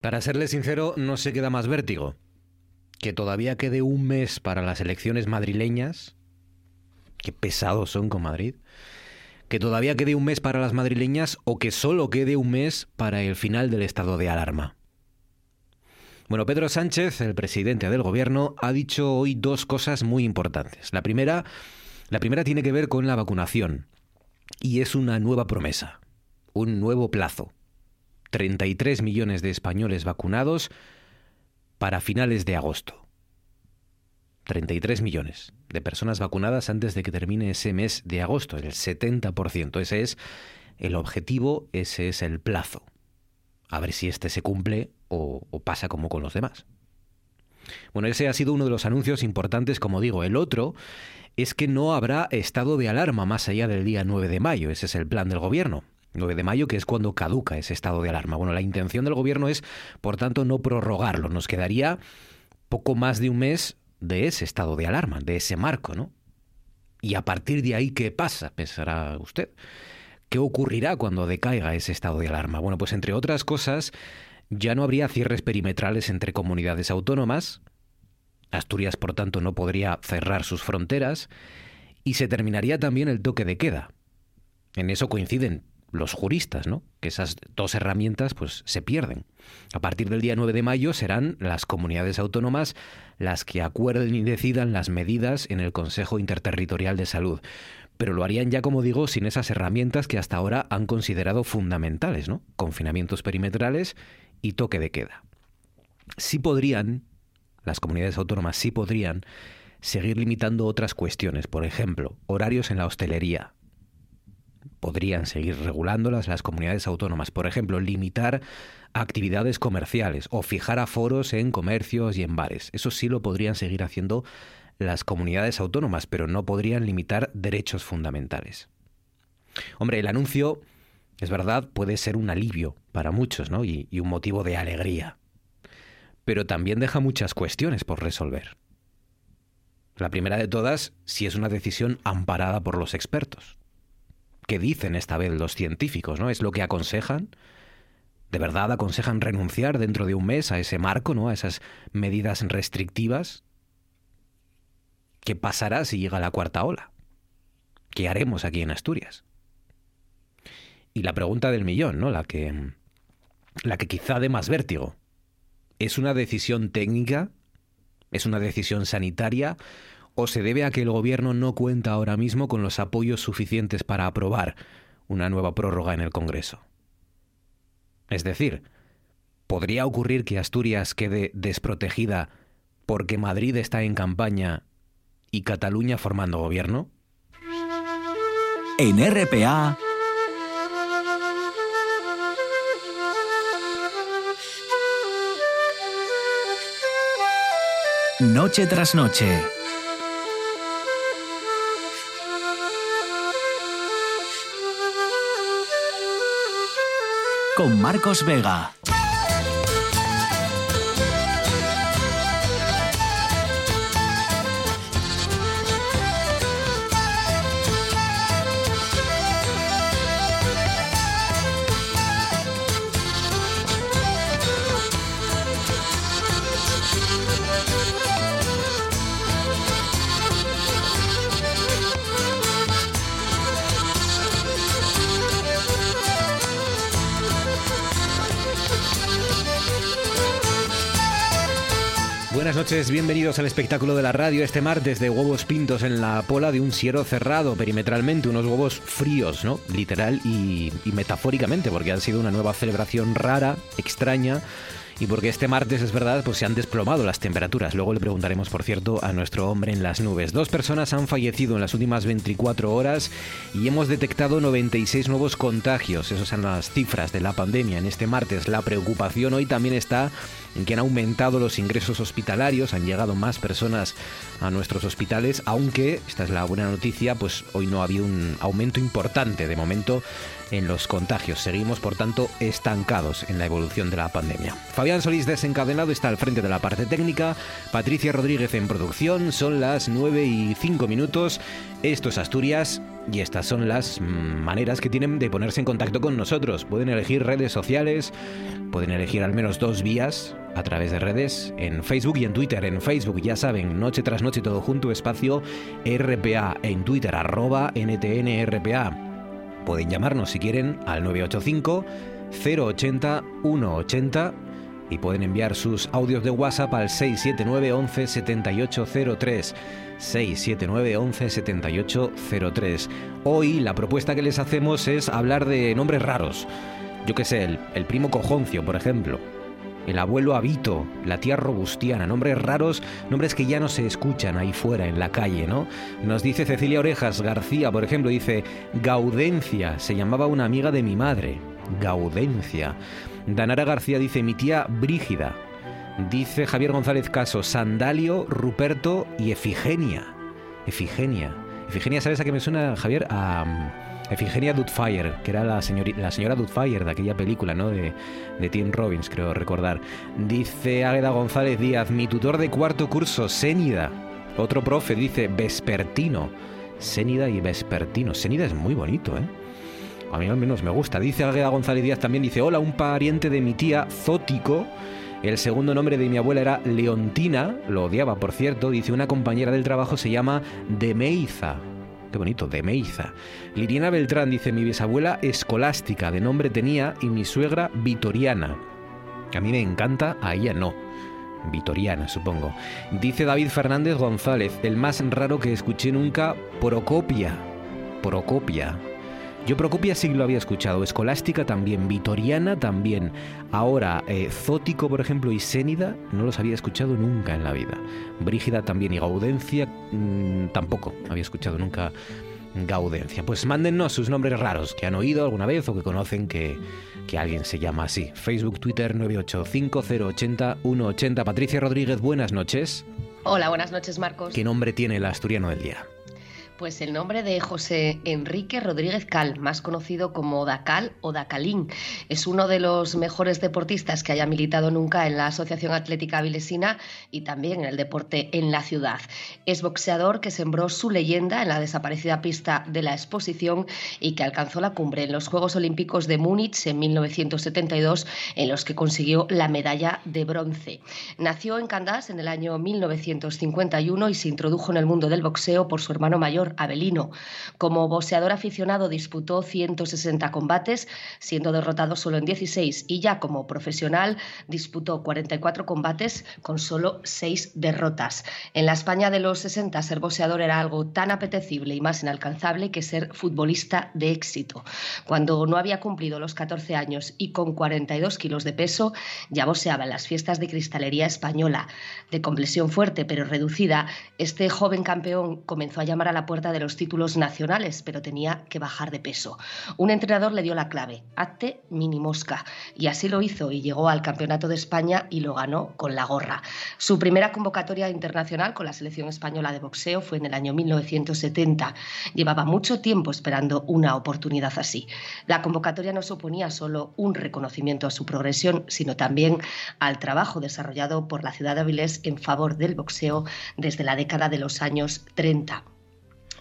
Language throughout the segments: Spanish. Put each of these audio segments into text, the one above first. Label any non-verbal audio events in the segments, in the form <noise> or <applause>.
Para serle sincero, no se queda más vértigo. Que todavía quede un mes para las elecciones madrileñas. Qué pesados son con Madrid. Que todavía quede un mes para las madrileñas o que solo quede un mes para el final del estado de alarma. Bueno, Pedro Sánchez, el presidente del gobierno, ha dicho hoy dos cosas muy importantes. La primera, la primera tiene que ver con la vacunación y es una nueva promesa, un nuevo plazo. 33 millones de españoles vacunados para finales de agosto. 33 millones de personas vacunadas antes de que termine ese mes de agosto, el 70%. Ese es el objetivo, ese es el plazo. A ver si este se cumple o, pasa como con los demás. Bueno, ese ha sido uno de los anuncios importantes, como digo. El otro es que no habrá estado de alarma más allá del día 9 de mayo. Ese es el plan del gobierno. 9 de mayo, que es cuando caduca ese estado de alarma. Bueno, la intención del gobierno es, por tanto, no prorrogarlo. Nos quedaría poco más de un mes de ese estado de alarma, de ese marco, ¿no? Y a partir de ahí, ¿qué pasa? Pensará usted. ¿Qué ocurrirá cuando decaiga ese estado de alarma? Bueno, pues entre otras cosas, ya no habría cierres perimetrales entre comunidades autónomas. Asturias, por tanto, no podría cerrar sus fronteras. Y se terminaría también el toque de queda. En eso coinciden los juristas, ¿no? Que esas dos herramientas pues se pierden. A partir del día 9 de mayo serán las comunidades autónomas las que acuerden y decidan las medidas en el Consejo Interterritorial de Salud. Pero lo harían ya, como digo, sin esas herramientas que hasta ahora han considerado fundamentales, ¿no? Confinamientos perimetrales y toque de queda. Sí podrían, las comunidades autónomas sí podrían, seguir limitando otras cuestiones, por ejemplo, horarios en la hostelería, podrían seguir regulándolas las comunidades autónomas. Por ejemplo, limitar actividades comerciales o fijar aforos en comercios y en bares. Eso sí lo podrían seguir haciendo las comunidades autónomas, pero no podrían limitar derechos fundamentales. Hombre, el anuncio, es verdad, puede ser un alivio para muchos, ¿no? Y, y un motivo de alegría. Pero también deja muchas cuestiones por resolver. La primera de todas, si es una decisión amparada por los expertos. ¿Qué dicen esta vez los científicos? ¿no? ¿Es lo que aconsejan? ¿De verdad aconsejan renunciar dentro de un mes a ese marco, ¿no? a esas medidas restrictivas? ¿Qué pasará si llega la cuarta ola? ¿Qué haremos aquí en Asturias? Y la pregunta del millón, ¿no? La que, la que quizá dé más vértigo. ¿Es una decisión técnica? ¿Es una decisión sanitaria? O se debe a que el gobierno no cuenta ahora mismo con los apoyos suficientes para aprobar una nueva prórroga en el Congreso. Es decir, ¿podría ocurrir que Asturias quede desprotegida porque Madrid está en campaña y Cataluña formando gobierno? En RPA. Noche tras noche. Con Marcos Vega. Noches, bienvenidos al espectáculo de la radio este martes de huevos pintos en la pola de un siero cerrado perimetralmente, unos huevos fríos, ¿no? Literal y, y metafóricamente, porque han sido una nueva celebración rara, extraña y porque este martes es verdad, pues se han desplomado las temperaturas. Luego le preguntaremos, por cierto, a nuestro hombre en las nubes. Dos personas han fallecido en las últimas 24 horas y hemos detectado 96 nuevos contagios. Esas son las cifras de la pandemia en este martes. La preocupación hoy también está en que han aumentado los ingresos hospitalarios, han llegado más personas a nuestros hospitales, aunque, esta es la buena noticia, pues hoy no ha habido un aumento importante de momento en los contagios. Seguimos, por tanto, estancados en la evolución de la pandemia. Fabián Solís desencadenado está al frente de la parte técnica, Patricia Rodríguez en producción, son las 9 y 5 minutos, esto es Asturias Y estas son las maneras que tienen de ponerse en contacto con nosotros. Pueden elegir redes sociales, pueden elegir al menos dos vías a través de redes, en Facebook y en Twitter. En Facebook, ya saben, noche tras noche todo junto, espacio RPA. En Twitter, arroba NTNRPA. Pueden llamarnos si quieren al 985 080 180 y pueden enviar sus audios de WhatsApp al 679 11 7803. 679 11 7803. Hoy la propuesta que les hacemos es hablar de nombres raros. Yo qué sé, el, el primo Cojoncio, por ejemplo. El abuelo Habito, la tía Robustiana, nombres raros, nombres que ya no se escuchan ahí fuera en la calle, ¿no? Nos dice Cecilia Orejas García, por ejemplo, dice Gaudencia, se llamaba una amiga de mi madre. Gaudencia. Danara García dice mi tía Brígida. Dice Javier González Caso, Sandalio, Ruperto y Efigenia. Efigenia. Efigenia, ¿sabes a qué me suena, Javier? A mm, Efigenia Doubtfire, que era la, la señora Doubtfire de aquella película, ¿no? De, de Tim Robbins, creo recordar. Dice Águeda González Díaz, mi tutor de cuarto curso, Sénida. Otro profe dice Vespertino. Sénida y Vespertino. Sénida es muy bonito, ¿eh? A mí al menos me gusta. Dice Águeda González Díaz también, dice, hola, un pariente de mi tía, Zótico. El segundo nombre de mi abuela era Leontina, lo odiaba por cierto, dice una compañera del trabajo se llama Demeiza. Qué bonito, Demeiza. Liriana Beltrán dice mi bisabuela Escolástica, de nombre tenía, y mi suegra Vitoriana. A mí me encanta, a ella no. Vitoriana, supongo. Dice David Fernández González, el más raro que escuché nunca, Procopia. Procopia. Yo Procopia sí lo había escuchado, Escolástica también, Vitoriana también. Ahora, eh, Zótico, por ejemplo, y Sénida no los había escuchado nunca en la vida. Brígida también y Gaudencia mmm, tampoco había escuchado nunca Gaudencia. Pues mándennos sus nombres raros que han oído alguna vez o que conocen que, que alguien se llama así. Facebook, Twitter 985080180. Patricia Rodríguez, buenas noches. Hola, buenas noches, Marcos. ¿Qué nombre tiene el asturiano del día? Pues el nombre de José Enrique Rodríguez Cal, más conocido como Dacal o Dacalín, es uno de los mejores deportistas que haya militado nunca en la Asociación Atlética Vilesina y también en el deporte en la ciudad. Es boxeador que sembró su leyenda en la desaparecida pista de la exposición y que alcanzó la cumbre en los Juegos Olímpicos de Múnich en 1972, en los que consiguió la medalla de bronce. Nació en Candás en el año 1951 y se introdujo en el mundo del boxeo por su hermano mayor Abelino. Como boxeador aficionado disputó 160 combates, siendo derrotado solo en 16 y ya como profesional disputó 44 combates con solo 6 derrotas. En la España de los 60 ser boxeador era algo tan apetecible y más inalcanzable que ser futbolista de éxito. Cuando no había cumplido los 14 años y con 42 kilos de peso, ya boxeaba en las fiestas de cristalería española. De complexión fuerte pero reducida, este joven campeón comenzó a llamar a la puerta de los títulos nacionales, pero tenía que bajar de peso. Un entrenador le dio la clave, hazte mini mosca, y así lo hizo y llegó al Campeonato de España y lo ganó con la gorra. Su primera convocatoria internacional con la selección española de boxeo fue en el año 1970. Llevaba mucho tiempo esperando una oportunidad así. La convocatoria no suponía solo un reconocimiento a su progresión, sino también al trabajo desarrollado por la ciudad de Avilés en favor del boxeo desde la década de los años 30.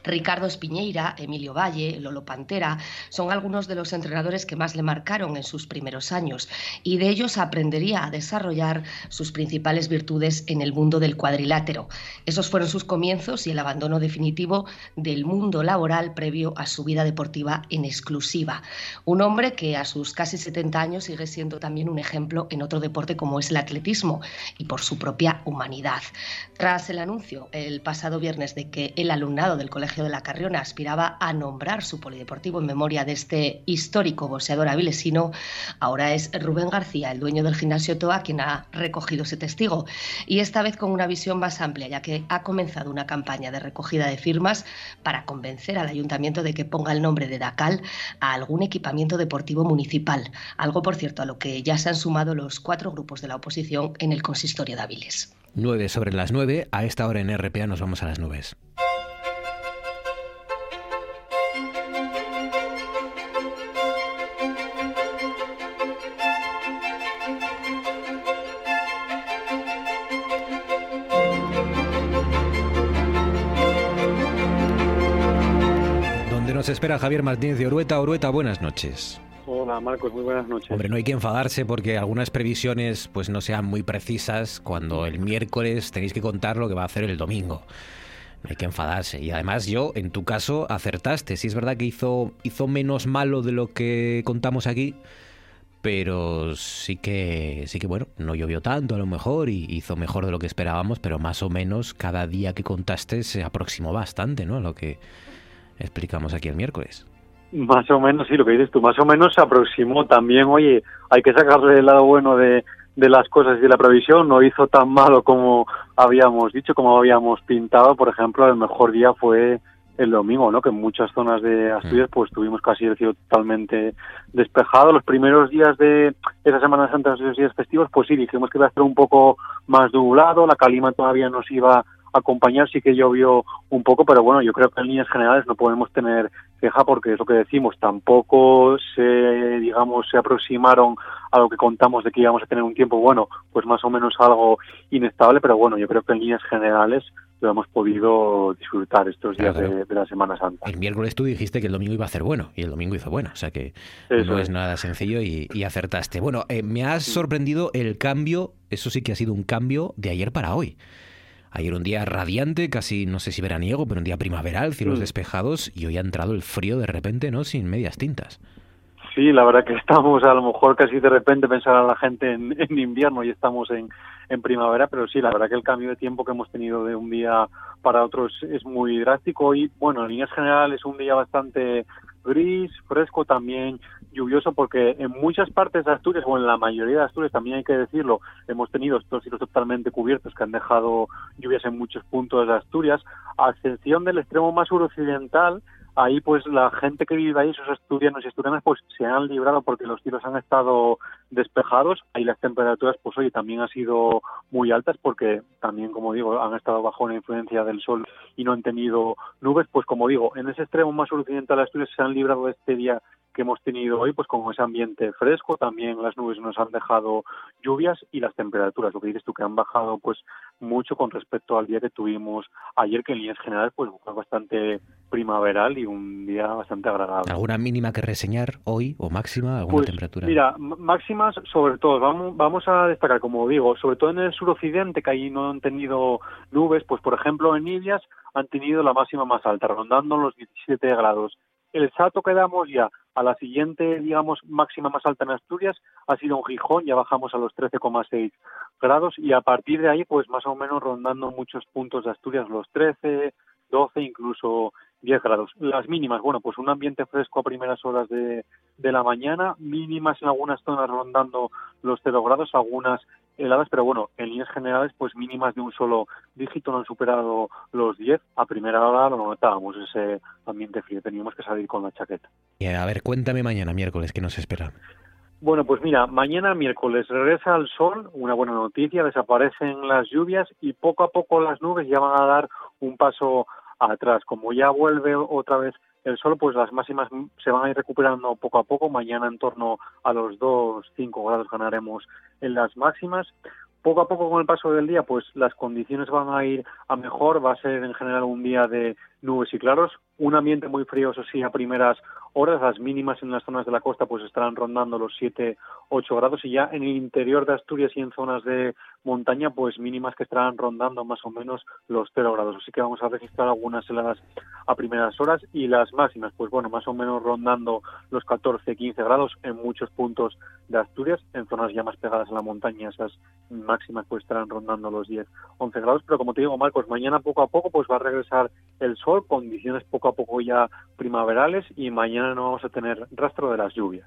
Ricardo Espiñeira, Emilio Valle, Lolo Pantera, son algunos de los entrenadores que más le marcaron en sus primeros años y de ellos aprendería a desarrollar sus principales virtudes en el mundo del cuadrilátero. Esos fueron sus comienzos y el abandono definitivo del mundo laboral previo a su vida deportiva en exclusiva. Un hombre que a sus casi 70 años sigue siendo también un ejemplo en otro deporte como es el atletismo y por su propia humanidad. Tras el anuncio el pasado viernes de que el alumnado del Colegio de la Carriona aspiraba a nombrar su polideportivo en memoria de este histórico boxeador avilesino, ahora es Rubén García, el dueño del gimnasio TOA, quien ha recogido ese testigo. Y esta vez con una visión más amplia, ya que ha comenzado una campaña de recogida de firmas para convencer al ayuntamiento de que ponga el nombre de Dacal a algún equipamiento deportivo municipal. Algo, por cierto, a lo que ya se han sumado los cuatro grupos de la oposición en el consistorio de Aviles. 9 sobre las 9. A esta hora en RPA nos vamos a las nubes. Nos espera Javier Martínez de Orueta. Orueta, buenas noches. Hola Marcos, muy buenas noches. Hombre, no hay que enfadarse porque algunas previsiones pues no sean muy precisas cuando el miércoles tenéis que contar lo que va a hacer el domingo. No hay que enfadarse. Y además yo, en tu caso, acertaste. Sí es verdad que hizo, hizo menos malo de lo que contamos aquí, pero sí que, sí que bueno, no llovió tanto a lo mejor y hizo mejor de lo que esperábamos, pero más o menos cada día que contaste se aproximó bastante, ¿no? A lo que explicamos aquí el miércoles. Más o menos, sí, lo que dices tú, más o menos se aproximó también, oye, hay que sacarle el lado bueno de, de las cosas y de la previsión, no hizo tan malo como habíamos dicho, como habíamos pintado, por ejemplo, el mejor día fue el domingo, ¿no? Que en muchas zonas de Asturias mm. pues tuvimos casi el cielo totalmente despejado. Los primeros días de esa Semana Santa, esos días festivos, pues sí, dijimos que iba a estar un poco más nublado, la calima todavía nos iba acompañar, sí que llovió un poco, pero bueno, yo creo que en líneas generales no podemos tener queja porque es lo que decimos, tampoco se, digamos, se aproximaron a lo que contamos de que íbamos a tener un tiempo, bueno, pues más o menos algo inestable, pero bueno, yo creo que en líneas generales lo hemos podido disfrutar estos días De, la Semana Santa. El miércoles tú dijiste que el domingo iba a ser bueno y el domingo hizo bueno, o sea que no es, nada sencillo y, acertaste. Bueno, eh, me has sorprendido el cambio, eso sí que ha sido un cambio de ayer para hoy. Ayer un día radiante, casi no sé si veraniego, pero un día primaveral, cielos mm. despejados y hoy ha entrado el frío de repente, ¿no? Sin medias tintas. Sí, la verdad que estamos a lo mejor casi de repente pensar a la gente <laughs> en, invierno y estamos en, en, primavera, pero sí, la verdad que el cambio de tiempo que hemos tenido de un día para otro es, muy drástico y bueno, en líneas generales es un día bastante gris, fresco también, lluvioso porque en muchas partes de Asturias o en la mayoría de Asturias también hay que decirlo, hemos tenido estos cielos totalmente cubiertos que han dejado lluvias en muchos puntos de Asturias, a excepción del extremo más suroccidental ahí pues la gente que vive ahí, esos asturianos y asturianas, pues se han librado porque los cielos han estado despejados, ahí las temperaturas pues hoy también han sido muy altas porque también como digo han estado bajo la influencia del sol y no han tenido nubes, pues como digo, en ese extremo más occidental de Asturias se han librado este día que hemos tenido hoy, pues con ese ambiente fresco, también las nubes nos han dejado lluvias y las temperaturas, lo que dices tú, que han bajado pues mucho con respecto al día que tuvimos ayer, que en líneas generales pues fue bastante primaveral y un día bastante agradable. ¿Alguna mínima que reseñar hoy o máxima, alguna pues, temperatura? Mira, máximas sobre todo, vamos, vamos a destacar, como digo, sobre todo en el suroccidente, que ahí no han tenido nubes, pues por ejemplo en Indias han tenido la máxima más alta, rondando los 17 grados el salto que damos ya a la siguiente, digamos, máxima más alta en Asturias ha sido un Gijón, ya bajamos a los 13,6 grados y a partir de ahí, pues más o menos rondando muchos puntos de Asturias, los 13, 12, incluso 10 grados. Las mínimas, bueno, pues un ambiente fresco a primeras horas de, de la mañana, mínimas en algunas zonas rondando los 0 grados, algunas heladas, pero bueno, en líneas generales, pues mínimas de un solo dígito no han superado los 10. A primera hora lo notábamos, ese ambiente frío, teníamos que salir con la chaqueta. Y a ver, cuéntame mañana, miércoles, ¿qué nos espera? Bueno, pues mira, mañana miércoles regresa el sol, una buena noticia, desaparecen las lluvias y poco a poco las nubes ya van a dar un paso atrás. Como ya vuelve otra vez el sol, pues las máximas se van a ir recuperando poco a poco. Mañana en torno a los 2, 5 grados ganaremos en las máximas. Poco a poco con el paso del día, pues las condiciones van a ir a mejor. Va a ser en general un día de nubes y claros. Un ambiente muy frío, eso sí, a primeras horas. Las mínimas en las zonas de la costa pues estarán rondando los 7, 8 grados y ya en el interior de Asturias y en zonas de montaña pues mínimas que estarán rondando más o menos los 0 grados. Así que vamos a registrar algunas heladas a primeras horas y las máximas pues bueno, más o menos rondando los 14, 15 grados en muchos puntos de Asturias. En zonas ya más pegadas a la montaña esas máximas pues estarán rondando los 10, 11 grados. Pero como te digo Marcos, mañana poco a poco pues va a regresar el sol, condiciones poco a poco ya primaverales y mañana no vamos a tener rastro de las lluvias.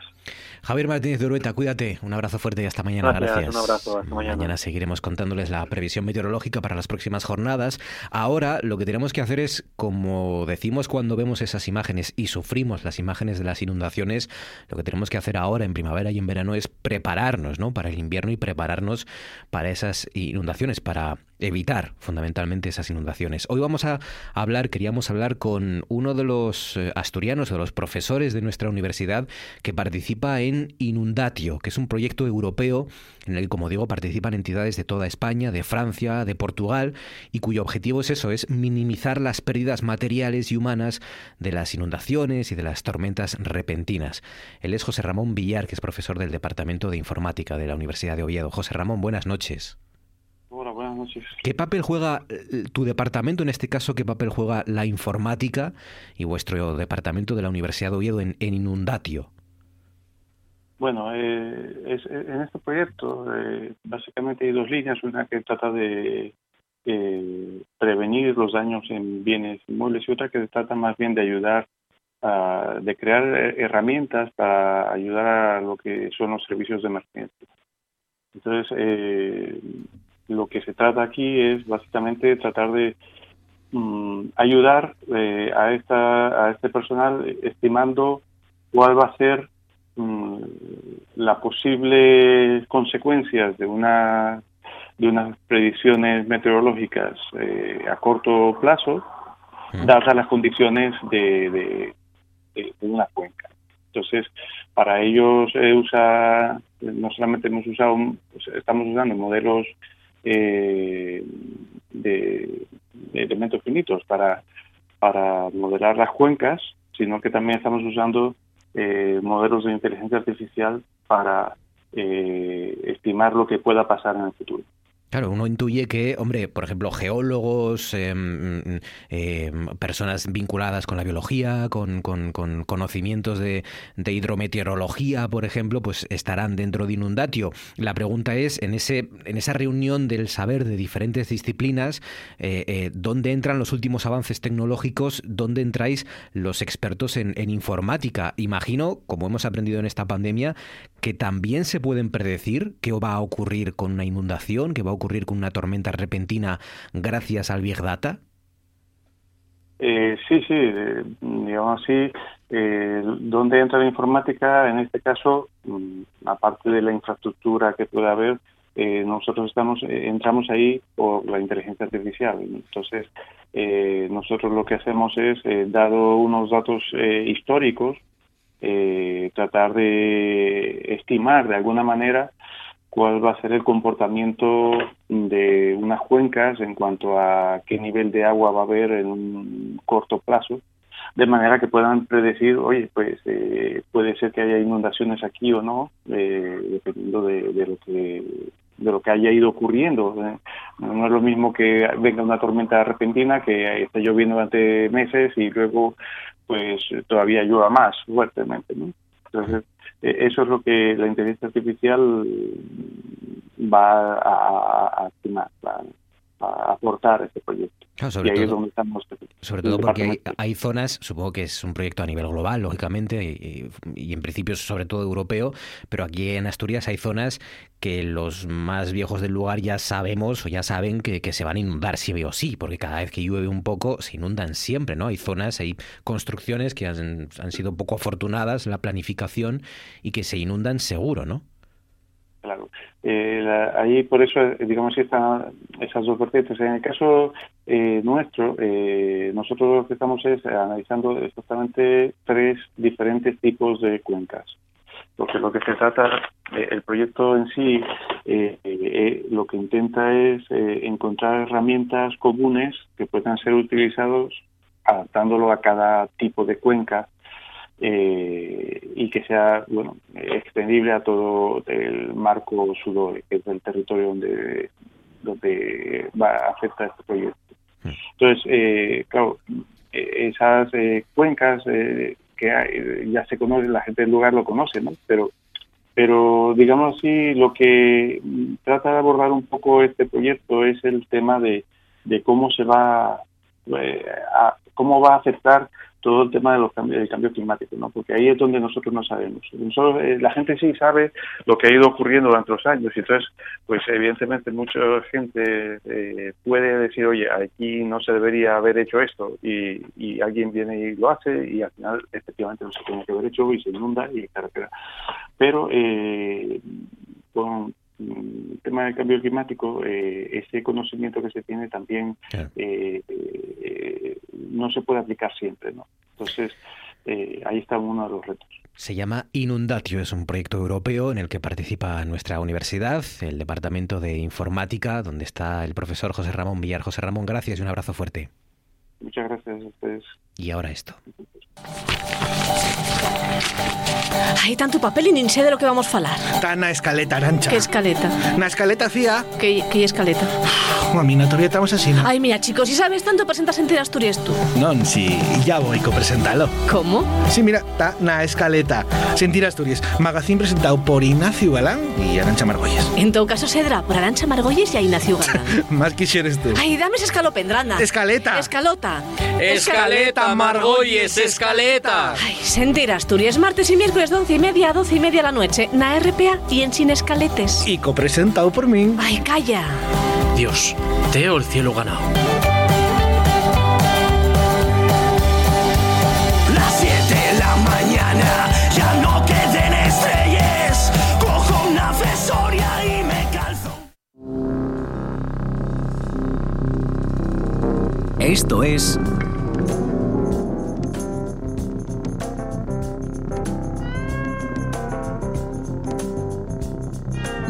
Javier Martínez de Urueta, cuídate. Un abrazo fuerte y hasta mañana. Gracias. Un abrazo. Hasta mañana. Mañana seguiremos contándoles la previsión meteorológica para las próximas jornadas. Ahora lo que tenemos que hacer es, como decimos cuando vemos esas imágenes y sufrimos las imágenes de las inundaciones, lo que tenemos que hacer ahora en primavera y en verano es prepararnos ¿no? para el invierno y prepararnos para esas inundaciones, para evitar fundamentalmente esas inundaciones. Hoy vamos a hablar, queríamos hablar con uno de los eh, asturianos, de los profesores de nuestra universidad que participa en Inundatio, que es un proyecto europeo en el que, como digo, participan entidades de toda España, de Francia, de Portugal, y cuyo objetivo es eso, es minimizar las pérdidas materiales y humanas de las inundaciones y de las tormentas repentinas. Él es José Ramón Villar, que es profesor del Departamento de Informática de la Universidad de Oviedo. José Ramón, buenas noches. Noches. ¿Qué papel juega eh, tu departamento, en este caso, qué papel juega la informática y vuestro departamento de la Universidad de Oviedo en, Inundatio? Bueno, eh, en este proyecto eh, básicamente hay dos líneas, una que trata de prevenir los daños en bienes inmuebles y otra que trata más bien de ayudar, a, de crear herramientas para ayudar a lo que son los servicios de emergencia. Entonces, eh, lo que se trata aquí es básicamente tratar de mm, ayudar eh, a, esta, a este personal estimando cuál va a ser mm, la posible consecuencias de una de unas predicciones meteorológicas eh, a corto plazo, dadas las condiciones de, de, una cuenca. Entonces, para ellos eh, usa, no solamente hemos usado, pues, estamos usando modelos eh, de, elementos finitos para, para modelar las cuencas, sino que también estamos usando eh, modelos de inteligencia artificial para eh, estimar lo que pueda pasar en el futuro. Claro, uno intuye que, hombre, por ejemplo, geólogos, em, em, personas vinculadas con la biología, con, conocimientos de, hidrometeorología, por ejemplo, pues estarán dentro de Inundatio. La pregunta es, en, ese, en esa reunión del saber de diferentes disciplinas, eh, eh, ¿dónde entran los últimos avances tecnológicos? ¿Dónde entráis los expertos en, informática? Imagino, como hemos aprendido en esta pandemia, que también se pueden predecir qué va a ocurrir con una inundación, qué va a con una tormenta repentina gracias al Big Data? Eh, sí, sí, eh, digamos así, eh, ¿dónde entra la informática? En este caso, mm, aparte de la infraestructura que pueda haber, eh, nosotros estamos entramos ahí por la inteligencia artificial. Entonces, nosotros lo que hacemos es, dado unos datos históricos, tratar de estimar de alguna manera cuál va a ser el comportamiento de unas cuencas en cuanto a qué nivel de agua va a haber en un corto plazo, de manera que puedan predecir, oye, pues eh, puede ser que haya inundaciones aquí o no, eh, dependiendo de, lo que de lo que haya ido ocurriendo. ¿eh? No es lo mismo que venga una tormenta repentina que esté lloviendo durante meses y luego pues todavía llueva más fuertemente. ¿no? Entonces, eso es lo que la inteligencia artificial va a, a, aportar a este proyecto. sobre, y ahí todo, es donde estamos, sobre todo porque hay, zonas, supongo que es un proyecto a nivel global, lógicamente, y, en principio sobre todo europeo, pero aquí en Asturias hay zonas que los más viejos del lugar ya sabemos o ya saben que, que se van a inundar sí o sí, porque cada vez que llueve un poco se inundan siempre, ¿no? Hay zonas, hay construcciones que han, han sido poco afortunadas en la planificación y que se inundan seguro, ¿no? Claro. Eh, ahí por eso, eh, digamos, están esas dos vertientes. En el caso eh, nuestro, eh, nosotros lo que estamos es analizando exactamente tres diferentes tipos de cuencas. Porque lo que se trata, el proyecto en sí, lo que intenta es encontrar herramientas comunes que puedan ser utilizados adaptándolo a cada tipo de cuenca eh, y que sea bueno extendible a todo el marco sudoeste, que es el territorio donde donde va a afectar este proyecto. Mm. Entonces, eh, claro, esas eh, cuencas eh, que ya se conocen, la gente del lugar lo conoce, ¿no? Pero, pero digamos así, lo que trata de abordar un poco este proyecto es el tema de, de cómo se va a, cómo va a afectar todo el tema de los cambios, del cambio climático, ¿no? Porque ahí es donde nosotros no sabemos. Eh, la gente sí sabe lo que ha ido ocurriendo durante los años y entonces, pues evidentemente mucha gente eh, puede decir, oye, aquí no se debería haber hecho esto y, alguien viene y lo hace y al final efectivamente no se tiene que haber hecho y se inunda y carretera. Pero eh, con mm, tema del cambio climático, eh, ese conocimiento que se tiene también Claro. eh, eh, no se puede aplicar siempre, ¿no? Entonces, ahí está uno de los retos. Se llama Inundatio, es un proyecto europeo en el que participa nuestra universidad, el Departamento de Informática, donde está el profesor José Ramón Villar. José Ramón, gracias y un abrazo fuerte. Muchas gracias a ustedes. Y ahora esto. Hai tanto papel e nin sé de lo que vamos falar. Está na escaleta, Arancha. Que escaleta? Na escaleta fía. Que, que escaleta? Unha mina, todavía estamos así, ¿no? Ai, mira, chicos, si sabes tanto presentas en Asturias tú. Non, si, ya voy co presentalo. ¿Cómo? Sí, mira, está na escaleta. Sentir Asturias, magazín presentado por Ignacio Galán y Arancha Margolles. En todo caso, Sedra, por Arancha Margolles e Ignacio Galán. <laughs> Más quisieres tú. Ai, dame esa escalopendrana. Escaleta. Escalota. Escaleta, Margolles, escaleta. Ay, sentir Asturias, martes y miércoles de once y media a doce y media de la noche, na RPA y en Sin Escaletes. Y copresentado por mí. Ay, calla. Dios, Teo el cielo ganado. Las 7 de la mañana, ya no queden estrellas. Cojo una fesoria y me calzo. Esto es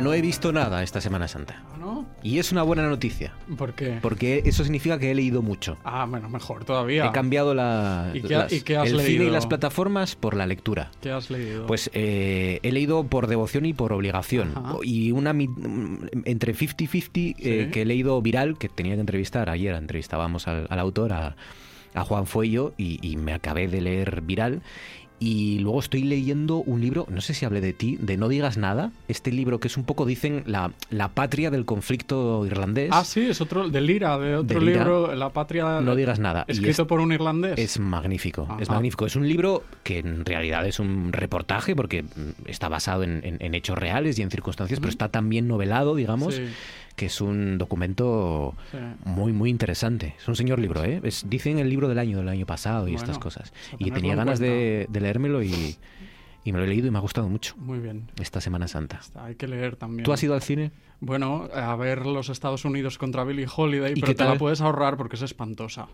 No he visto nada esta Semana Santa. ¿No? Y es una buena noticia, ¿Por qué? porque eso significa que he leído mucho. Ah, bueno, mejor todavía. He cambiado la, ¿Y qué las- y qué has el cine y leído? las plataformas por la lectura. ¿Qué has leído? Pues eh, he leído por devoción y por obligación. Ajá. Y una entre 50-50 eh, que he leído viral, que tenía que entrevistar ayer, entrevistábamos al, al autor, a, a Juan Fuello, y, y me acabé de leer viral. Y luego estoy leyendo un libro, no sé si hablé de ti, de No digas nada. Este libro que es un poco, dicen, la, la patria del conflicto irlandés. Ah, sí, es otro, de Lira, de otro De Lira. libro, La Patria... No digas nada. Escrito es- por un irlandés. Es magnífico, es magnífico. Es un libro que en realidad es un reportaje porque mm, está basado en, en- en hechos reales y en circunstancias, pero está tan bien novelado, digamos, Sí, que es un documento sí. muy, muy interesante. Es un señor libro, ¿eh? Es- dicen el libro del año, del año pasado y Bueno, estas cosas. Y tenía en ganas de, de leérmelo y, y me lo he leído y me ha gustado mucho Muy bien. esta Semana Santa. Está, Hay que leer también. ¿Tú has ido al cine? Bueno, a ver los Estados Unidos contra Billie Holiday, ¿Y pero te la puedes ahorrar porque es espantosa.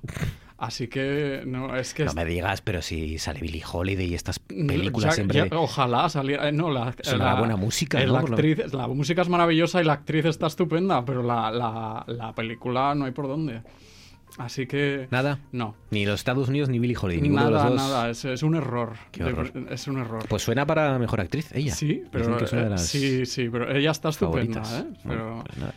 Así que, no, es que... No es- me digas, pero si sale Billie Holiday y estas películas ya- siempre... ya- ojalá saliera. eh, No, la, la- buena música, eh, ¿no? La, actriz, la música es maravillosa y la actriz está estupenda, pero la, la, la película no hay por dónde. Así que. Nada. No. Ni los Estados Unidos ni Billie Holiday. ninguno de Nada, los dos. nada. Es, es un error. Qué De- horror. es un error. Pues suena para mejor actriz, ella. sí, pero. Eh, las Sí, sí, pero ella está estupenda. ¿eh? Pues nada.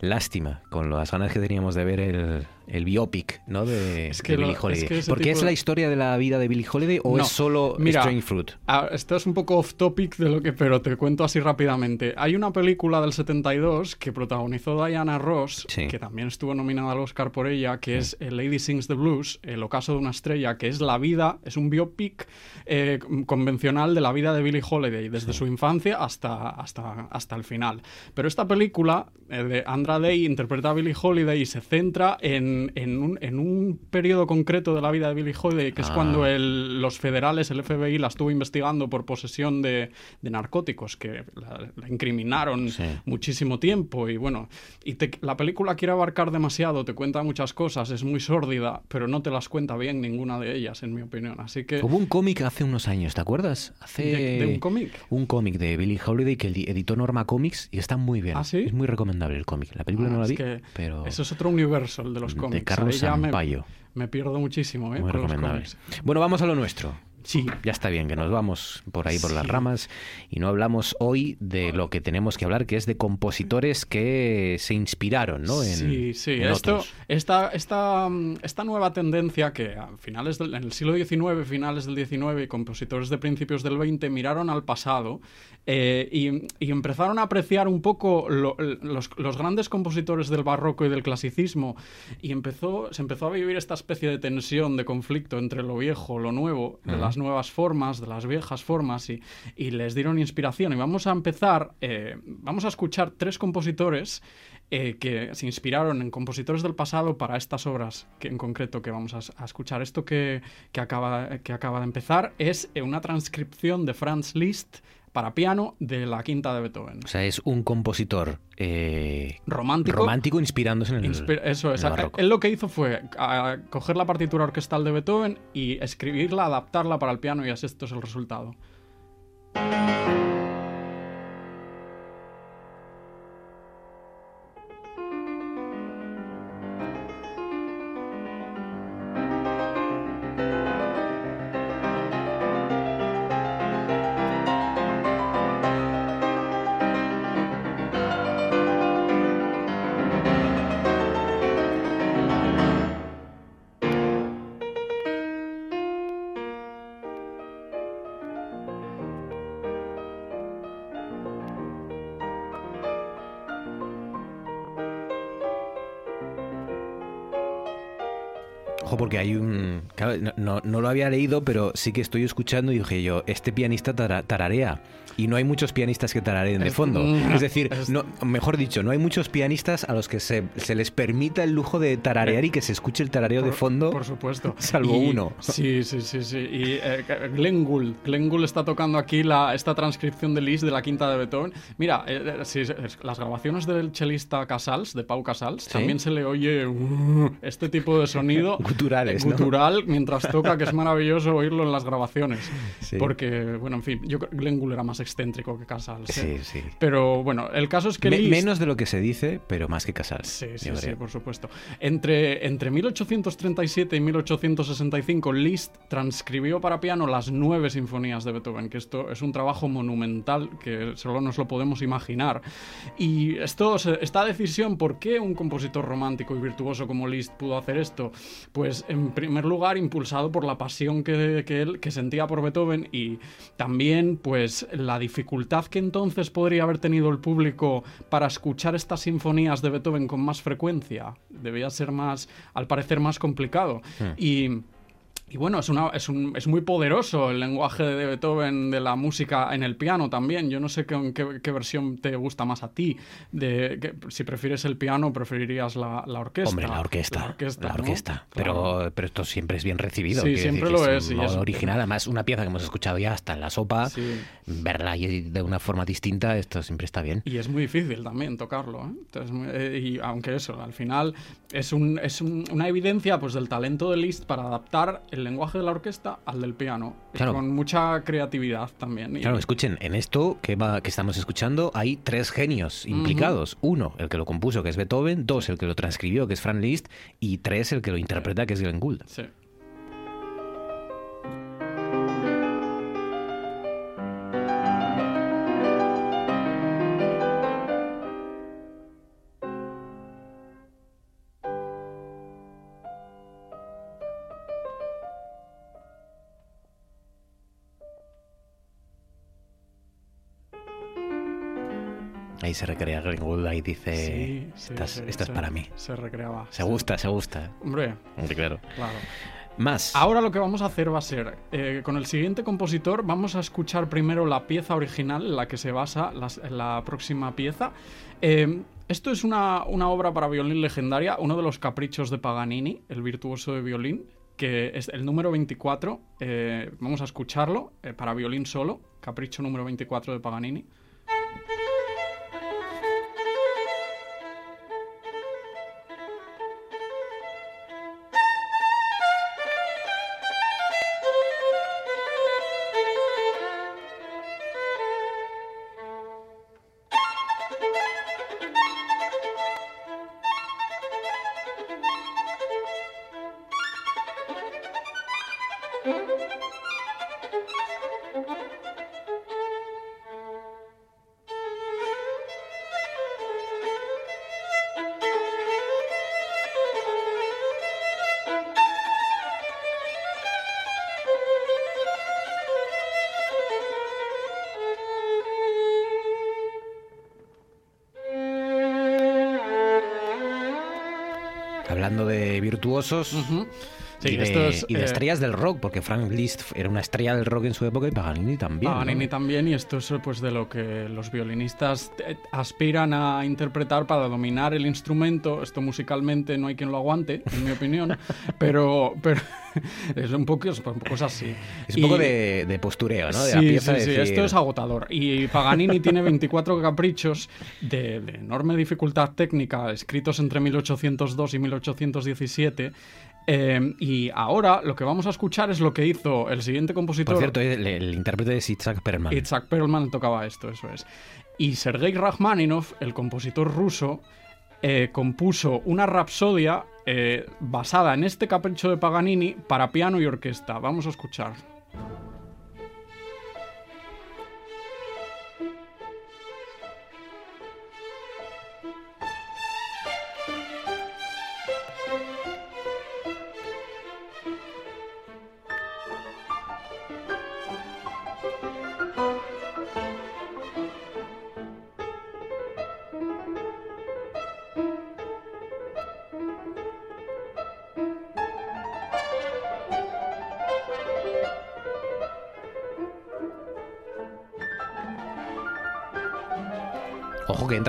Lástima, con las ganas que teníamos de ver el, el biopic, ¿no? De, Es que de lo- Billie Holiday. es que ¿Porque tipo es la historia de la vida de Billie Holiday o No. es solo Mira, Strange Fruit? Esto es un poco off topic de lo que, pero te cuento así rápidamente. Hay una película del 72 que protagonizó Diana Ross, Sí. que también estuvo nominada al Oscar por ella, que es Lady Sings the Blues, El ocaso de una estrella, que es la vida, es un biopic eh, convencional de la vida de Billie Holiday, desde su infancia hasta, hasta, hasta el final. Pero esta película eh, de Andra Day interpreta a Billie Holiday y se centra en, en un, en un periodo concreto de la vida de Billie Holiday, que es Ah. cuando el- los federales, el FBI, la estuvo investigando por posesión de, de narcóticos, que la, la incriminaron Sí. muchísimo tiempo. Y bueno, y te- la película quiere abarcar demasiado, te cuenta muchas cosas, es muy sórdida, pero no te las cuenta bien ninguna de ellas, en mi opinión. Así que... Hubo un cómic hace unos años, ¿te acuerdas? Hace ¿De- de un cómic? Un cómic de Billie Holiday que editó Norma Comics y está muy bien. ¿Ah, sí? Es muy recomendable el cómic. La película Ah, no la es vi, que pero Eso es otro universo, el de los cómics. De Carlos ya me- Sampaio. Me, pierdo muchísimo, ¿eh? Muy recomendable. cómics. Bueno, vamos a lo nuestro. Sí. Ya está bien, que nos vamos por ahí por las ramas y no hablamos hoy de lo que tenemos que hablar, que es de compositores que se inspiraron, ¿no? En, sí, sí. en Esto, esta, esta, esta nueva tendencia que a finales del, en el siglo XIX, finales del XIX y compositores de principios del XX miraron al pasado eh, y, y empezaron a apreciar un poco lo- los, los grandes compositores del barroco y del clasicismo y empezó, se empezó a vivir esta especie de tensión, de conflicto entre lo viejo, lo nuevo, de Ujú. Nuevas formas, de las viejas formas y, y les dieron inspiración. Y vamos a empezar, eh, vamos a escuchar tres compositores eh, que se inspiraron en compositores del pasado para estas obras que en concreto que vamos a, a escuchar. Esto que, que acaba, que acaba de empezar es eh, una transcripción de Franz Liszt para piano de la quinta de Beethoven. O sea, es un compositor eh, Romántico. romántico inspirándose en el, Inspi- Eso es. Él lo que hizo fue a- coger la partitura orquestal de Beethoven y escribirla, adaptarla para el piano y así esto es el resultado. Porque hay un... claro, no, no- lo había leído, pero sí que estoy escuchando y dije yo, este pianista tara- tararea. Y no hay muchos pianistas que tarareen de fondo. Es decir, <laughs> no, mejor dicho, no hay muchos pianistas a los que se, se les permita el lujo de tararear y que se escuche el tarareo de fondo. Por supuesto. <laughs> Salvo Y- uno. Sí, sí, sí, sí. Y eh, Glenn Gould. Glenn Gould está tocando aquí la, esta transcripción de Liszt de la quinta de Beethoven. Mira, eh, eh, sí, las grabaciones del chelista Casals, de Pau Casals, Sí. también se le oye uh, este tipo de sonido <laughs> Guturales, ¿no? gutural mientras toca, que es maravilloso oírlo en las grabaciones. Sí. Porque, bueno, en fin, yo creo que Glenn Gould era más excéntrico que Casals. ¿eh? Sí, sí. Pero bueno, el caso es que Me- Liszt- menos de lo que se dice, pero más que Casals. Sí, sí, sí, por supuesto. Entre, entre 1837 y 1865, Liszt transcribió para piano las nueve sinfonías de Beethoven, que esto es un trabajo monumental que solo nos lo podemos imaginar. Y esto, esta decisión, ¿por qué un compositor romántico y virtuoso como Liszt pudo hacer esto? Pues en primer lugar, impulsado por la pasión que, que él que sentía por Beethoven y también pues la dificultad que entonces podría haber tenido el público para escuchar estas sinfonías de Beethoven con más frecuencia. Debía ser más, al parecer, más complicado. Hmm. Y y bueno, es, una, es, un- es muy poderoso el lenguaje de Beethoven de la música en el piano también. Yo no sé qué, qué- qué versión te gusta más a ti. De, que- si prefieres el piano, preferirías la, la orquesta. Hombre, la orquesta. La orquesta. ¿no? Claro. Pero, pero esto siempre es bien recibido. Sí, siempre decir lo es, es- original, además, una pieza que hemos escuchado ya hasta en la sopa, Sí. verla de una forma distinta, esto siempre está bien. Y es muy difícil también tocarlo. ¿eh? Entonces, muy- eh, y aunque eso, al final es, un, es un- una evidencia pues, del talento de Liszt para adaptar el lenguaje de la orquesta al del piano. Claro. Con mucha creatividad también. Claro, escuchen, en esto que, va, que estamos escuchando hay tres genios implicados. Uno, el que lo compuso, que es Beethoven. Dos, el que lo transcribió, que es Franz Liszt. Y tres, el que lo interpreta, que es Glenn Gould. Sí. Se recrea Glenn Gould, ahí dice, Sí, sí, esta, es- sí, esta es se- para mí. Se recreaba. Se gusta, se gusta. Hombre, Hombre, claro. claro. Más. Ahora lo que vamos a hacer va a ser, eh, con el siguiente compositor, vamos a escuchar primero la pieza original en la que se basa la, próxima pieza. Eh, esto es una, una obra para violín legendaria, uno de los caprichos de Paganini, el virtuoso de violín, que es el número 24. eh, vamos a escucharlo eh, para violín solo, capricho número 24 de Paganini. Sí, y, de, y eh, estrellas del rock, porque Frank Liszt era una estrella del rock en su época y Paganini también. ¿no? Paganini también, y esto es pues de lo que los violinistas eh, aspiran a interpretar para dominar el instrumento. Esto musicalmente no hay quien lo aguante, en mi opinión, <laughs> pero, pero <laughs> es un poco, es un poco es así. Es un poco de, de postureo, ¿no? De sí, la pieza sí, de sí, decir- esto es agotador. Y Paganini tiene 24 <laughs> caprichos de, de enorme dificultad técnica, escritos entre 1802 y 1817. eh, y ahora lo que vamos a escuchar es lo que hizo el siguiente compositor. Por cierto, el, el intérprete es Itzhak Perlman. Itzhak Perlman tocaba esto, eso es. Y Sergei Rachmaninoff, el compositor ruso, eh, compuso una rapsodia eh, basada en este capricho de Paganini para piano y orquesta. Vamos a escuchar.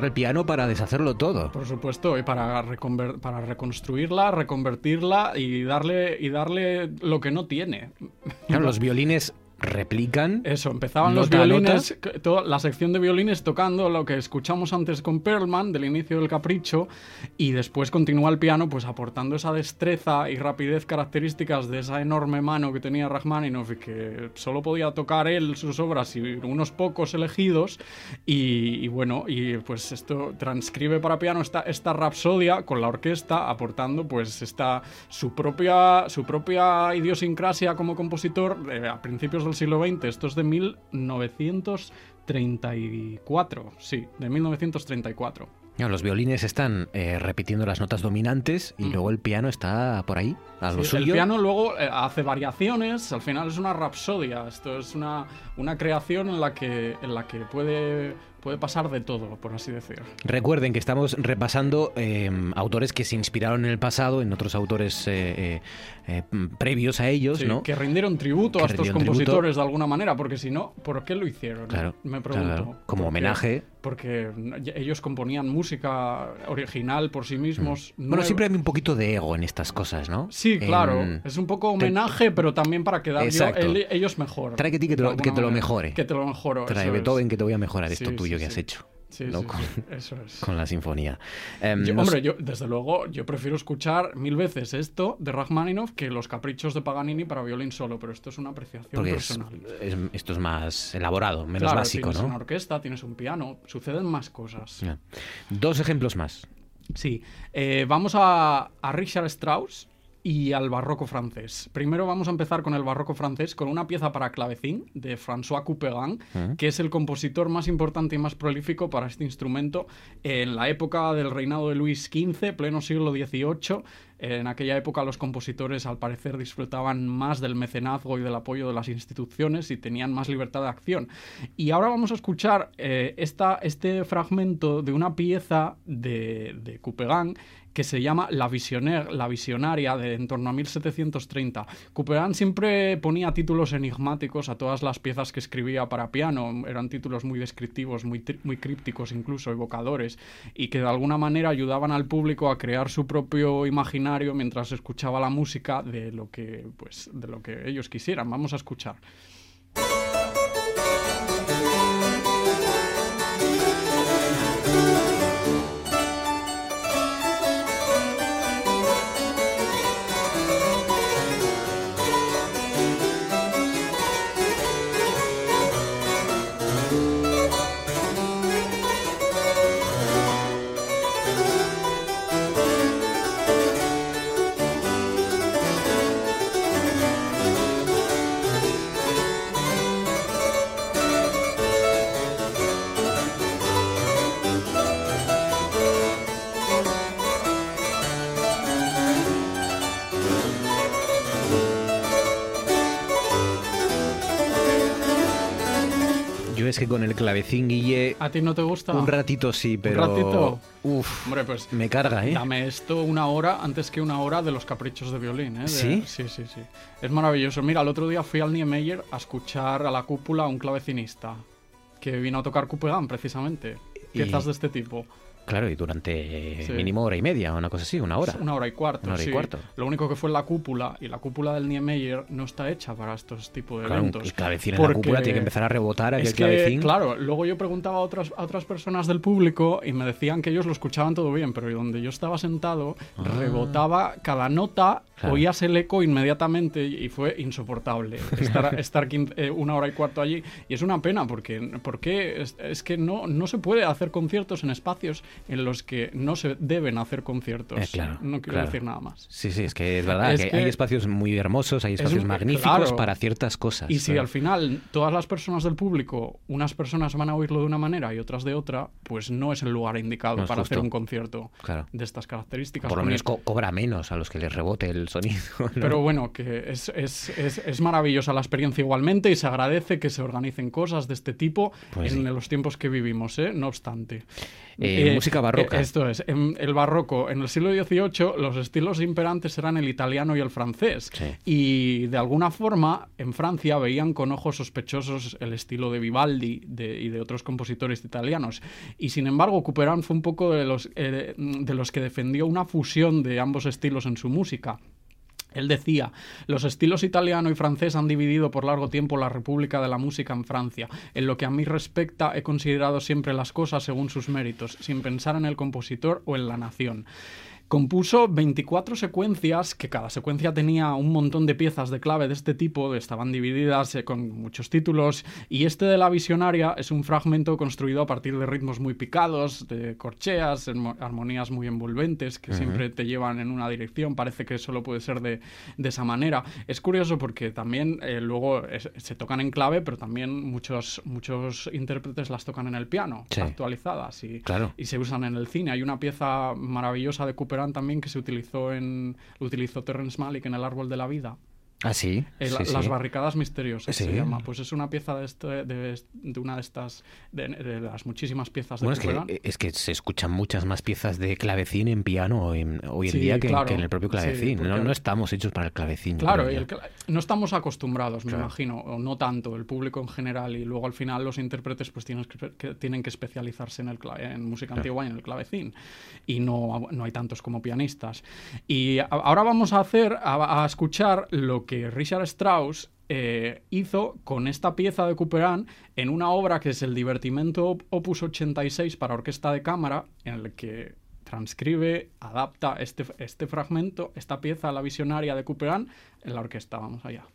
El piano para deshacerlo todo. Por supuesto, y para, reconver- para reconstruirla, reconvertirla y darle, y darle lo que no tiene. Claro, los violines replican. Eso, empezaban los violines, toda la sección de violines tocando lo que escuchamos antes con Perlman del inicio del capricho y después continúa el piano pues aportando esa destreza y rapidez características de esa enorme mano que tenía Rachmaninoff y que solo podía tocar él sus obras y unos pocos elegidos y, y bueno, y pues esto transcribe para piano esta, esta rapsodia con la orquesta aportando pues esta su propia su propia idiosincrasia como compositor eh, a principios del siglo XX. Esto es de 1934, sí, de 1934. Claro, los violines están eh, repitiendo las notas dominantes y luego el piano está por ahí, a lo Sí, suyo. el piano luego eh, hace variaciones, al final es una rapsodia, esto es una, una creación en la que, en la que puede, puede pasar de todo, por así decir. Recuerden que estamos repasando eh, autores que se inspiraron en el pasado en otros autores eh, previos a ellos, Sí, ¿no? Que rindieron tributo Que a estos tributo. compositores de alguna manera, porque si no, ¿por qué lo hicieron? Claro, Me claro, pregunto. claro. Como homenaje. Porque ellos componían música original por sí mismos. Bueno, nueva. siempre hay un poquito de ego en estas cosas, ¿no? Sí, claro. En- Es un poco homenaje, pero también para quedar yo- el- ellos mejor. Trae que ti que te lo, alguna que te lo manera. mejore. Que te lo mejoro. Trae es. Beethoven que te voy a mejorar esto Sí, tuyo sí, que has sí. hecho. Sí, ¿no? sí, con, sí, eso es. <laughs> con la sinfonía. Em, Yo- hombre, yo, desde luego, yo prefiero escuchar mil veces esto de Rachmaninoff que los caprichos de Paganini para violín solo, pero esto es una apreciación porque personal. es- esto es más elaborado, menos claro, básico, tienes ¿no? una orquesta, tienes un piano, suceden más cosas. Dos ejemplos más. Sí, eh, vamos a, a Richard Strauss y al barroco francés. Primero vamos a empezar con el barroco francés, con una pieza para clavecín de François Couperin, que es el compositor más importante y más prolífico para este instrumento en la época del reinado de Luis XV, pleno siglo XVIII. En aquella época los compositores al parecer disfrutaban más del mecenazgo y del apoyo de las instituciones y tenían más libertad de acción. Y ahora vamos a escuchar eh, esta, este fragmento de una pieza de, de Couperin que se llama La Visionnaire, la visionaria, de en torno a 1730. Couperin siempre ponía títulos enigmáticos a todas las piezas que escribía para piano. Eran títulos muy descriptivos, muy, muy crípticos, incluso evocadores, y que de alguna manera ayudaban al público a crear su propio imaginario mientras escuchaba la música de lo que, pues, de lo que ellos quisieran. Vamos a escuchar. Que con el clavecín, Guille, ¿A ti no te gusta? un ratito sí, pero... ratito? Uf, Hombre, pues me carga, ¿eh? Dame esto una hora antes que una hora de los caprichos de violín, ¿eh? De- ¿Sí? Sí, sí, sí. Es maravilloso. Mira, el otro día fui al Niemeyer a escuchar a la cúpula a un clavecinista que vino a tocar Couperin, precisamente. Y- Piezas de este tipo. Claro, y durante Sí. mínimo hora y media, una cosa así, una hora. Una hora y cuarto. Una hora y cuarto. Lo único que fue la cúpula, y la cúpula del Niemeyer no está hecha para estos tipos de Claro, eventos. el clavecín en la cúpula tiene que empezar a rebotar aquel Es que, clavecín. claro, luego yo preguntaba a otras, a otras personas del público y me decían que ellos lo escuchaban todo bien, pero donde yo estaba sentado Ah. rebotaba cada nota, Claro. oías el eco inmediatamente y fue insoportable estar, <laughs> estar eh, una hora y cuarto allí. Y es una pena porque, porque es, es que no, no se puede hacer conciertos en espacios en los que no se deben hacer conciertos. Eh, claro, no quiero claro. decir nada más. Sí, sí, es que es verdad Es que, que- hay espacios muy hermosos, hay espacios magníficos claro. para ciertas cosas. Y si al final todas las personas del público, unas personas van a oírlo de una manera y otras de otra, pues no es el lugar indicado No para hacer un concierto de estas características. Por lo menos co- cobra menos a los que les rebote el sonido. <laughs> ¿no? Pero bueno, que es, es, es, maravillosa la experiencia igualmente y se agradece que se organicen cosas de este tipo Pues en sí. los tiempos que vivimos, ¿eh? no obstante. Eh, música barroca. eh, esto es, en el barroco, en el siglo XVIII los estilos imperantes eran el italiano y el francés. Sí. Y de alguna forma en Francia veían con ojos sospechosos el estilo de Vivaldi de- y de otros compositores italianos. Y sin embargo, Couperin fue un poco de los, eh, de los que defendió una fusión de ambos estilos en su música. Él decía, los estilos italiano y francés han dividido por largo tiempo la República de la Música en Francia. En lo que a mí respecta, he considerado siempre las cosas según sus méritos, sin pensar en el compositor o en la nación. Compuso 24 secuencias, que cada secuencia tenía un montón de piezas de clave de este tipo, estaban divididas eh, con muchos títulos, y este de la visionaria es un fragmento construido a partir de ritmos muy picados, de corcheas, armo- armonías muy envolventes, que Ujú. siempre te llevan en una dirección, parece que solo puede ser de, de esa manera. Es curioso porque también eh, luego es- se tocan en clave, pero también muchos, muchos intérpretes las tocan en el piano, Sí. actualizadas, y, Claro. y se usan en el cine. Hay una pieza maravillosa de También que se utilizó en lo utilizó Terrence Malick en El árbol de la vida. Ah, sí. Eh, sí, la- sí. Las barricadas misteriosas Sí. se llama. Pues es una pieza de, este- de, de una de estas de, de las muchísimas piezas de Bueno, es que, es que se escuchan muchas más piezas de clavecín en piano en- hoy en día que, claro. que en el propio clavecín. no, porque- no estamos hechos para el clavecín. Claro, y el no estamos acostumbrados, me Claro. imagino, o no tanto, el público en general, y luego al final los intérpretes pues tienen que, tienen que especializarse en, el en música Claro. antigua y en el clavecín, y no, no hay tantos como pianistas. Y ahora vamos a hacer, a, a escuchar lo que Richard Strauss eh, hizo con esta pieza de Couperin en una obra que es el Divertimento Op- Opus 86 para orquesta de cámara, en el que transcribe, adapta este, este fragmento, esta pieza, la visionaria de Couperin, en la orquesta. Vamos allá.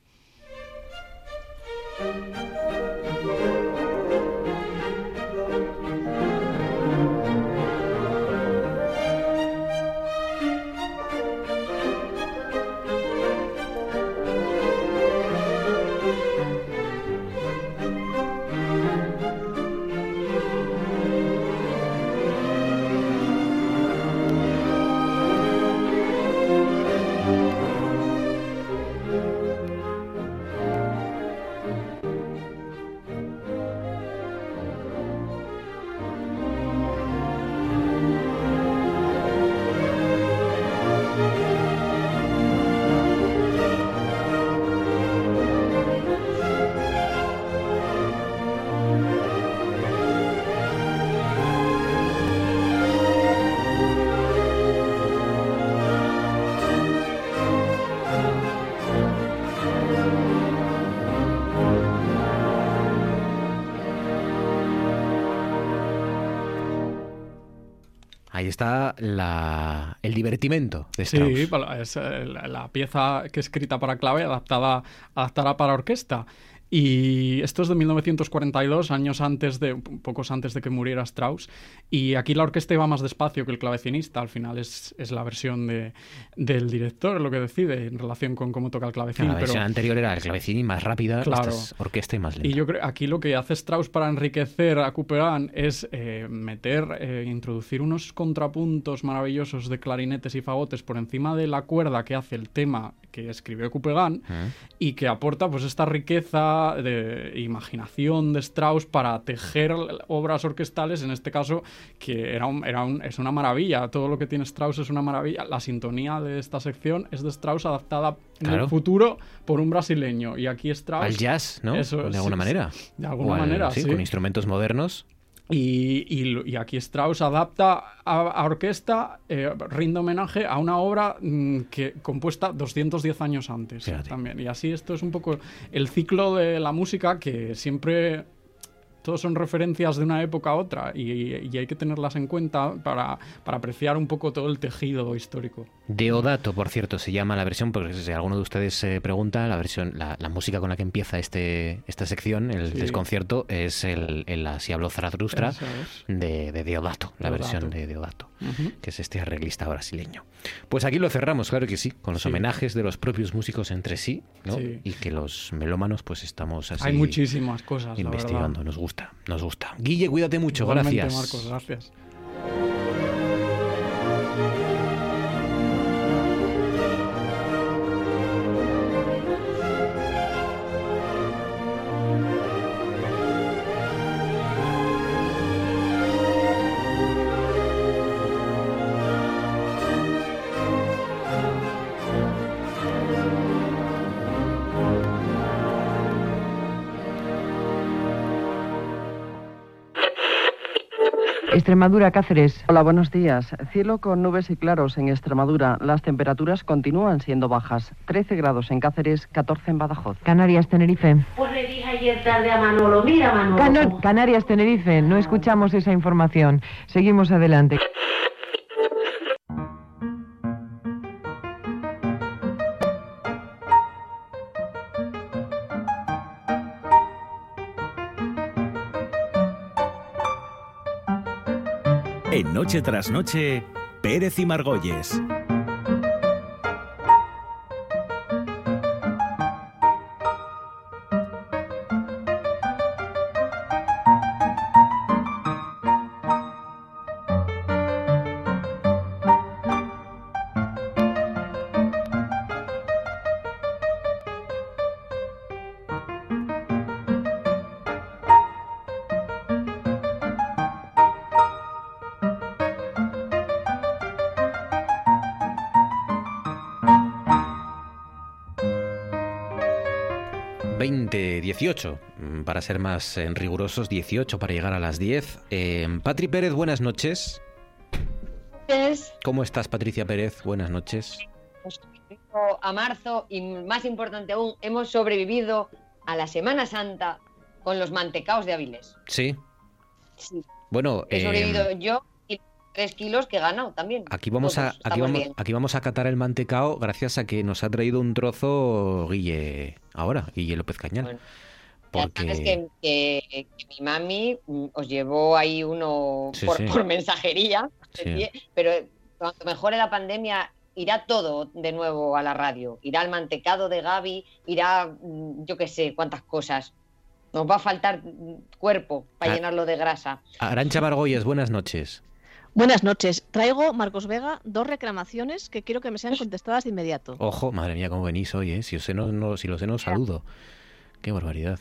Ahí está la, el divertimento de Sí, Strauss. para- es eh, la, la pieza que es escrita para clave, adaptada, adaptada para orquesta. Y esto es de 1942, años antes de, pocos antes de que muriera Strauss. Y aquí la orquesta iba más despacio que el clavecinista. Al final es, es la versión de, del director lo que decide en relación con cómo toca el clavecín. la pero- versión anterior era el clavecín y más rápida, Claro. esta es orquesta y más lenta. Y yo creo aquí lo que hace Strauss para enriquecer a Couperin es eh, meter, eh, introducir unos contrapuntos maravillosos de clarinetes y fagotes por encima de la cuerda que hace el tema que escribió Coupegan y que aporta pues esta riqueza de imaginación de Strauss para tejer obras orquestales, en este caso, que era, un- era un- es una maravilla. Todo lo que tiene Strauss es una maravilla. La sintonía de esta sección es de Strauss adaptada en el futuro por un brasileño. Y aquí Strauss... Al jazz, ¿no? Eso, de alguna sí. manera. De alguna al- manera, sí, sí. con instrumentos modernos. Y, y lo- y aquí Strauss adapta a, a orquesta, eh, rinde homenaje a una obra mm, que compuesta 210 años antes también. Y así esto es un poco el ciclo de la música que siempre todos son referencias de una época a otra y, y hay que tenerlas en cuenta para, para apreciar un poco todo el tejido histórico. Deodato, por cierto, se llama la versión, porque si alguno de ustedes se pregunta, la versión, la, la música con la que empieza este, esta sección, el Sí. desconcierto, es el, el Así habló Zaratustra es. de, de Deodato, la Deodato. versión de Deodato, Que es este arreglista brasileño. Pues aquí lo cerramos, claro que sí, con los Sí. homenajes de los propios músicos entre sí, ¿no? Sí. Y que los melómanos pues estamos así Hay muchísimas cosas, investigando, nos gusta, nos gusta. Guille, cuídate mucho, Igualmente, gracias. Marcos, gracias. Extremadura, Cáceres. Hola, buenos días. Cielo con nubes y claros en Extremadura. Las temperaturas continúan siendo bajas. 13 grados en Cáceres, 14 en Badajoz. Canarias, Tenerife. Pues le dije ayer tarde a Manolo, mira Manolo. Canarias, Tenerife. No escuchamos esa información. Seguimos adelante. En Noche tras Noche, Pérez y Margolles. 18, mm, para ser más eh, rigurosos, 18 para llegar a las 10. Eh, Patri Pérez, buenas noches. Es ¿Cómo estás, Patricia Pérez? Buenas noches. a marzo y más importante aún, hemos sobrevivido a la Semana Santa con los mantecaos de Avilés. Sí. Sí, Bueno, he eh, sobrevivido yo y tres kilos que he ganado también. aquí vamos a aquí vamos, bien. aquí vamos a catar el mantecao gracias a que nos ha traído un trozo Guille ahora, Guille López Cañal. Porque sabes que, que- que mi mami mm, os llevó ahí uno Sí, por, sí. por mensajería, Sí. <laughs> pero cuando mejore la pandemia irá todo de nuevo a la radio. Irá el mantecado de Gaby, irá mm, yo qué sé cuántas cosas. Nos va a faltar mm, cuerpo para Ah. llenarlo de grasa. Arancha Margolles, buenas noches. Buenas noches. Traigo, Marcos Vega, dos reclamaciones que quiero que me sean contestadas de inmediato. Ojo, madre mía, cómo venís hoy, ¿eh? Si, os no- si lo sé, no os saludo. Qué barbaridad.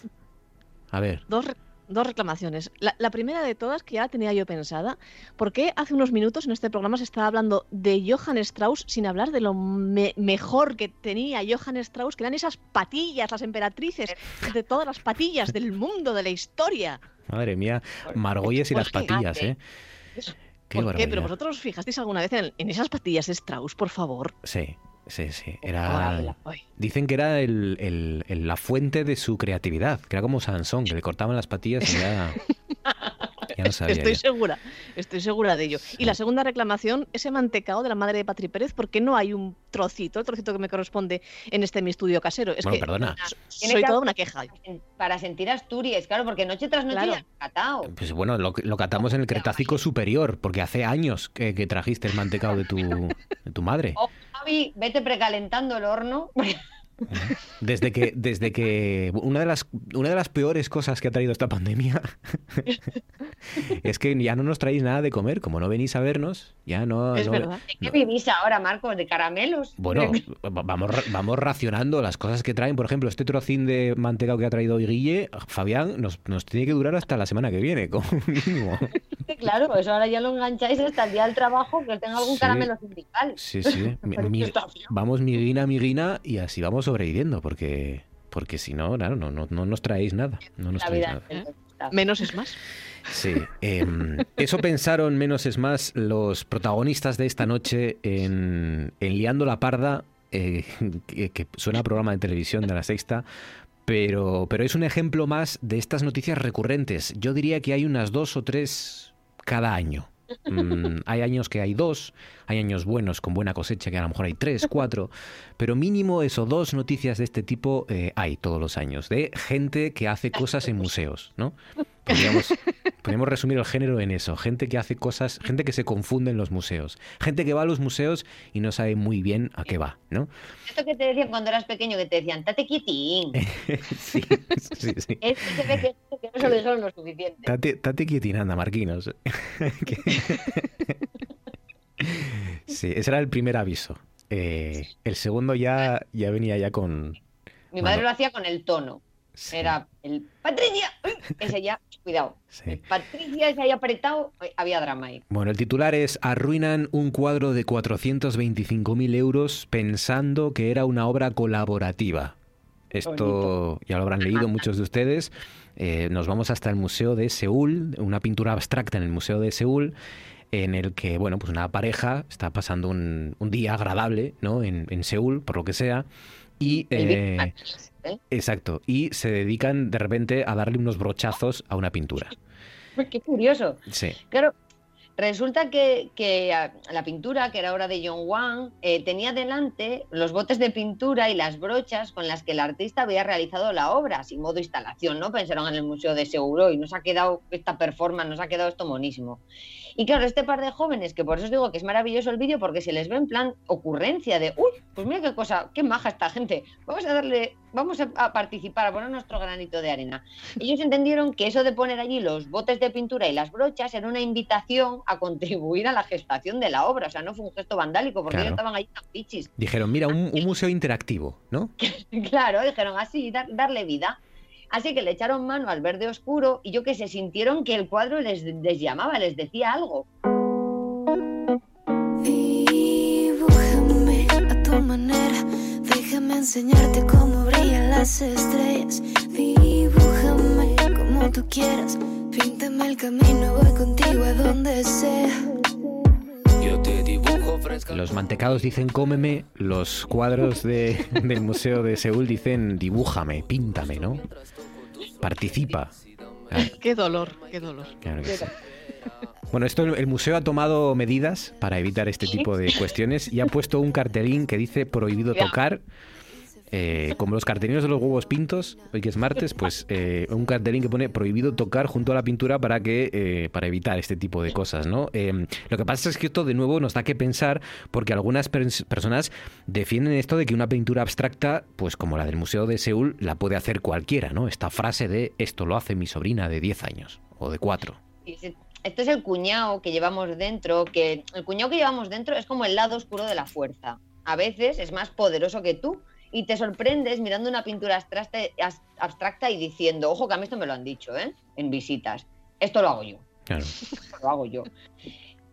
A ver, Dos, dos reclamaciones. La, la primera de todas, que ya la tenía yo pensada, ¿por qué hace unos minutos en este programa se estaba hablando de Johann Strauss sin hablar de lo me- mejor que tenía Johann Strauss, que eran esas patillas, las emperatrices, de todas las patillas del mundo, de la historia? madre mía, Margolles y ¿Por las qué? patillas, ¿eh? Qué ¿Por qué? Pero vosotros os fijasteis alguna vez en, en esas patillas de Strauss, por favor. Sí, sí, sí. Era... Dicen que era el- el- el- la fuente de su creatividad, que era como Sansón, que le cortaban las patillas y ya, <laughs> ya no sabía. Estoy ya. segura, estoy segura de ello. Y la segunda reclamación, ese mantecao de la madre de Patri Pérez, ¿por qué no hay un trocito, el trocito que me corresponde en este mi estudio casero? Es Bueno, que perdona. Tiene soy toda una queja. Para sentir Asturias, claro, porque noche tras noche Claro. catao. Pues bueno, lo, lo catamos en el Cretácico Superior, porque hace años que, que trajiste el mantecado de tu, <laughs> de tu madre. Oh, Javi, vete precalentando el horno. Desde que, desde que una de las una de las peores cosas que ha traído esta pandemia <laughs> es que ya no nos traéis nada de comer, como no venís a vernos, ya no... Es no- verdad. ¿De qué vivís ahora, Marcos? ¿De caramelos? Bueno, <laughs> va- vamos, vamos racionando las cosas que traen. Por ejemplo, este trocín de mantecado que ha traído hoy Guille, Fabián, nos, nos tiene que durar hasta la semana que viene, como mínimo. claro, eso ahora ya lo engancháis hasta el día del trabajo, que tenga algún Sí. caramelo sindical. Sí, sí. Mi- mi- <laughs> vamos miguina, miguina y así vamos sobreviviendo, porque porque si no, claro, no, no, no nos traéis nada. No nos traéis nada. es Menos es más. Sí, em, eso pensaron menos es más los protagonistas de esta noche en, en Liando la Parda, eh, que, que suena a programa de televisión de la sexta, pero, pero es un ejemplo más de estas noticias recurrentes. Yo diría que hay unas dos o tres cada año. Mm, hay años que hay dos, hay años buenos con buena cosecha que a lo mejor hay tres, cuatro, pero mínimo eso, dos noticias de este tipo eh, hay todos los años, de gente que hace cosas en museos, ¿no? Podríamos, podríamos resumir el género en eso, gente que hace cosas, gente que se confunde en los museos, gente que va a los museos y no sabe muy bien a qué va, ¿no? Esto que te decían cuando eras pequeño, que te decían, tate quietín. <laughs> sí, sí, sí. Se ve que, que no se lo suficiente. Tate, tate quietinanda, Marquinos. <laughs> sí, ese era el primer aviso. Eh, el segundo ya, ya venía ya con... Mi madre Bueno. lo hacía con el tono. Era el Patricia, <laughs> ese ya, cuidado. Sí. Patricia, ese ahí apretado, uy, había drama ahí. Bueno, el titular es Arruinan un cuadro de 425.000 euros pensando que era una obra colaborativa. Esto ya lo habrán leído muchos de ustedes. Eh, nos vamos hasta el Museo de Seúl, una pintura abstracta en el Museo de Seúl, en el que, bueno, pues una pareja está pasando un, un día agradable, ¿no? En, en Seúl, por lo que sea. Y, eh, ¿eh? exacto, y se dedican de repente a darle unos brochazos a una pintura. <laughs> Qué curioso. Sí. Claro, resulta que, que, la pintura, que era obra de John Wang, eh, tenía delante los botes de pintura y las brochas con las que el artista había realizado la obra, sin modo instalación, ¿no? Pensaron en el Museo de Seguro y nos ha quedado esta performance, nos ha quedado esto monísimo. Y claro, este par de jóvenes, que por eso os digo que es maravilloso el vídeo, porque se les ve en plan ocurrencia de, uy, pues mira qué cosa, qué maja esta gente, vamos a darle, vamos a, participar, a poner nuestro granito de arena. Ellos entendieron que eso de poner allí los botes de pintura y las brochas era una invitación a contribuir a la gestación de la obra, o sea, no fue un gesto vandálico, porque Claro. ellos estaban allí tan pichis. Dijeron, mira, un, un <laughs> museo interactivo, ¿no? <laughs> Claro, dijeron así, dar- darle vida. Así que le echaron mano al verde oscuro y yo que se sintieron que el cuadro les, les llamaba, les decía algo. Dibújame a tu manera, déjame enseñarte cómo brillan las estrellas. Dibújame como tú quieras, píntame el camino, voy contigo a donde sea. Los mantecados dicen cómeme, los cuadros de- del Museo de Seúl dicen dibújame, píntame, ¿no? Participa. Claro, <laughs> Qué dolor, qué dolor. claro que sí. Bueno, esto el museo ha tomado medidas para evitar este tipo de cuestiones y ha puesto un cartelín que dice prohibido tocar. Eh, como los cartelinos de los huevos pintos, hoy que es martes, pues eh, un cartelín que pone prohibido tocar junto a la pintura para que eh, para evitar este tipo de cosas, ¿no? Eh, lo que pasa es que esto de nuevo nos da que pensar porque algunas pers- personas defienden esto de que una pintura abstracta, pues como la del Museo de Seúl, la puede hacer cualquiera, ¿no? Esta frase de esto lo hace mi sobrina de 10 años o de 4. Y dice, Este es el cuñado que llevamos dentro, que el cuñado que llevamos dentro es como el lado oscuro de la fuerza. A veces es más poderoso que tú y te sorprendes mirando una pintura abstracta, y diciendo, ojo que a mí esto me lo han dicho, ¿eh? En visitas. Esto lo hago yo. Claro. Esto lo hago yo.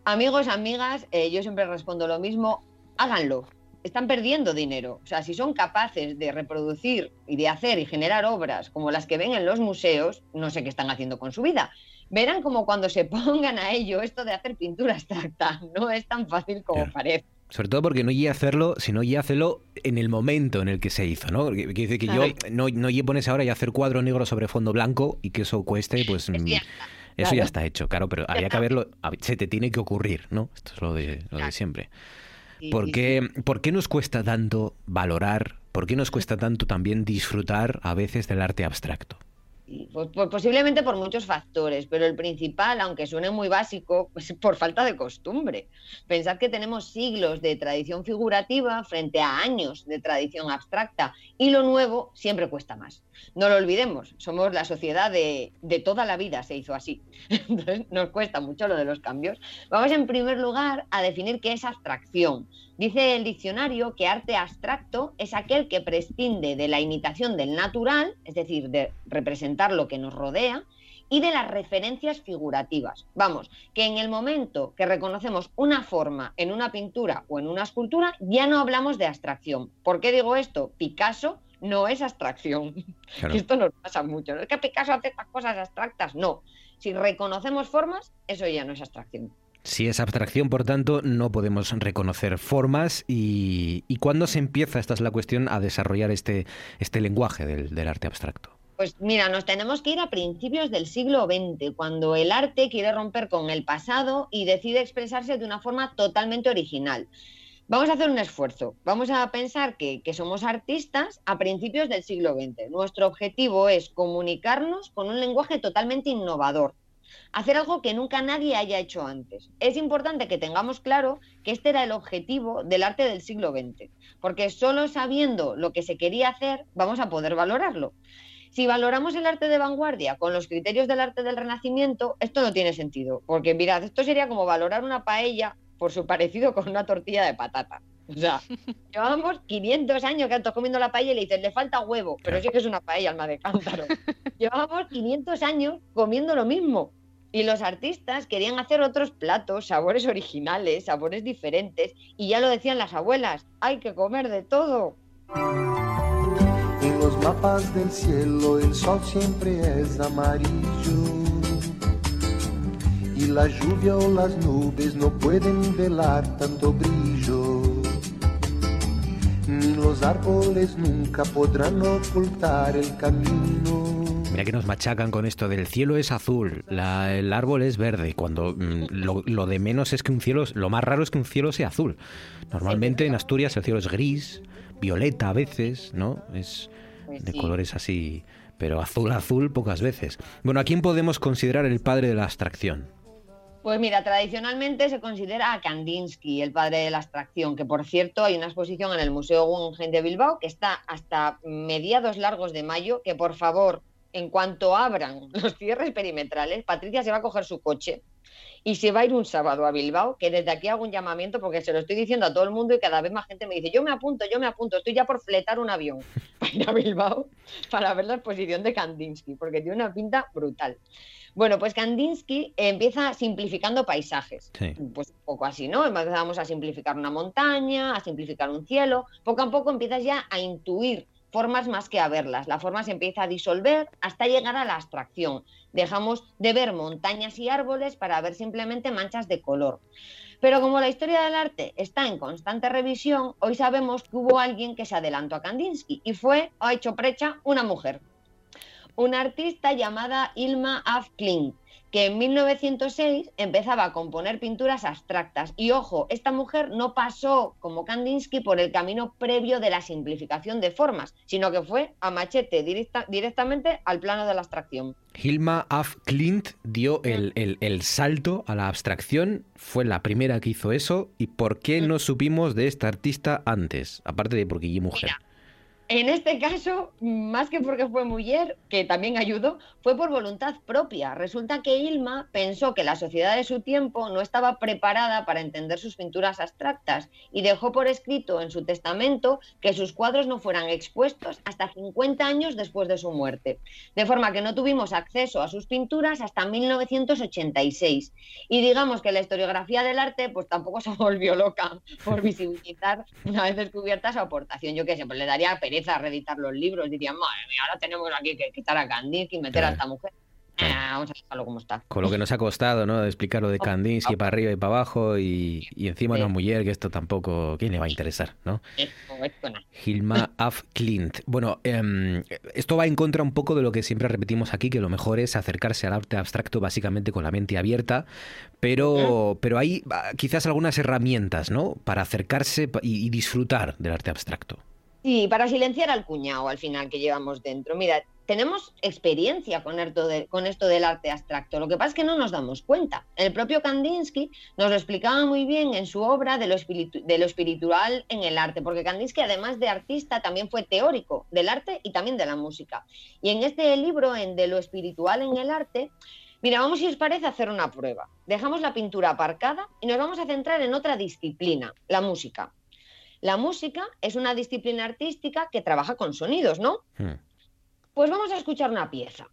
Amigos, amigas, eh, yo siempre respondo lo mismo, háganlo. Están perdiendo dinero. O sea, si son capaces de reproducir y de hacer y generar obras como las que ven en los museos, no sé qué están haciendo con su vida. Verán como cuando se <laughs> pongan a ello esto de hacer pintura abstracta. No es tan fácil como parece. Sobre todo porque no llegue a hacerlo, sino llegue a hacerlo en el momento en el que se hizo, ¿no? Que que dice que yo no, no llegue pones ahora y hacer cuadro negro sobre fondo blanco y que eso cueste, pues mm, eso ya está hecho, claro, pero habría que haberlo, se te tiene que ocurrir, ¿no? Esto es lo de, lo de siempre. ¿Por qué, ¿Por qué nos cuesta tanto valorar, por qué nos cuesta tanto también disfrutar a veces del arte abstracto? Pues, pues posiblemente por muchos factores, pero el principal, aunque suene muy básico, <laughs> pues por falta de costumbre. Pensad que tenemos siglos de tradición figurativa frente a años de tradición abstracta y lo nuevo siempre cuesta más. No lo olvidemos, somos la sociedad de, de toda la vida, se hizo así. <laughs> Entonces nos cuesta mucho lo de los cambios. Vamos en primer lugar a definir qué es abstracción. Dice el diccionario que arte abstracto es aquel que prescinde de la imitación del natural, es decir, de representar lo que nos rodea, y de las referencias figurativas. Vamos, que en el momento que reconocemos una forma en una pintura o en una escultura, ya no hablamos de abstracción. ¿Por qué digo esto? Picasso no es abstracción. <laughs> Claro. Esto nos pasa mucho. No es que Picasso hace estas cosas abstractas, no. Si reconocemos formas, eso ya no es abstracción. Si es abstracción, por tanto, no podemos reconocer formas y, y cuándo se empieza, esta es la cuestión, a desarrollar este, este lenguaje del, del arte abstracto. Pues mira, nos tenemos que ir a principios del siglo XX, cuando el arte quiere romper con el pasado y decide expresarse de una forma totalmente original. Vamos a hacer un esfuerzo. Vamos a pensar que, que somos artistas a principios del siglo XX. Nuestro objetivo es comunicarnos con un lenguaje totalmente innovador, hacer algo que nunca nadie haya hecho antes. Es importante que tengamos claro que este era el objetivo del arte del siglo XX, porque solo sabiendo lo que se quería hacer vamos a poder valorarlo. Si valoramos el arte de vanguardia con los criterios del arte del Renacimiento, esto no tiene sentido, porque mirad, esto sería como valorar una paella por su parecido con una tortilla de patata. O sea, <laughs> llevamos 500 años que estás comiendo la paella y le dices, le falta huevo, pero sí que es una paella, alma de cántaro. Llevábamos 500 años comiendo lo mismo. Y los artistas querían hacer otros platos, sabores originales, sabores diferentes. Y ya lo decían las abuelas, hay que comer de todo. Mapas del cielo el sol siempre es amarillo y la lluvia o las nubes no pueden velar tanto brillo. Ni los árboles nunca podrán ocultar el camino. Mira que nos machacan con esto del cielo es azul, la- el árbol es verde, cuando mm, lo, lo de menos es que un cielo, lo más raro es que un cielo sea azul. Normalmente en Asturias el cielo es gris, violeta a veces, ¿no? Es Pues de sí. colores así, pero azul azul pocas veces. Bueno, ¿a quién podemos considerar el padre de la abstracción? Pues mira, tradicionalmente se considera a Kandinsky, el padre de la abstracción, que por cierto hay una exposición en el Museo Guggenheim de Bilbao que está hasta mediados largos de mayo, que por favor, en cuanto abran <laughs> los cierres perimetrales, Patricia se va a coger su coche y se va a ir un sábado a Bilbao, que desde aquí hago un llamamiento porque se lo estoy diciendo a todo el mundo y cada vez más gente me dice, yo me apunto, yo me apunto, estoy ya por fletar un avión <laughs> para ir a Bilbao para ver la exposición de Kandinsky, porque tiene una pinta brutal. Bueno, pues Kandinsky empieza simplificando paisajes. Pues un poco así, ¿no? Empezamos a simplificar una montaña, a simplificar un cielo. Poco a poco empiezas ya a intuir formas más que a verlas. La forma se empieza a disolver hasta llegar a la abstracción. Dejamos de ver montañas y árboles para ver simplemente manchas de color. Pero como la historia del arte está en constante revisión, hoy sabemos que hubo alguien que se adelantó a Kandinsky y fue, ha hecho precha, una mujer una artista llamada Ilma af Klint, que en 1906 empezaba a componer pinturas abstractas. Y ojo, esta mujer no pasó, como Kandinsky, por el camino previo de la simplificación de formas, sino que fue a machete directa- directamente al plano de la abstracción. Hilma af Klint dio el, el- el salto a la abstracción, fue la primera que hizo eso. ¿Y por qué no supimos de esta artista antes? Aparte de porque ella mujer. En este caso, más que porque fue mujer, que también ayudó, fue por voluntad propia. Resulta que Ilma pensó que la sociedad de su tiempo no estaba preparada para entender sus pinturas abstractas y dejó por escrito en su testamento que sus cuadros no fueran expuestos hasta 50 años después de su muerte. De forma que no tuvimos acceso a sus pinturas hasta 1986. Y digamos que la historiografía del arte pues tampoco se <laughs> volvió loca por visibilizar una vez descubierta su aportación. Yo qué sé, pues le daría pereza reeditar los libros. Dirían, madre mía, ahora tenemos aquí que quitar a Kandinsky y meter a esta mujer. Ah, vamos a dejarlo como está. Con lo que nos ha costado, ¿no? Explicar lo de Kandinsky para arriba y para abajo y, y encima una mujer que esto tampoco, ¿quién le va a interesar, no? Esto, esto no. Hilma af Klint. Bueno, em, esto va en contra un poco de lo que siempre repetimos aquí, que lo mejor es acercarse al arte abstracto básicamente con la mente abierta, pero, pero hay ah, quizás algunas herramientas, ¿no? Para acercarse y, y disfrutar del arte abstracto. Sí, para silenciar al cuñado al final que llevamos dentro. Mira, tenemos experiencia con esto, del arte abstracto. Lo que pasa es que no nos damos cuenta. El propio Kandinsky nos lo explicaba muy bien en su obra de lo, espiritu- de lo espiritual en el arte, porque Kandinsky, además de artista, también fue teórico del arte y también de la música. Y en este libro, en De lo espiritual en el arte, mira, vamos si os parece a hacer una prueba. Dejamos la pintura aparcada y nos vamos a centrar en otra disciplina, la música. La música es una disciplina artística que trabaja con sonidos, ¿no? Hmm. Pues vamos a escuchar una pieza.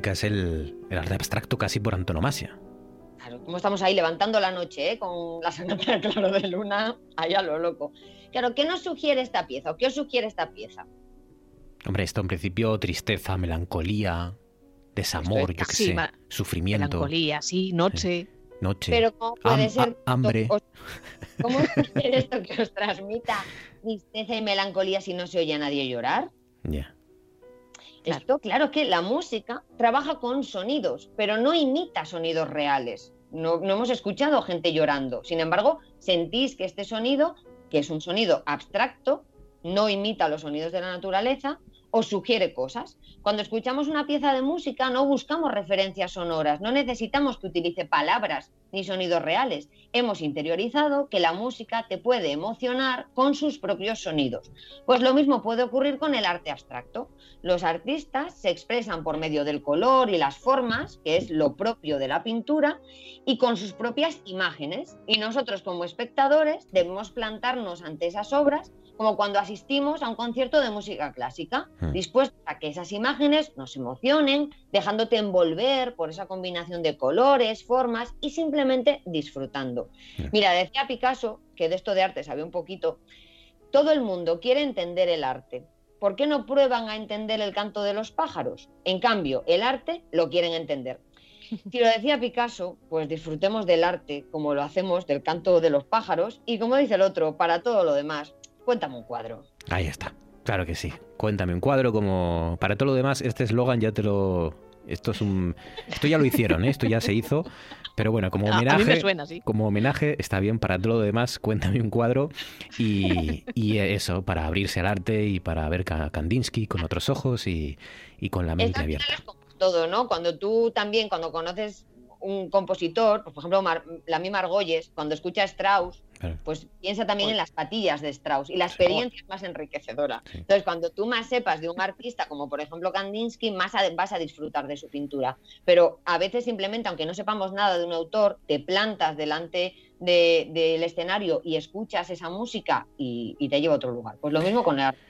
Música es el, el arte abstracto casi por antonomasia. Claro, como estamos ahí levantando la noche, ¿eh? con la sonata <laughs> claro de luna, ahí a lo loco. Claro, ¿qué nos sugiere esta pieza o qué os sugiere esta pieza? Hombre, esto en principio tristeza, melancolía, desamor, yo qué Sí, sé, sufrimiento, Melancolía, sí, noche. noche, Pero ¿cómo puede ham- ser ha- hambre. os- ¿Cómo sugiere esto que os transmita tristeza y melancolía si no se oye a nadie llorar? Ya. Esto, claro, que la música trabaja con sonidos, pero no imita sonidos reales. No, no hemos escuchado gente llorando. Sin embargo, sentís que este sonido, que es un sonido abstracto, no imita los sonidos de la naturaleza, os sugiere cosas. Cuando escuchamos una pieza de música no buscamos referencias sonoras, no necesitamos que utilice palabras ni sonidos reales. Hemos interiorizado que la música te puede emocionar con sus propios sonidos. Pues lo mismo puede ocurrir con el arte abstracto. Los artistas se expresan por medio del color y las formas, que es lo propio de la pintura, y con sus propias imágenes. Y nosotros como espectadores debemos plantarnos ante esas obras como cuando asistimos a un concierto de música clásica, Hmm. dispuestos a que esas imágenes nos emocionen, dejándote envolver por esa combinación de colores, formas y simplemente disfrutando. Mira, decía Picasso, que de esto de arte sabía un poquito, todo el mundo quiere entender el arte. ¿Por qué no prueban a entender el canto de los pájaros? En cambio, el arte lo quieren entender. Si lo decía Picasso, pues disfrutemos del arte como lo hacemos del canto de los pájaros y como dice el otro, para todo lo demás, cuéntame un cuadro. Ahí está. Claro que sí. Cuéntame un cuadro como para todo lo demás. Este eslogan ya te lo. Esto es un. Esto ya lo hicieron, ¿eh? Esto ya se hizo. Pero bueno, como A- a mí homenaje. me suena, sí. Como homenaje está bien para todo lo demás. Cuéntame un cuadro y, y eso para abrirse al arte y para ver Ka- Kandinsky con otros ojos y, y con la mente abierta. todo, ¿no? Cuando tú también, cuando conoces un compositor, pues, por ejemplo, Mar- la misma Argolles, cuando escucha a Strauss, Claro. pues piensa también en las patillas de Strauss y la experiencia es más enriquecedora. Entonces, cuando tú más sepas de un artista, como por ejemplo Kandinsky, más a- vas a disfrutar de su pintura. Pero a veces simplemente, aunque no sepamos nada de un autor, te plantas delante de- del escenario y escuchas esa música y, y te lleva a otro lugar. Pues lo mismo con el arte.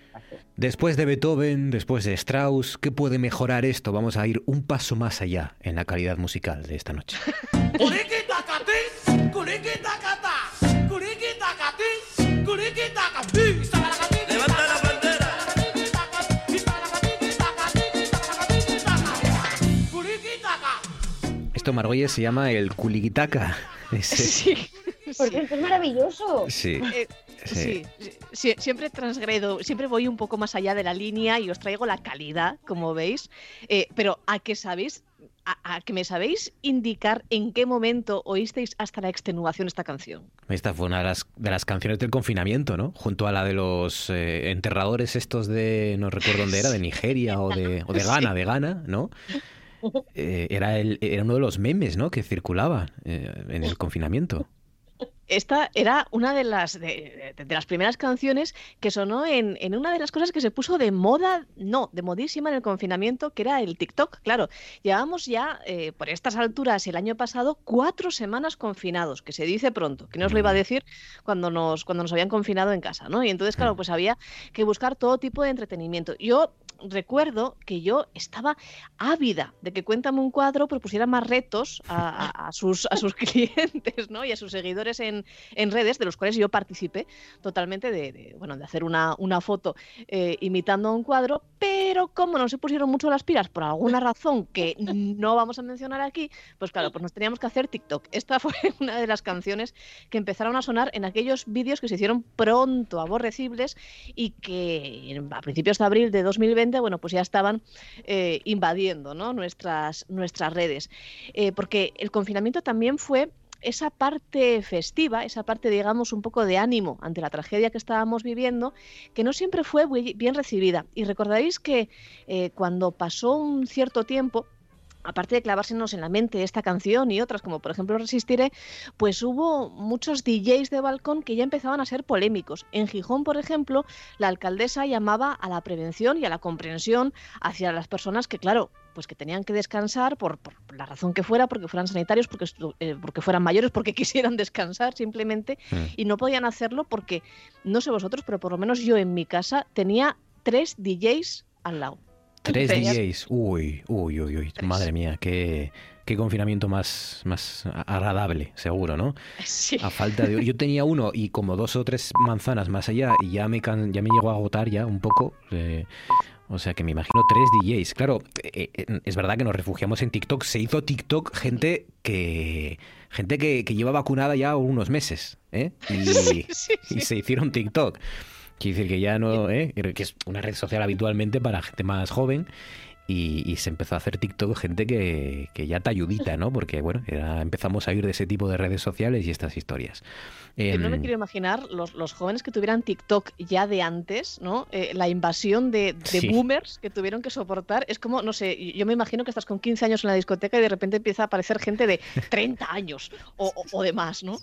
Después de Beethoven, después de Strauss, ¿qué puede mejorar esto? Vamos a ir un paso más allá en la calidad musical de esta noche. Levanta la bandera. Esto, Margolles, se llama el Kuligitaka. <laughs> Ese- Porque esto es maravilloso. Sí. Sí. Sí, sí, siempre transgredo, siempre voy un poco más allá de la línea y os traigo la calidad, como veis. Eh, pero a que sabéis, a, a que me sabéis indicar en qué momento oísteis hasta la extenuación esta canción. Esta fue una de las, de las canciones del confinamiento, ¿no? Junto a la de los eh, enterradores estos de, no recuerdo dónde era, de Nigeria o de, o de <laughs> Ghana, Sí. de Ghana, ¿no? <laughs> Eh, era, el, era uno de los memes, ¿no? Que circulaba en el confinamiento. Esta era una de las, de, de- de las primeras canciones que sonó en, en una de las cosas que se puso de moda, no, de modísima en el confinamiento, que era el TikTok. Claro, llevamos ya eh, por estas alturas el año pasado cuatro semanas confinados, que se dice pronto, que no os lo iba a decir cuando nos, cuando nos habían confinado en casa, ¿no? Y entonces, claro, pues había que buscar todo tipo de entretenimiento. Yo recuerdo que yo estaba ávida de que Cuéntame un cuadro propusiera más retos a, sus, a sus <laughs> clientes ¿no? y a sus seguidores en, en redes, de los cuales yo participé totalmente de, bueno, de hacer una, una foto eh, imitando un cuadro, pero como no se pusieron mucho las pilas por alguna razón que no vamos a mencionar aquí, pues claro, pues nos teníamos que hacer TikTok. Esta fue <laughs> una de las canciones que empezaron a sonar en aquellos vídeos que se hicieron pronto aborrecibles y que a principios de abril de 2020, bueno, pues ya estaban eh, invadiendo ¿no? nuestras, nuestras redes. Eh, porque el confinamiento también fue esa parte festiva, esa parte, digamos, un poco de ánimo ante la tragedia que estábamos viviendo, que no siempre fue bien recibida. Y recordaréis que eh, cuando pasó un cierto tiempo, aparte de clavársenos en la mente esta canción y otras, como por ejemplo Resistiré, pues hubo muchos DJs de balcón que ya empezaban a ser polémicos. En Gijón, por ejemplo, la alcaldesa llamaba a la prevención y a la comprensión hacia las personas que, claro, pues que tenían que descansar por, por la razón que fuera, porque fueran sanitarios, porque, eh, porque fueran mayores, porque <laughs> quisieran descansar simplemente, y no podían hacerlo porque, no sé vosotros, pero por lo menos yo en mi casa tenía tres DJs al lado. Tres DJs. Uy, uy, uy, uy. Madre mía, qué, qué confinamiento más, más agradable, seguro, ¿no? Sí. A falta de. Yo tenía uno y como dos o tres manzanas más allá y ya me, can- ya me llegó a agotar ya un poco. eh, o sea que me imagino tres DJs. Claro, eh, eh, es verdad que nos refugiamos en TikTok. Se hizo TikTok gente que. Gente que, que lleva vacunada ya unos meses, ¿eh? <laughs> Y, y se hicieron TikTok. Quiere decir que ya no, ¿eh? que es una red social habitualmente para gente más joven. Y, y se empezó a hacer TikTok gente que, que ya talludita, ¿no? Porque, bueno, era, empezamos a ir de ese tipo de redes sociales y estas historias. Yo no me Em, quiero imaginar los, los jóvenes que tuvieran TikTok ya de antes, ¿no? Eh, la invasión de, de Sí. boomers que tuvieron que soportar. Es como, no sé, yo me imagino que estás con 15 años en la discoteca y de repente empieza a aparecer gente de 30 años o, o- o de más, ¿no?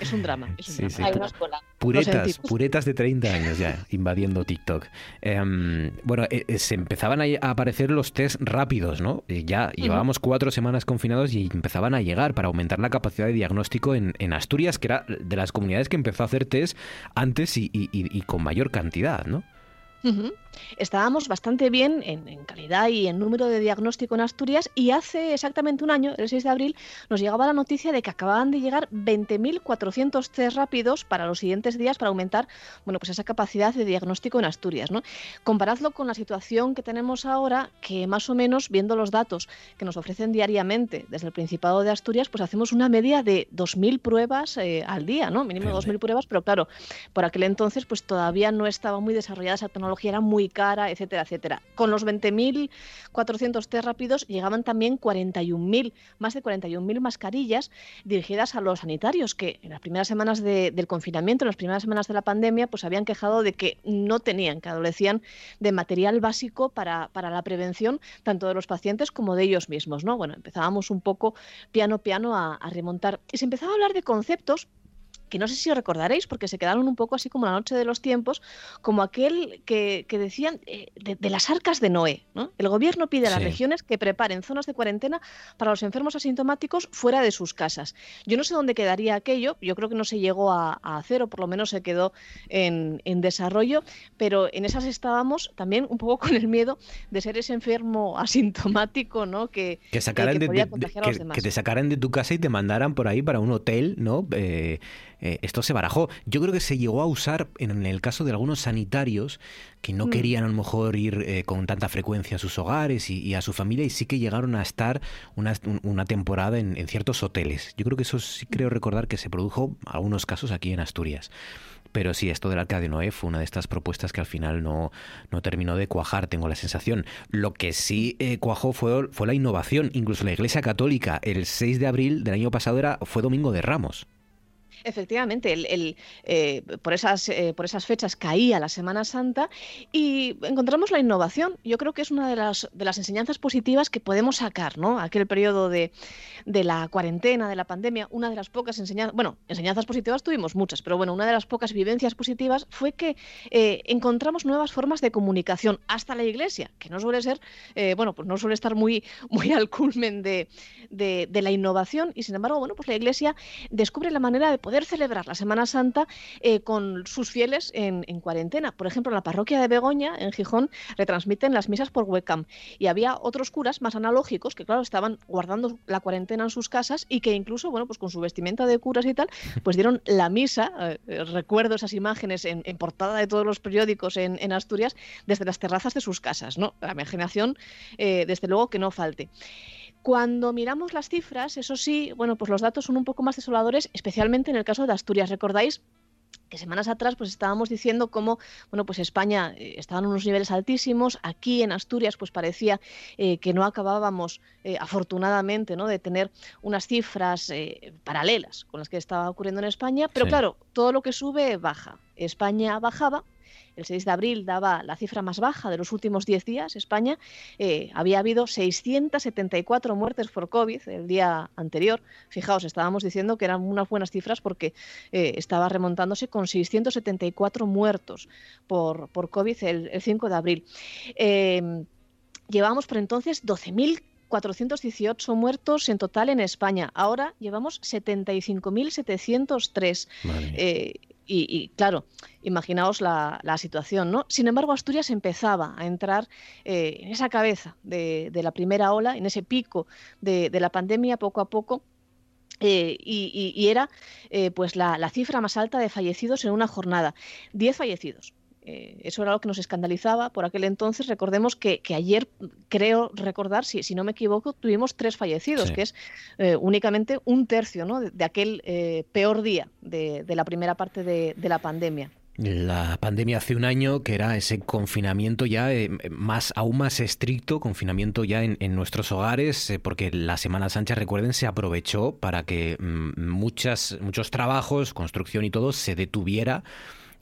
Es un drama. Es un Sí, drama. sí. Hay colas. Lo Puretas, puretas de 30 años ya, invadiendo TikTok. Em, bueno, eh, eh, se empezaban a, a los test rápidos, ¿no? Eh, ya llevábamos cuatro semanas confinados y empezaban a llegar para aumentar la capacidad de diagnóstico en, en Asturias, que era de las comunidades que empezó a hacer test antes y, y- y- y con mayor cantidad, ¿no? Estábamos bastante bien en, en calidad y en número de diagnóstico en Asturias y hace exactamente un año, el 6 de abril, nos llegaba la noticia de que acababan de llegar 20.400 test rápidos para los siguientes días para aumentar bueno, pues esa capacidad de diagnóstico en Asturias. ¿no? Comparadlo con la situación que tenemos ahora, que más o menos, viendo los datos que nos ofrecen diariamente desde el Principado de Asturias, pues hacemos una media de 2.000 pruebas eh, al día, ¿no? mínimo 2.000 pruebas, pero claro, por aquel entonces pues todavía no estaba muy desarrollada esa tecnología, era muy cara, etcétera, etcétera. Con los 20.400 test rápidos llegaban también 41.000, más de 41.000 mascarillas dirigidas a los sanitarios que en las primeras semanas de- del confinamiento, en las primeras semanas de la pandemia, pues habían quejado de que no tenían, que adolecían de material básico para, para la prevención tanto de los pacientes como de ellos mismos, ¿no? Bueno, empezábamos un poco piano piano a remontar y se empezaba a hablar de conceptos que no sé si recordaréis, porque se quedaron un poco así como la noche de los tiempos, como aquel que, que decían eh, de, de las arcas de Noé. ¿no? El gobierno pide a las Sí. regiones que preparen zonas de cuarentena para los enfermos asintomáticos fuera de sus casas. Yo no sé dónde quedaría aquello, yo creo que no se llegó a, a hacer, o por lo menos se quedó en, en desarrollo, pero en esas estábamos también un poco <laughs> con el miedo de ser ese enfermo asintomático, ¿no? Que, Que eh, sacaran que de, de- a que, los demás. que te sacaran de tu casa y te mandaran por ahí para un hotel, ¿no? Eh, eh, esto se barajó. Yo creo que se llegó a usar en el caso de algunos sanitarios que no Mm. querían a lo mejor ir eh, con tanta frecuencia a sus hogares y, y a su familia y sí que llegaron a estar una, un- una temporada en, en ciertos hoteles. Yo creo que eso sí creo recordar que se produjo algunos casos aquí en Asturias. Pero sí, esto del Arca de Noé fue una de estas propuestas que al final no, no terminó de cuajar, tengo la sensación. Lo que sí eh, cuajó fue, fue la innovación. Incluso la Iglesia Católica, el 6 de abril del año pasado, era, fue Domingo de Ramos. Efectivamente, el, el, eh, por, esas, eh, por esas fechas caía la Semana Santa y encontramos la innovación. Yo creo que es una de las, de las enseñanzas positivas que podemos sacar, ¿no? Aquel periodo de, de la cuarentena, de la pandemia, una de las pocas enseñanzas, bueno, enseñanzas positivas tuvimos muchas, pero bueno, una de las pocas vivencias positivas fue que eh, encontramos nuevas formas de comunicación hasta la iglesia, que no suele ser, eh, bueno, pues no suele estar muy, <laughs> muy al culmen de, de, de la innovación y sin embargo, bueno, pues la iglesia descubre la manera de poder celebrar la Semana Santa eh, con sus fieles en, en cuarentena. Por ejemplo, en la parroquia de Begoña, en Gijón, retransmiten las misas por webcam. Y había otros curas más analógicos que, claro, estaban guardando la cuarentena en sus casas y que incluso, bueno, pues con su vestimenta de curas y tal, <laughs> pues dieron la misa. eh, recuerdo esas imágenes en, en portada de todos los periódicos en, en Asturias desde las terrazas de sus casas, ¿no? La imaginación, eh, desde luego, que no falte. Cuando miramos las cifras, eso sí, bueno, pues los datos son un poco más desoladores, especialmente en el caso de Asturias. ¿Recordáis? que semanas atrás pues estábamos diciendo cómo bueno pues España eh, estaba en unos niveles altísimos aquí en Asturias pues parecía eh, que no acabábamos eh, afortunadamente no de tener unas cifras eh, paralelas con las que estaba ocurriendo en España pero Sí. claro todo lo que sube baja España bajaba el 6 de abril daba la cifra más baja de los últimos 10 días. España eh, había habido 674 muertes por COVID el día anterior. Fijaos, estábamos diciendo que eran unas buenas cifras porque eh, estaba remontándose con 674 muertos por, por COVID el, el 5 de abril. Eh, llevábamos por entonces 12.418 muertos en total en España. Ahora llevamos 75.703. Eh, y, claro, imaginaos la, situación, ¿no? Sin embargo, Asturias empezaba a entrar eh, en esa cabeza de, la primera ola, en ese pico de, de la pandemia poco a poco. eh, y, y- y era eh, pues la, la cifra más alta de fallecidos en una jornada. 10 fallecidos. Eh, eso era lo que nos escandalizaba por aquel entonces. Recordemos que, que ayer, creo recordar, si, si no me equivoco, tuvimos tres fallecidos, Sí. que es eh, únicamente un tercio ¿no? de, de aquel eh, peor día de, de la primera parte de, de la pandemia. La pandemia hace un año que era ese confinamiento ya eh, más aún más estricto, confinamiento ya en, en nuestros hogares, eh, porque la Semana Santa, recuerden, se aprovechó para que mm, muchas, muchos trabajos, construcción y todo, se detuviera.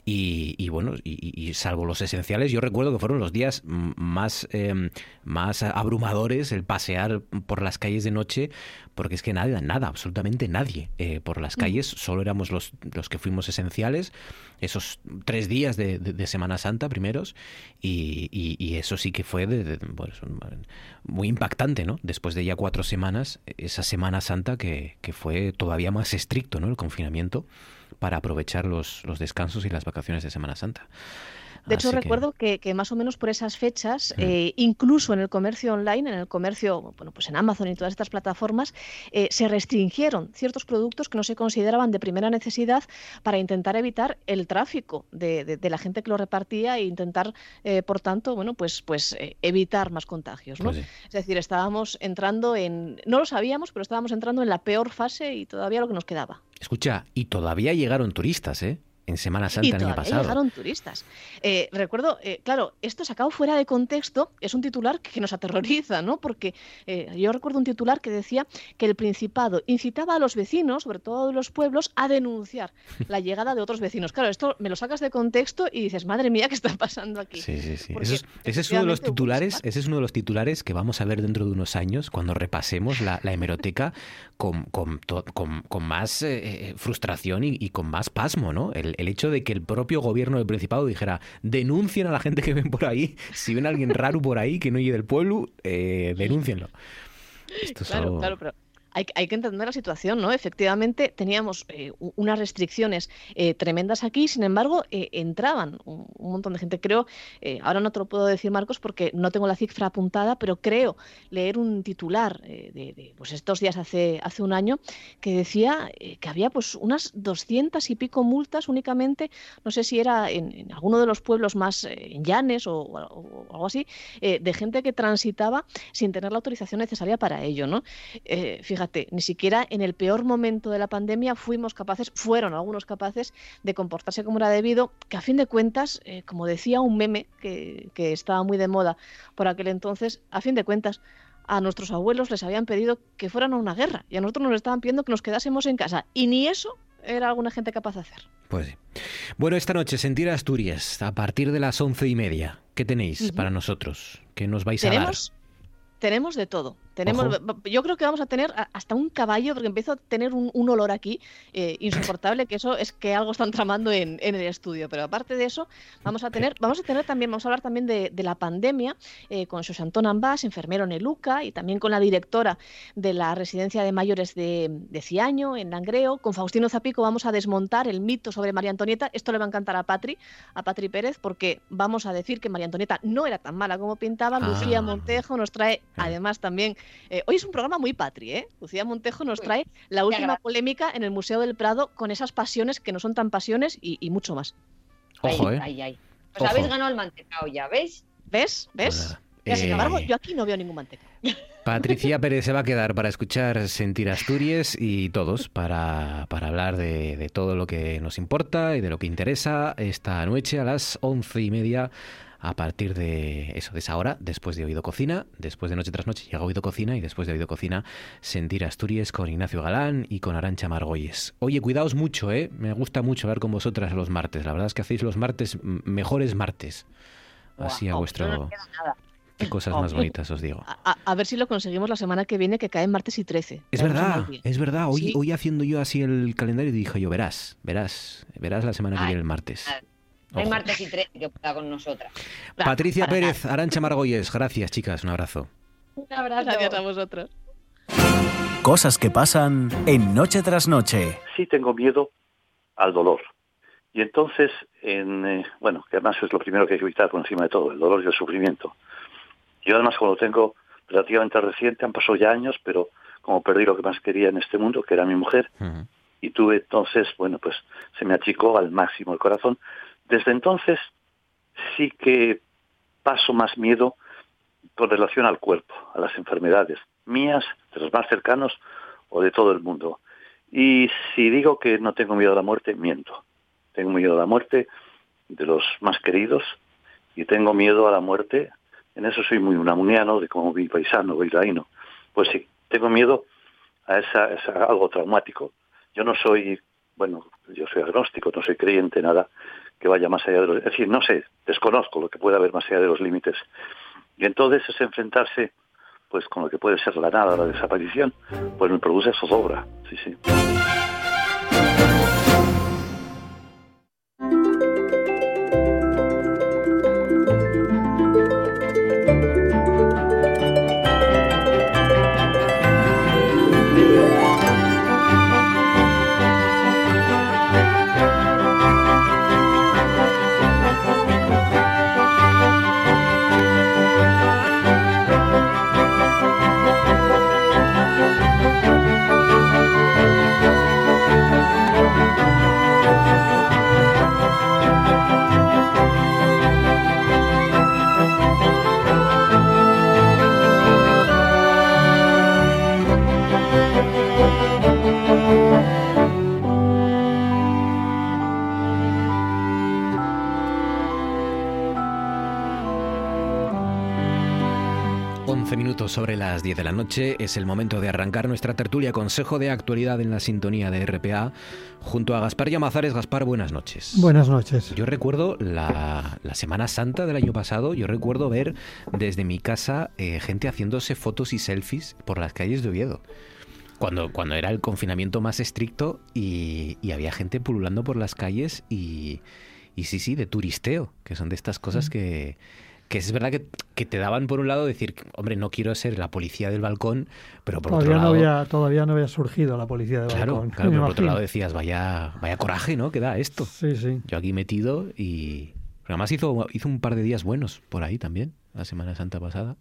Y, y bueno, y, salvo los esenciales, yo recuerdo que fueron los días mm, más, eh, más abrumadores el pasear por las calles de noche, porque es que nada, nada, absolutamente nadie eh, por las calles, solo éramos los, los que fuimos esenciales, esos tres días de, de- de Semana Santa primeros, y, y- y eso sí que fue de- bueno, muy impactante, ¿no? Después de ya cuatro semanas, esa Semana Santa que, que fue todavía más estricto, ¿no? El confinamiento para aprovechar los, los descansos y las vacaciones de Semana Santa. De hecho, que- recuerdo que, que más o menos por esas fechas, eh, incluso en el comercio online, en el comercio, bueno, pues en Amazon y todas estas plataformas, eh, se restringieron ciertos productos que no se consideraban de primera necesidad para intentar evitar el tráfico de, de- de la gente que lo repartía e intentar, eh, por tanto, bueno, pues, pues evitar más contagios, ¿no? Pues sí. Es decir, estábamos entrando en, no lo sabíamos, pero estábamos entrando en la peor fase y todavía lo que nos quedaba. Escucha, y todavía llegaron turistas, ¿eh? En Semana Y Santa el año pasado. llegaron turistas. Eh, recuerdo, eh, claro, esto sacado fuera de contexto es un titular que nos aterroriza, ¿no? Porque eh, yo recuerdo un titular que decía que el Principado incitaba a los vecinos, sobre todo de los pueblos, a denunciar <laughs> la llegada de otros vecinos. Claro, esto me lo sacas de contexto y dices, madre mía, ¿qué está pasando aquí? Sí, sí, sí. Eso es- ese es uno de los titulares, ese es uno de los titulares que vamos a ver dentro de unos años cuando repasemos la, la hemeroteca con, con, to- con- con más frustración y, y con más pasmo, ¿no? El, el hecho de que el propio gobierno del Principado dijera denuncien a la gente que ven por ahí, si ven a alguien raro por ahí que no llegue del pueblo, eh, denúncienlo. <laughs> Esto es Claro, algo- claro, pero hay, que entender la situación, ¿no? Efectivamente, teníamos eh, unas restricciones eh, tremendas aquí, sin embargo, eh, entraban un, montón de gente. Creo, eh, ahora no te lo puedo decir, Marcos, porque no tengo la cifra apuntada, pero creo leer un titular de, de, pues estos días hace, hace un año que decía que había pues unas 200 y pico multas únicamente, no sé si era en, en alguno de los pueblos más en Llanes o, o- algo así, de gente que transitaba sin tener la autorización necesaria para ello, ¿no? Eh, fíjate, ni siquiera en el peor momento de la pandemia fuimos capaces, fueron algunos capaces de comportarse como era debido, que a fin de cuentas, eh, como decía un meme que, que estaba muy de moda por aquel entonces, a fin de cuentas, a nuestros abuelos les habían pedido que fueran a una guerra y a nosotros nos estaban pidiendo que nos quedásemos en casa y ni eso era alguna gente capaz de hacer. Pues sí. Bueno, esta noche, Sentir Asturias, a partir de las once y media. ¿Qué tenéis para nosotros? ¿Qué nos vais a dar? Tenemos de todo. Tenemos, Ojo. yo creo que vamos a tener hasta un caballo, porque empiezo a tener un, un olor aquí eh, insoportable, que eso es que algo están tramando en, en el estudio. Pero aparte de eso, vamos a tener, vamos a tener también, vamos a hablar también de, de la pandemia eh, con Xosantón Ambas, enfermero en Eluca, y también con la directora de la residencia de mayores de, de Ciaño, en Langreo. Con Faustino Zapico vamos a desmontar el mito sobre María Antonieta. Esto le va a encantar a Patri, a Patri Pérez, porque vamos a decir que María Antonieta no era tan mala como pintaba. Ah. Lucía Montejo nos trae, además también, eh, hoy es un programa muy patri, ¿eh? Lucía Montejo nos trae la última polémica en el Museo del Prado con esas pasiones que no son tan pasiones y, y mucho más. Ojo, ay, ¿eh? ay, ay. Os Ojo. habéis ganado el mantecao ya, ¿veis? ¿Ves? ¿Ves? Y sin Eh, embargo, yo aquí no veo ningún manteca. <laughs> Patricia Pérez se va a quedar para escuchar Sentir Asturias y todos para, para hablar de, de todo lo que nos importa y de lo que interesa esta noche a las once y media a partir de eso, de esa hora, después de Oído Cocina, después de Noche tras Noche llega Oído Cocina y después de Oído Cocina Sentir Asturias con Ignacio Galán y con Arancha Margolles. Oye, cuidaos mucho, ¿eh? Me gusta mucho hablar con vosotras los martes. La verdad es que hacéis los martes mejores martes. Así a Guau, vuestro... no. Qué cosas más bonitas os digo. A, a ver si lo conseguimos la semana que viene, que cae martes y 13. Es en verdad, es verdad. Hoy, Sí. hoy haciendo yo así el calendario dije yo, verás, verás, verás la semana que viene el martes. Hay martes y tres que pueda con nosotras. Patricia para Pérez, Arancha Margolles, gracias chicas, un abrazo. Un abrazo. Gracias a vosotros. Cosas que pasan en Noche tras Noche. sí tengo miedo al dolor. Y entonces, en, eh, bueno, que además es lo primero que hay que evitar por encima de todo, el dolor y el sufrimiento. Yo además como lo tengo relativamente reciente, han pasado ya años, pero como perdí lo que más quería en este mundo, que era mi mujer, y tuve entonces, bueno, pues se me achicó al máximo el corazón. Desde entonces sí que paso más miedo con relación al cuerpo, a las enfermedades mías, de los más cercanos o de todo el mundo. Y si digo que no tengo miedo a la muerte, miento. Tengo miedo a la muerte de los más queridos y tengo miedo a la muerte, en eso soy muy unamuniano, de como mi paisano, bailaino. Pues sí, tengo miedo a esa, esa- algo traumático. Yo no soy, bueno, yo soy agnóstico, no soy creyente, nada que vaya más allá de los... Es decir, no sé, desconozco lo que puede haber más allá de los límites. Y entonces es enfrentarse pues con lo que puede ser la nada, la desaparición, pues me produce zozobra, sí, sí. Minutos sobre las 10 de la noche es el momento de arrancar nuestra tertulia Consejo de Actualidad en la sintonía de RPA junto a Gaspar Llamazares. Gaspar, buenas noches. Buenas noches. Yo recuerdo la, la Semana Santa del año pasado, yo recuerdo ver desde mi casa eh, gente haciéndose fotos y selfies por las calles de Oviedo. Cuando, cuando era el confinamiento más estricto y, y había gente pululando por las calles y, y sí, sí, de turisteo, que son de estas cosas que, que es verdad que, que te daban por un lado decir, hombre, no quiero ser la policía del balcón, pero por Todavía otro no, lado... había, todavía no había surgido la policía de Claro, balcón. claro, pero por otro lado decías, vaya, vaya coraje, ¿no? Que da esto. Sí, sí. Yo aquí metido y... además hizo, hizo un par de días buenos por ahí también, la Semana Santa pasada.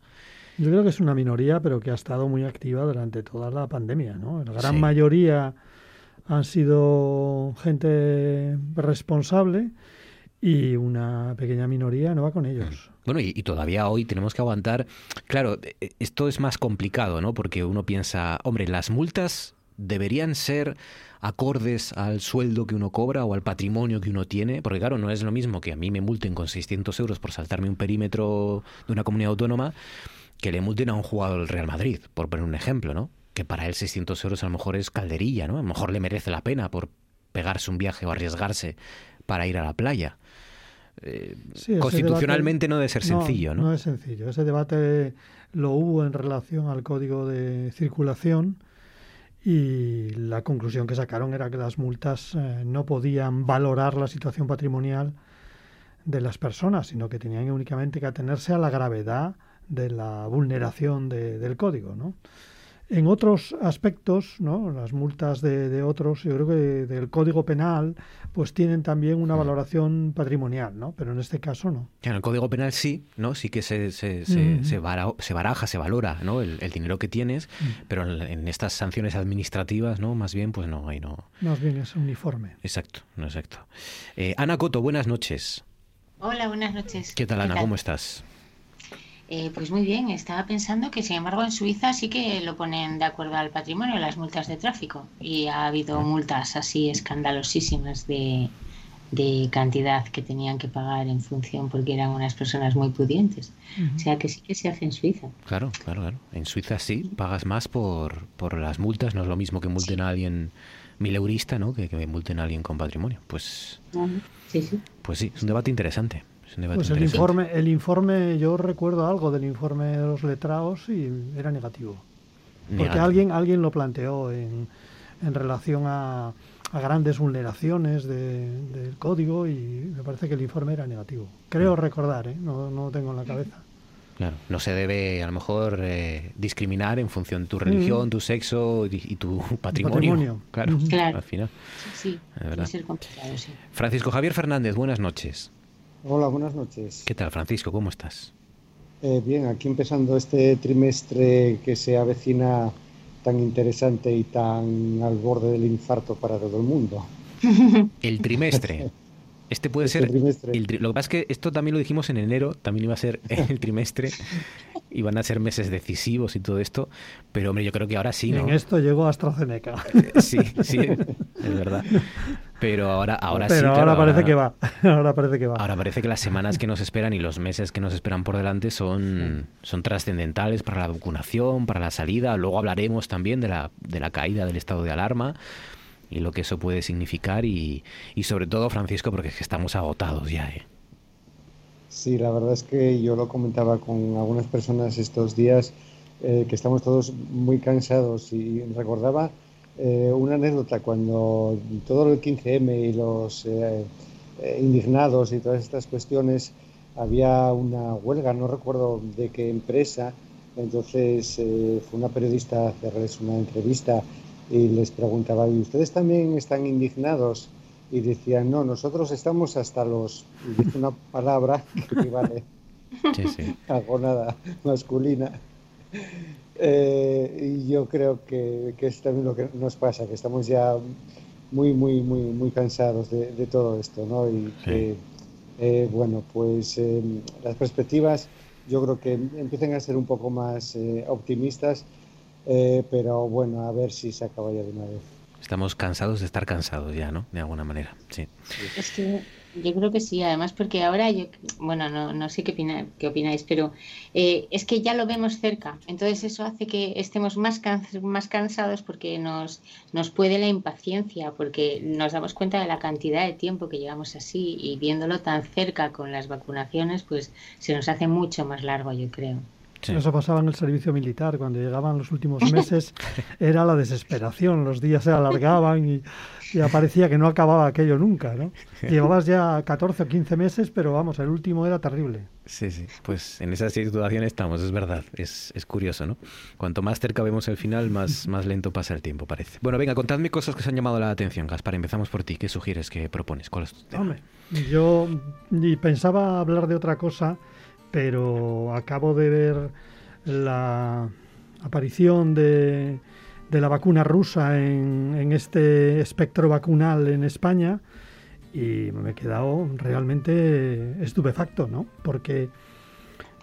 Yo creo que es una minoría, pero que ha estado muy activa durante toda la pandemia, ¿no? La gran Sí. mayoría han sido gente responsable y una pequeña minoría no va con ellos. Bueno, y, todavía hoy tenemos que aguantar. Claro, eh, esto es más complicado, ¿no? Porque uno piensa, hombre, las multas deberían ser acordes al sueldo que uno cobra o al patrimonio que uno tiene, porque claro, no es lo mismo que a mí me multen con 600 euros por saltarme un perímetro de una comunidad autónoma que le multen a un jugador del Real Madrid, por poner un ejemplo, ¿no? Que para él 600 euros a lo mejor es calderilla, ¿no? A lo mejor le merece la pena por pegarse un viaje o arriesgarse para ir a la playa. Eh, Sí, constitucionalmente debate- no debe ser sencillo, ¿no? No es sencillo. Ese debate lo hubo en relación al código de circulación y la conclusión que sacaron era que las multas eh, no podían valorar la situación patrimonial de las personas, sino que tenían únicamente que atenerse a la gravedad de la vulneración de- del código, ¿no? En otros aspectos, ¿no? las multas de, de otros, yo creo que del Código Penal, pues tienen también una valoración patrimonial, ¿no? Pero en este caso no. En el Código Penal sí, ¿no? Sí que se, se, se, bara- baraja, se valora, ¿no? El, el dinero que tienes, Mm. pero en, en estas sanciones administrativas, ¿no? Más bien, pues no, ahí no. Más bien es uniforme. Exacto, no exacto. Eh, Ana Coto, buenas noches. Hola, buenas noches. ¿Qué tal, Ana? ¿Cómo estás? Eh, pues muy bien, estaba pensando que sin embargo en Suiza sí que lo ponen de acuerdo al patrimonio las multas de tráfico y ha habido multas así escandalosísimas de, de cantidad que tenían que pagar en función porque eran unas personas muy pudientes. O sea que sí que se hace en Suiza. Claro, claro, claro. En Suiza sí, pagas más por, por las multas, no es lo mismo que multen a alguien mileurista, ¿no? Que, que multen a alguien con patrimonio. Pues, Sí, sí. pues sí, es un debate interesante. Un debate Pues el informe, el informe, yo recuerdo algo del informe de los letrados y era negativo. Porque Negativo. alguien, alguien lo planteó en, en relación a, a grandes vulneraciones de- del código y me parece que el informe era negativo. Creo Mm. recordar, ¿eh? no, no lo tengo en la cabeza. Claro, no se debe a lo mejor eh, discriminar en función de tu religión, Mm. tu sexo y, y tu patrimonio. patrimonio. <laughs> Claro, Ujú. Claro. al final. Sí, sí, puede ser complicado, sí. Francisco Javier Fernández, buenas noches. Hola, buenas noches. ¿Qué tal, Francisco? ¿Cómo estás? Eh, bien, aquí empezando este trimestre que se avecina tan interesante y tan al borde del infarto para todo el mundo. <laughs> El trimestre. Este puede Este ser. trimestre. el tri- lo que pasa es que esto también lo dijimos en enero, también iba a ser <laughs> el trimestre, iban a ser meses decisivos y todo esto, pero hombre, yo creo que ahora sí, ¿no? En esto llegó AstraZeneca. Sí, sí, es verdad. Pero ahora, ahora sí. Pero claro, ahora parece que va. <laughs> Ahora parece que va. Ahora parece que las semanas que nos esperan y los meses que nos esperan por delante son, son trascendentales para la vacunación, para la salida. Luego hablaremos también de la, de la caída del estado de alarma y lo que eso puede significar y, y sobre todo, Francisco, porque es que estamos agotados ya. ¿eh? Sí, la verdad es que yo lo comentaba con algunas personas estos días, eh, que estamos todos muy cansados y recordaba eh, una anécdota cuando todo el 15M y los eh, eh, indignados y todas estas cuestiones, había una huelga, no recuerdo de qué empresa, entonces eh, fue una periodista a hacerles una entrevista y les preguntaba, ¿y ustedes también están indignados? Y decían, no, nosotros estamos hasta los... Y dice una palabra que equivale <laughs> Sí, sí. a gonada masculina. Eh, y yo creo que, que es también lo que nos pasa, que estamos ya muy, muy, muy, muy cansados de, de todo esto, ¿no? Y que, eh, bueno, pues eh, las perspectivas yo creo que empiezan a ser un poco más eh, optimistas, eh, pero bueno, a ver si se acaba ya de una vez. Estamos cansados de estar cansados ya, ¿no? De alguna manera, sí. Es que yo creo que sí, además porque ahora yo, bueno, no, no sé qué, opina- qué opináis, pero eh, es que ya lo vemos cerca, entonces eso hace que estemos más, can- más cansados porque nos, nos puede la impaciencia, porque nos damos cuenta de la cantidad de tiempo que llevamos así y viéndolo tan cerca con las vacunaciones, pues se nos hace mucho más largo, yo creo. Eso pasaba en el servicio militar, cuando llegaban los últimos <laughs> meses era la desesperación, los días se alargaban y ya parecía que no acababa aquello nunca, ¿no? Llevabas ya 14 o 15 meses, pero vamos, el último era terrible. Sí, sí. Pues en esa situación estamos, es verdad. Es, es curioso, ¿no? Cuanto más cerca vemos el final, más, <laughs> más lento pasa el tiempo, parece. Bueno, venga, contadme cosas que os han llamado la atención. Gaspar, empezamos por ti. ¿Qué sugieres, qué propones? ¿Cuál es tu tema? Hombre, yo y pensaba hablar de otra cosa, pero acabo de ver la aparición de, la vacuna rusa en, en este espectro vacunal en España y me he quedado realmente estupefacto, ¿no? Porque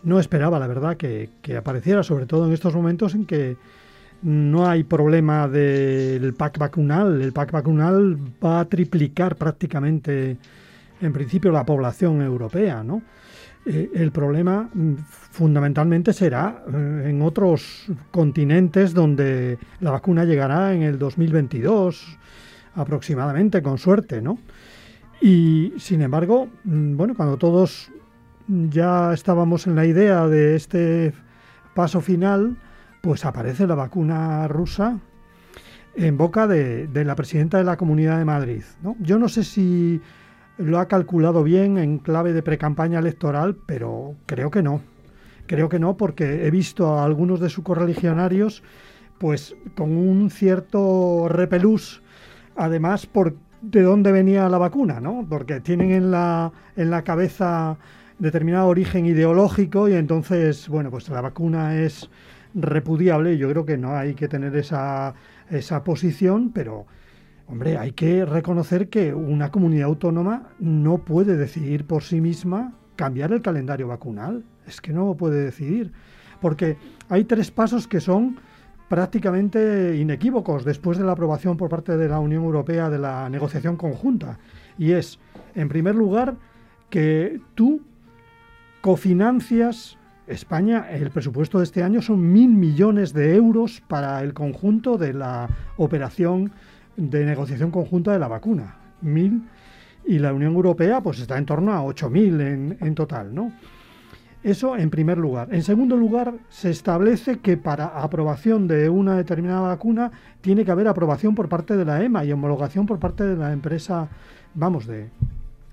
no esperaba, la verdad, que, que apareciera, sobre todo en estos momentos en que no hay problema del pack vacunal. El pack vacunal va a triplicar prácticamente, en principio, la población europea, ¿no? Eh, el problema mm, fundamentalmente será eh, en otros continentes donde la vacuna llegará en el 2022 aproximadamente, con suerte, ¿no? Y sin embargo, mm, bueno, cuando todos ya estábamos en la idea de este paso final, pues aparece la vacuna rusa en boca de, de la presidenta de la Comunidad de Madrid. ¿no? Yo no sé si lo ha calculado bien en clave de precampaña electoral, pero creo que no. Creo que no, porque he visto a algunos de sus correligionarios pues con un cierto repelús, además por de dónde venía la vacuna, ¿no? Porque tienen en la, en la cabeza determinado origen ideológico y entonces, bueno, pues la vacuna es repudiable. Yo creo que no hay que tener esa, esa posición, pero, hombre, hay que reconocer que una comunidad autónoma no puede decidir por sí misma cambiar el calendario vacunal. Es que no puede decidir. Porque hay tres pasos que son prácticamente inequívocos después de la aprobación por parte de la Unión Europea de la negociación conjunta. Y es, en primer lugar, que tú cofinancias España, el presupuesto de este año son mil millones de euros para el conjunto de la operación de negociación conjunta de la vacuna. Mil y la Unión Europea pues está en torno a 8.000 en, en total, ¿no? Eso en primer lugar. En segundo lugar, se establece que para aprobación de una determinada vacuna tiene que haber aprobación por parte de la EMA y homologación por parte de la empresa, vamos, de,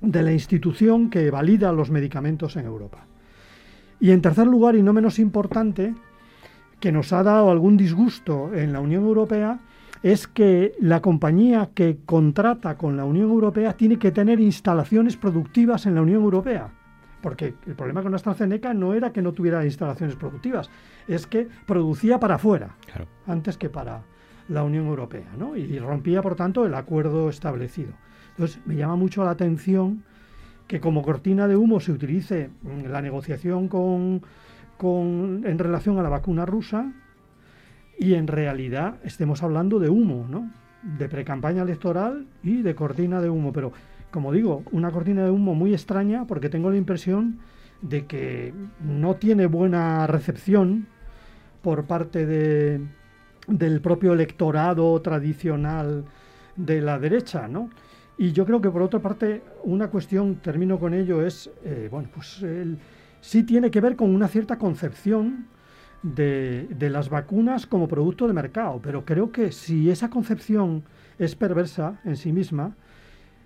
de la institución que valida los medicamentos en Europa. Y en tercer lugar, y no menos importante, que nos ha dado algún disgusto en la Unión Europea, es que la compañía que contrata con la Unión Europea tiene que tener instalaciones productivas en la Unión Europea. Porque el problema con AstraZeneca no era que no tuviera instalaciones productivas, es que producía para afuera, antes que para la Unión Europea, ¿no? Y rompía, por tanto, el acuerdo establecido. Entonces, me llama mucho la atención que como cortina de humo se utilice la negociación con, con, en relación a la vacuna rusa y en realidad estemos hablando de humo, ¿no? De precampaña electoral y de cortina de humo. Pero como digo, una cortina de humo muy extraña porque tengo la impresión de que no tiene buena recepción por parte de, del propio electorado tradicional de la derecha, ¿no? Y yo creo que por otra parte, una cuestión, termino con ello, es, eh, bueno, pues sí tiene que ver con una cierta concepción de, las vacunas como producto de mercado, pero creo que si esa concepción es perversa en sí misma,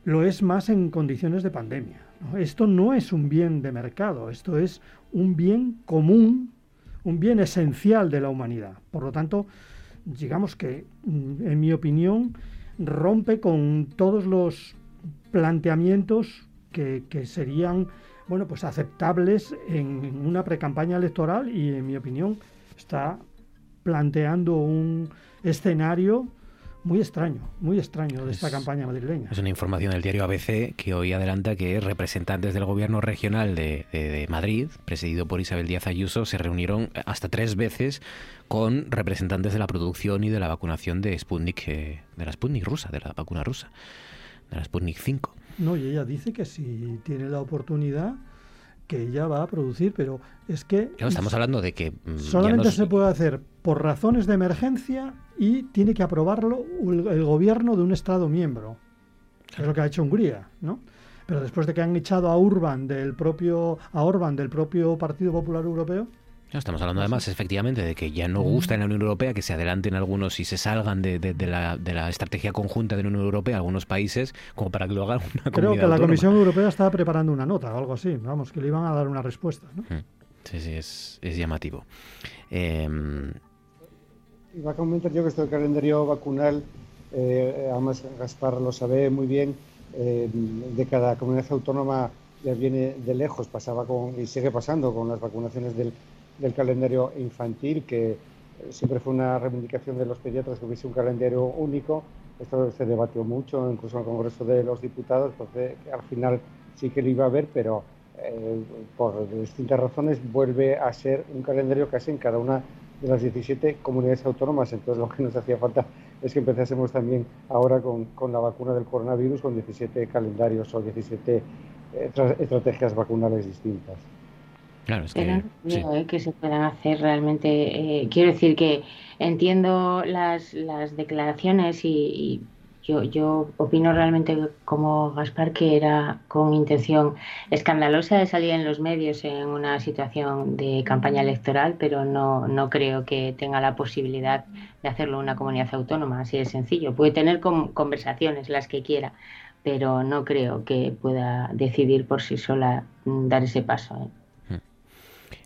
lo es más en condiciones de pandemia. Esto no es un bien de mercado, esto es un bien común, un bien esencial de la humanidad. Por lo tanto, digamos que, mm, en mi opinión, rompe con todos los planteamientos que serían bueno, pues aceptables en una precampaña electoral y, en mi opinión, está planteando un escenario muy extraño, muy extraño de esta campaña madrileña. Es una información del diario ABC que hoy adelanta que representantes del gobierno regional de, de, de, Madrid, presidido por Isabel Díaz Ayuso, se reunieron hasta tres veces con representantes de la producción y de la vacunación de Sputnik, eh, de la Sputnik rusa, de la vacuna rusa, de la Sputnik 5. No, y ella dice que si tiene la oportunidad que ella va a producir, pero es que... Claro, estamos hablando de que... Mm, solamente se puede hacer por razones de emergencia y tiene que aprobarlo el, el gobierno de un Estado miembro, es lo que ha hecho Hungría, ¿no? Pero después de que han echado a Urban del propio, a Orban del propio Partido Popular Europeo, no, estamos hablando además efectivamente de que ya no gusta en la Unión Europea que se adelanten algunos y se salgan de, de, de, la, de, la, estrategia conjunta de la Unión Europea algunos países como para que lo hagan <laughs> una Creo que la autónoma. Comisión Europea estaba preparando una nota o algo así, vamos, que le iban a dar una respuesta. ¿no? Sí, sí, es, es llamativo. Eh, Iba a comentar yo que esto del calendario vacunal, eh, además Gaspar lo sabe muy bien, eh, de cada comunidad autónoma ya viene de lejos, pasaba con, y sigue pasando con las vacunaciones del, del calendario infantil, que siempre fue una reivindicación de los pediatras que hubiese un calendario único. Esto se debatió mucho, incluso en el Congreso de los Diputados, porque al final sí que lo iba a haber, pero eh, por distintas razones vuelve a ser un calendario casi en cada una de las 17 comunidades autónomas. Entonces lo que nos hacía falta es que empezásemos también ahora con, con la vacuna del coronavirus con 17 calendarios o 17 eh, estrategias vacunales distintas. Claro, es que, Pero no sí. eh, que se puedan hacer realmente. Eh, quiero decir que entiendo las, las declaraciones y, y, yo, yo opino realmente como Gaspar que era con intención escandalosa de salir en los medios en una situación de campaña electoral, pero no, no creo que tenga la posibilidad de hacerlo una comunidad autónoma, así de sencillo. Puede tener con- conversaciones, las que quiera, pero no creo que pueda decidir por sí sola mm, dar ese paso. ¿eh?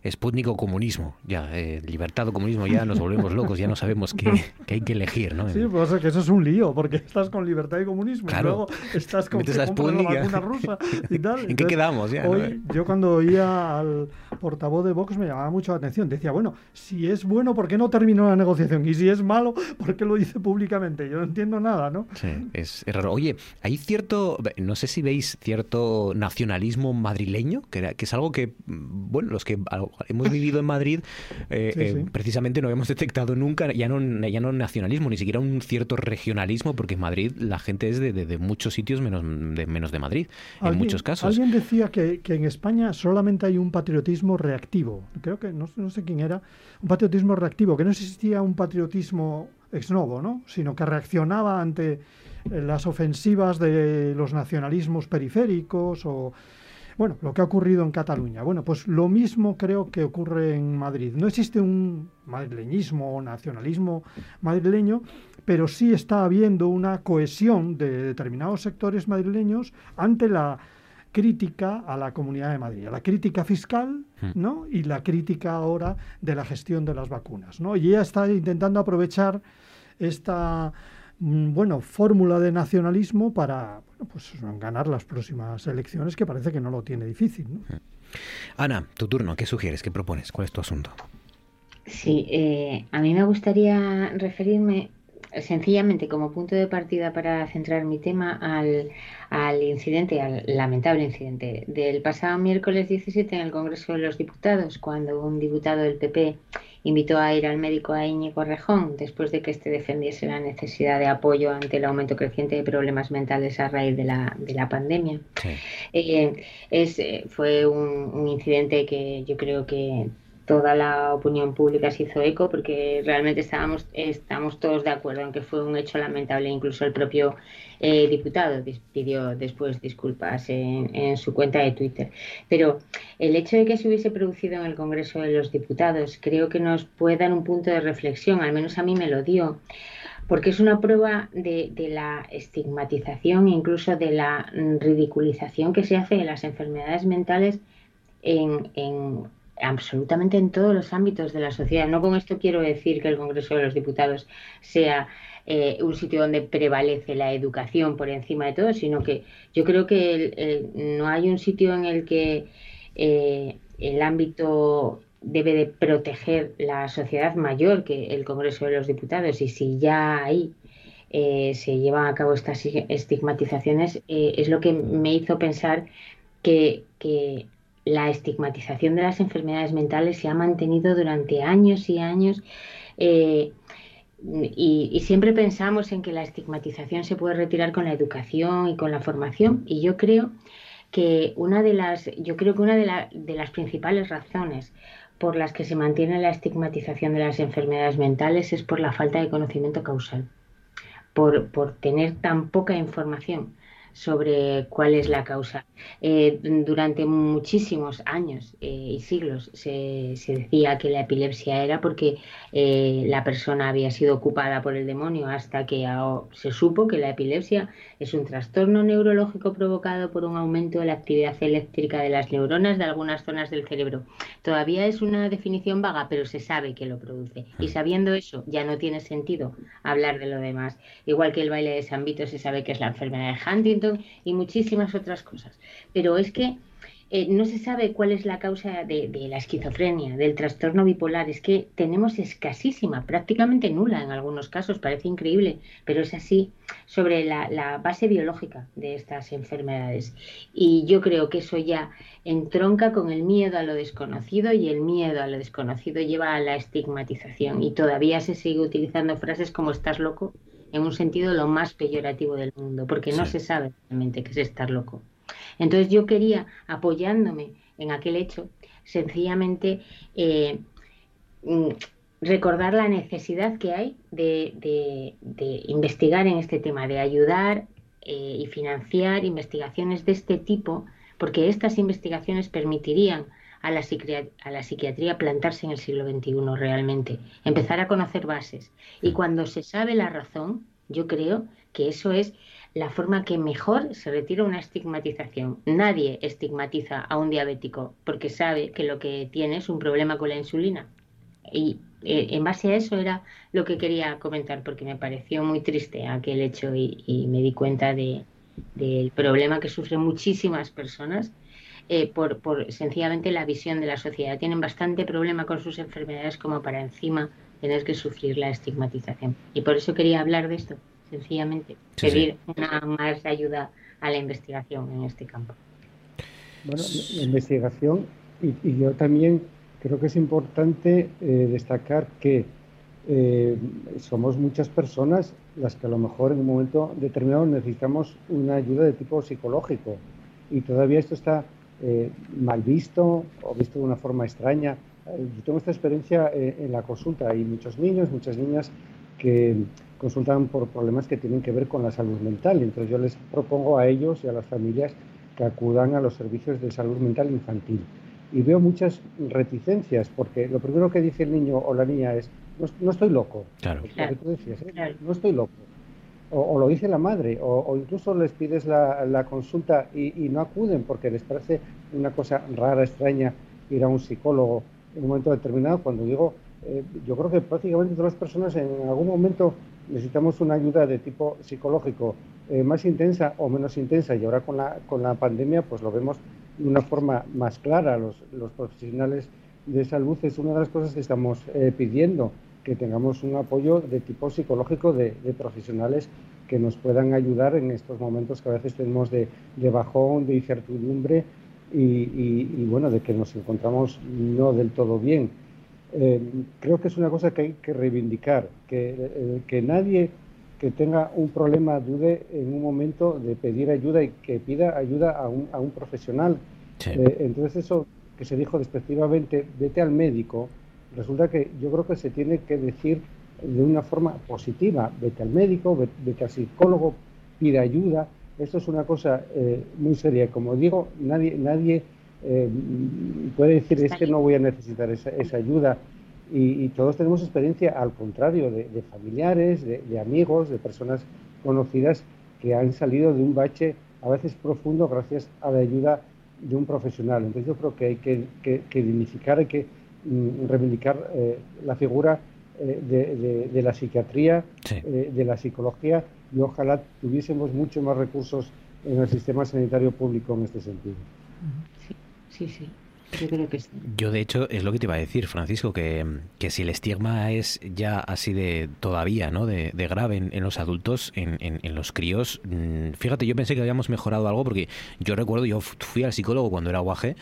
Sputnik o comunismo, ya, eh, libertad o comunismo, ya nos volvemos locos, ya no sabemos qué, qué hay que elegir, ¿no? Sí, pues es que eso es un lío, porque estás con libertad y comunismo, Claro. y luego estás con que la vacuna rusa y tal. <laughs> ¿En qué quedamos ya, no? Hoy, yo cuando oía al portavoz de Vox me llamaba mucho la atención. Decía, bueno, si es bueno, ¿por qué no terminó la negociación? Y si es malo, ¿por qué lo dice públicamente? Yo no entiendo nada, ¿no? Sí, es, es raro. Oye, hay cierto, no sé si veis cierto nacionalismo madrileño, que, que es algo que, mm, bueno, los que hemos vivido en Madrid, eh, Sí, eh, sí. precisamente no hemos detectado nunca, ya no, ya no nacionalismo, ni siquiera un cierto regionalismo, porque en Madrid la gente es de, de- de muchos sitios menos de, menos de Madrid, en muchos casos. Alguien decía que, que en España solamente hay un patriotismo reactivo. Creo que, no, sé- no sé quién era, un patriotismo reactivo, que no existía un patriotismo ex novo, ¿no? sino que reaccionaba ante eh, las ofensivas de los nacionalismos periféricos o... Bueno, lo que ha ocurrido en Cataluña. Bueno, pues lo mismo creo que ocurre en Madrid. No existe un madrileñismo o nacionalismo madrileño, pero sí está habiendo una cohesión de determinados sectores madrileños ante la crítica a la Comunidad de Madrid, a la crítica fiscal, ¿no? Y la crítica ahora de la gestión de las vacunas, ¿no? Y ella está intentando aprovechar esta bueno, fórmula de nacionalismo para bueno, pues, ganar las próximas elecciones, que parece que no lo tiene difícil. ¿no? Ana, tu turno, ¿qué sugieres? ¿Qué propones? ¿Cuál es tu asunto? Sí, eh, a mí me gustaría referirme sencillamente como punto de partida para centrar mi tema al, al incidente, al lamentable incidente del pasado miércoles 17 en el Congreso de los Diputados, cuando un diputado del PP invitó a ir al médico a Íñigo Rejón después de que éste defendiese la necesidad de apoyo ante el aumento creciente de problemas mentales a raíz de la, de la pandemia. Eh, es, eh, fue un, un incidente que yo creo que toda la opinión pública se hizo eco porque realmente estábamos, estamos todos de acuerdo en que fue un hecho lamentable. Incluso el propio eh, diputado pidió después disculpas en, en su cuenta de Twitter. Pero el hecho de que se hubiese producido en el Congreso de los Diputados creo que nos puede dar un punto de reflexión, al menos a mí me lo dio, porque es una prueba de, la estigmatización incluso de la mm, ridiculización que se hace de las enfermedades mentales en, en absolutamente en todos los ámbitos de la sociedad. No con esto quiero decir que el Congreso de los Diputados sea eh, un sitio donde prevalece la educación por encima de todo, sino que yo creo que no hay un sitio en el que eh, el ámbito debe de proteger la sociedad mayor que el Congreso de los Diputados. Y si ya ahí eh, se llevan a cabo estas estigmatizaciones es lo que me hizo pensar que, que la estigmatización de las enfermedades mentales se ha mantenido durante años y años y, y siempre pensamos en que la estigmatización se puede retirar con la educación y con la formación y yo creo que una de las yo creo que una de, la- de las principales razones por las que se mantiene la estigmatización de las enfermedades mentales es por la falta de conocimiento causal por, por tener tan poca información sobre cuál es la causa. Eh, durante muchísimos años eh, y siglos se, se decía que la epilepsia era porque eh, la persona había sido ocupada por el demonio hasta que se supo que la epilepsia es un trastorno neurológico provocado por un aumento de la actividad eléctrica de las neuronas de algunas zonas del cerebro. Todavía es una definición vaga, pero se sabe que lo produce. Y sabiendo eso, ya no tiene sentido hablar de lo demás. Igual que el baile de San Vito se sabe que es la enfermedad de Huntington y muchísimas otras cosas. Pero es que eh, no se sabe cuál es la causa de, de la esquizofrenia, del trastorno bipolar. Es que tenemos escasísima, prácticamente nula en algunos casos, parece increíble, pero es así sobre la, la base biológica de estas enfermedades. Y yo creo que eso ya entronca con el miedo a lo desconocido y el miedo a lo desconocido lleva a la estigmatización. Y todavía se sigue utilizando frases como estás loco en un sentido lo más peyorativo del mundo, porque no Sí. se sabe realmente qué es estar loco. Entonces yo quería, apoyándome en aquel hecho, sencillamente eh, mm, recordar la necesidad que hay de, de- de investigar en este tema, de ayudar eh, y financiar investigaciones de este tipo, porque estas investigaciones permitirían a la, psiquiatría, a la psiquiatría plantarse en el siglo XXI realmente, empezar a conocer bases. Y cuando se sabe la razón, yo creo que eso es la forma que mejor se retira una estigmatización. Nadie estigmatiza a un diabético porque sabe que lo que tiene es un problema con la insulina. Y eh, en base a eso era lo que quería comentar porque me pareció muy triste aquel hecho y, y me di cuenta de, del problema que sufren muchísimas personas eh, por, por sencillamente la visión de la sociedad. Tienen bastante problema con sus enfermedades como para encima tener que sufrir la estigmatización. Y por eso quería hablar de esto, sencillamente, Sí, sí. pedir una más ayuda a la investigación en este campo. Bueno, la investigación y, y yo también creo que es importante eh, destacar que eh, somos muchas personas las que a lo mejor en un momento determinado necesitamos una ayuda de tipo psicológico y todavía esto está eh, mal visto o visto de una forma extraña. Eh, Yo tengo esta experiencia eh, en la consulta. Hay muchos niños, muchas niñas que consultan por problemas que tienen que ver con la salud mental. Entonces yo les propongo a ellos y a las familias que acudan a los servicios de salud mental infantil. Y veo muchas reticencias porque lo primero que dice el niño o la niña es, no, no estoy loco. Claro. Lo que tú decías, ¿eh? no estoy loco. O, lo dice la madre, o, o incluso les pides la, la consulta y, y no acuden porque les parece una cosa rara, extraña ir a un psicólogo en un momento determinado. Cuando digo, eh, yo creo que prácticamente todas las personas en algún momento necesitamos una ayuda de tipo psicológico, eh, más intensa o menos intensa. Y ahora con la, con la pandemia, pues lo vemos de una forma más clara. Los, los profesionales de salud es una de las cosas que estamos eh, pidiendo, que tengamos un apoyo de tipo psicológico de, de profesionales que nos puedan ayudar en estos momentos que a veces tenemos de, de bajón, de incertidumbre y, y- y, bueno, de que nos encontramos no del todo bien. Eh, creo que es una cosa que hay que reivindicar, que, eh, que nadie que tenga un problema dude en un momento de pedir ayuda y que pida ayuda a un, a un profesional. Eh, entonces eso que se dijo despectivamente, vete al médico, resulta que yo creo que se tiene que decir de una forma positiva, vete al médico, ve- vete al psicólogo, pide ayuda. Esto es una cosa eh, muy seria. Como digo, nadie, nadie eh, puede decir es que no voy a necesitar esa, esa ayuda. Y, y todos tenemos experiencia al contrario de, de familiares, de, de amigos, de personas conocidas que han salido de un bache a veces profundo gracias a la ayuda de un profesional. Entonces yo creo que hay que, que- que dignificar, hay que reivindicar eh, la figura eh, de, de- de la psiquiatría, eh, de la psicología y ojalá tuviésemos mucho más recursos en el sistema sanitario público en este sentido. Sí, sí, yo creo que sí. Yo, de hecho, es lo que te iba a decir, Francisco, que, que si el estigma es ya así de todavía, ¿no? De, de grave en, en los adultos, en, en- en los críos, mm, fíjate, yo pensé que habíamos mejorado algo porque yo recuerdo, yo fu- fui al psicólogo cuando era guaje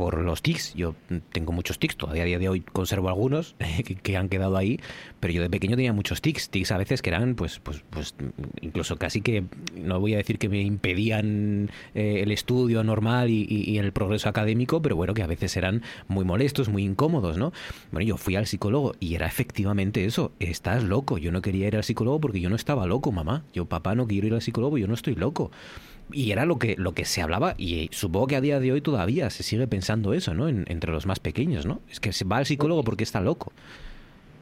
por los tics. Yo tengo muchos tics, todavía a día de hoy conservo algunos <laughs> que, que han quedado ahí, pero yo de pequeño tenía muchos tics, tics a veces que eran, pues, pues, pues, incluso casi que, no voy a decir que me impedían eh, el estudio normal y, y- y el progreso académico, pero bueno, que a veces eran muy molestos, muy incómodos, ¿no? Bueno, yo fui al psicólogo y era efectivamente eso, estás loco, yo no quería ir al psicólogo porque yo no estaba loco, mamá, yo papá no quiero ir al psicólogo, yo no estoy loco. Y era lo que, lo que se hablaba, y supongo que a día de hoy todavía se sigue pensando eso, ¿no? En- entre los más pequeños, ¿no? Es que se va al psicólogo porque está loco.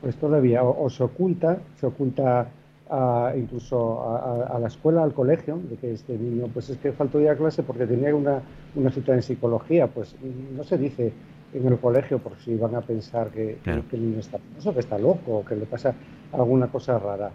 Pues todavía o, o se oculta, se oculta a- incluso a, a- a la escuela, al colegio, de que este niño, pues es que faltó ir a clase porque tenía una, una cita en psicología, pues no se dice en el colegio por si van a pensar que, Claro. que el niño está, eso que está loco o que le pasa alguna cosa rara.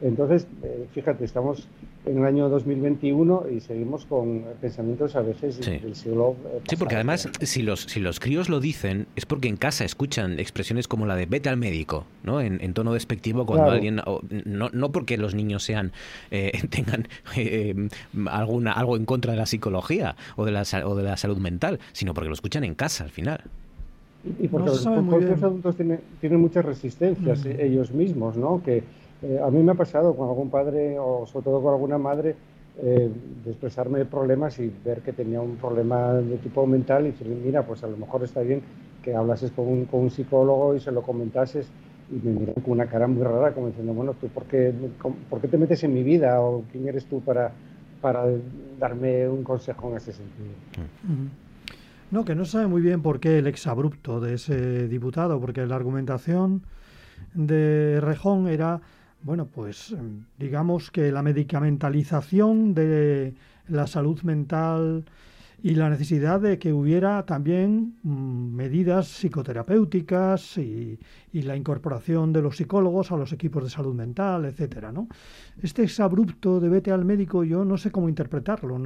Entonces, eh, fíjate, estamos en el año 2021 y seguimos con pensamientos a veces Sí. del siglo eh, Sí, porque pasado. además, si los, si los críos lo dicen, es porque en casa escuchan expresiones como la de vete al médico, ¿no? En, en tono despectivo cuando Claro. alguien... o- no, no porque los niños sean eh, <laughs> tengan eh, alguna algo en contra de la psicología o de la, o de la salud mental, sino porque lo escuchan en casa al final. Y porque No los bien. adultos tienen, tienen muchas resistencias Mm. ellos mismos, ¿no? Que eh, a mí me ha pasado con algún padre o sobre todo con alguna madre eh, de expresarme problemas y ver que tenía un problema de tipo mental y decir, mira, pues a lo mejor está bien que hablases con un, con un psicólogo y se lo comentases y me miran con una cara muy rara, como diciendo, bueno, ¿tú por qué, por qué te metes en mi vida? ¿O quién eres tú para, para darme un consejo en ese sentido? No, que no sabe muy bien por qué el exabrupto de ese diputado, porque la argumentación de Rejón era, bueno, pues digamos que la medicamentalización de la salud mental y la necesidad de que hubiera también mm, medidas psicoterapéuticas y, la incorporación de los psicólogos a los equipos de salud mental, etcétera, ¿no? Este exabrupto de vete al médico yo no sé cómo interpretarlo,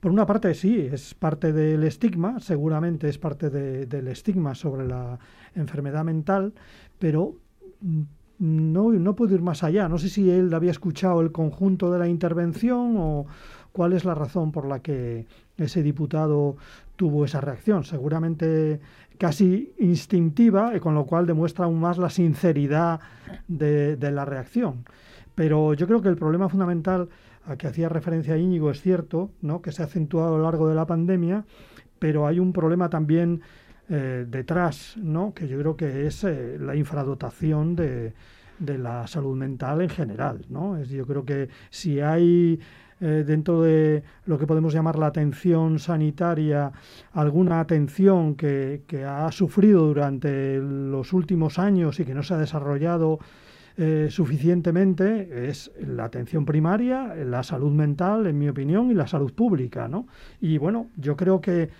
por una parte sí, es parte del estigma, seguramente es parte de, del estigma sobre la enfermedad mental, pero mm, no, no puedo ir más allá. No sé si él había escuchado el conjunto de la intervención o cuál es la razón por la que ese diputado tuvo esa reacción. Seguramente casi instintiva, y con lo cual demuestra aún más la sinceridad de, de la reacción. Pero yo creo que el problema fundamental a que hacía referencia Íñigo es cierto, ¿no? que se ha acentuado a lo largo de la pandemia, pero hay un problema también eh, detrás, ¿no? que yo creo que es eh, la infradotación de, de, la salud mental en general. ¿no? Es, yo creo que si hay eh, dentro de lo que podemos llamar la atención sanitaria, alguna atención que, que, ha sufrido durante los últimos años y que no se ha desarrollado suficientemente es la atención primaria, la salud mental, en mi opinión, y la salud pública, ¿no? Y bueno, yo creo que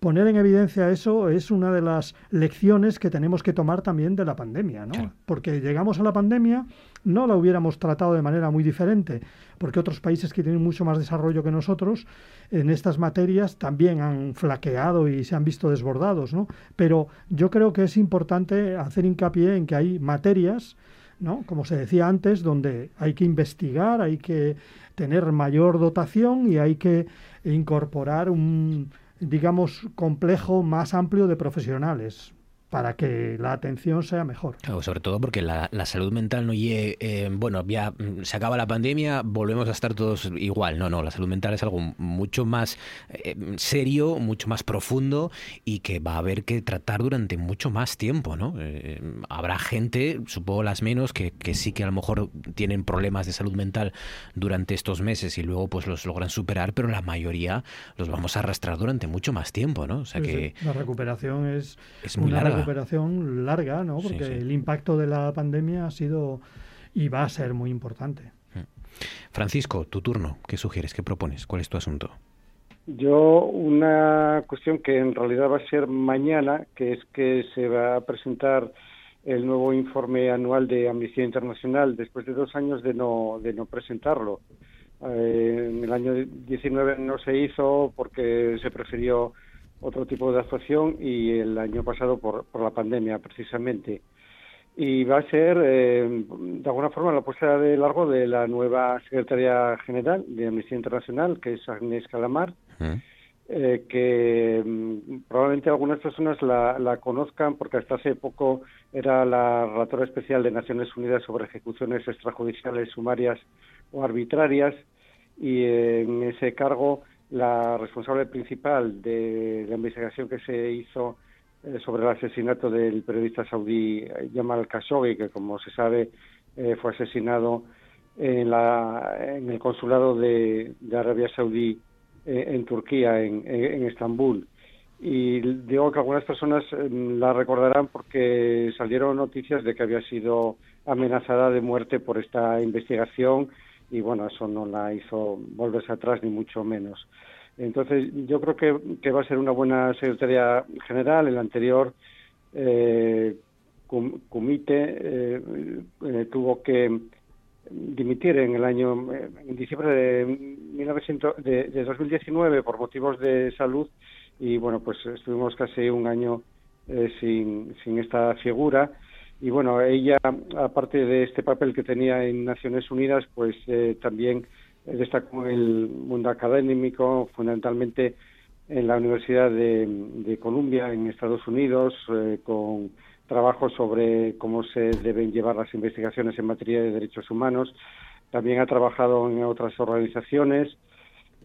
poner en evidencia eso es una de las lecciones que tenemos que tomar también de la pandemia, ¿no? Porque llegamos a la pandemia, no la hubiéramos tratado de manera muy diferente, porque otros países que tienen mucho más desarrollo que nosotros en estas materias también han flaqueado y se han visto desbordados, ¿no? Pero yo creo que es importante hacer hincapié en que hay materias ¿no? Como se decía antes, donde hay que investigar, hay que tener mayor dotación y hay que incorporar un, digamos, complejo más amplio de profesionales para que la atención sea mejor. sobre todo porque la, salud mental no llegue, eh, bueno, ya mm, se acaba la pandemia, volvemos a estar todos igual. No, no, la salud mental es algo mucho más eh, serio, mucho más profundo y que va a haber que tratar durante mucho más tiempo, ¿no? Eh, habrá gente, supongo las menos, que, que, sí que a lo mejor tienen problemas de salud mental durante estos meses y luego pues los logran superar, pero la mayoría los vamos a arrastrar durante mucho más tiempo, ¿no? O sea que... La recuperación es, es muy larga recuperación larga, ¿no? Porque el impacto de la pandemia ha sido y va a ser muy importante. Mm. Francisco, tu turno. ¿Qué sugieres? ¿Qué propones? ¿Cuál es tu asunto? Yo una cuestión que en realidad va a ser mañana, que es que se va a presentar el nuevo informe anual de Amnistía Internacional después de dos años de no de no presentarlo. Eh, en el año 19 no se hizo porque se prefirió otro tipo de actuación y el año pasado por, por la pandemia precisamente. Y va a ser, eh, de alguna forma, la puesta de largo de la nueva secretaria general de Amnistía Internacional, que es Agnes Calamar, eh, que mm, probablemente algunas personas la, la, conozcan porque hasta hace poco era la relatora especial de Naciones Unidas sobre ejecuciones extrajudiciales sumarias o arbitrarias y en ese cargo la responsable principal de la investigación que se hizo eh, sobre el asesinato del periodista saudí Jamal Khashoggi, que como se sabe eh, fue asesinado en, la, en el consulado de, Arabia Saudí eh, en Turquía, en, en, Estambul. Y digo que algunas personas la recordarán porque salieron noticias de que había sido amenazada de muerte por esta investigación y bueno, eso no la hizo volverse atrás ni mucho menos. Entonces, yo creo que, va a ser una buena secretaria general. El anterior eh, comité eh, eh, tuvo que dimitir en el año, en diciembre de, 1900, de, de 2019 por motivos de salud y bueno, pues estuvimos casi un año eh, sin esta figura y bueno, ella, aparte de este papel que tenía en Naciones Unidas, pues eh, también destacó en el mundo académico, fundamentalmente en la Universidad de, Columbia, en Estados Unidos, eh, con trabajos sobre cómo se deben llevar las investigaciones en materia de derechos humanos. También ha trabajado en otras organizaciones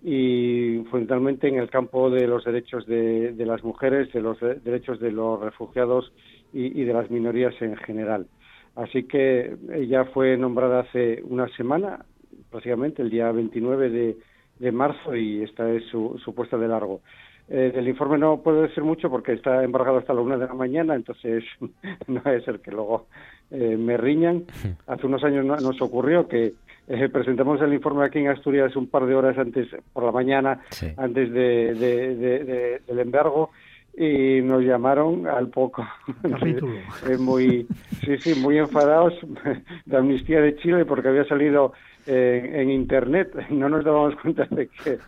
y fundamentalmente en el campo de los derechos de, de las mujeres, de los derechos de los refugiados y, y de las minorías en general. Así que ella fue nombrada hace una semana, prácticamente el día 29 de, de marzo, y esta es su, su puesta de largo. Eh, del informe no puedo decir mucho porque está embargado hasta la una de la mañana, entonces <laughs> no debe ser que luego eh, me riñan. <laughs> Hace unos años no- nos ocurrió que eh, presentamos el informe aquí en Asturias un par de horas antes, por la mañana, antes de, de- de- de- del embargo, y nos llamaron al poco. Capítulo. <laughs> Muy, sí, sí, muy enfadados de Amnistía de Chile porque había salido eh, en internet. No nos dábamos <laughs> cuenta de que,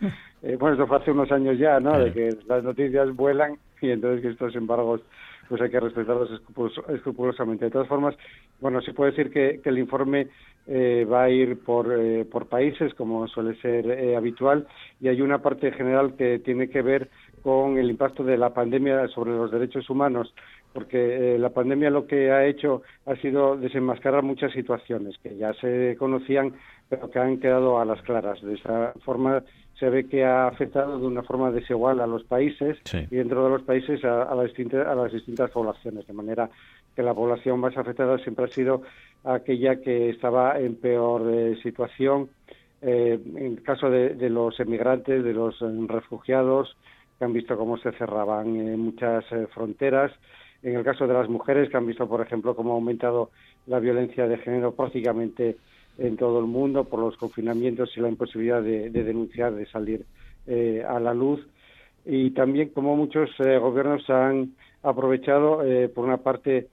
eh, bueno, esto fue hace unos años ya, ¿no? De que las noticias vuelan y entonces que estos embargos pues hay que respetarlos escrupulos- escrupulosamente. De todas formas, bueno, se puede decir que, que el informe eh, va a ir por, eh, por países, como suele ser eh, habitual, y hay una parte general que tiene que ver con el impacto de la pandemia sobre los derechos humanos, porque eh, la pandemia lo que ha hecho ha sido desenmascarar muchas situaciones que ya se conocían, pero que han quedado a las claras. De esa forma se ve que ha afectado de una forma desigual a los países y dentro de los países a, a las distintas, a las distintas poblaciones, de manera que la población más afectada siempre ha sido aquella que estaba en peor eh, situación. Eh, en el caso de, de los emigrantes, de los refugiados, que han visto cómo se cerraban eh, muchas eh, fronteras. En el caso de las mujeres, que han visto, por ejemplo, cómo ha aumentado la violencia de género prácticamente en todo el mundo por los confinamientos y la imposibilidad de, de denunciar, de salir eh, a la luz. Y también cómo muchos gobiernos han aprovechado, por una parte,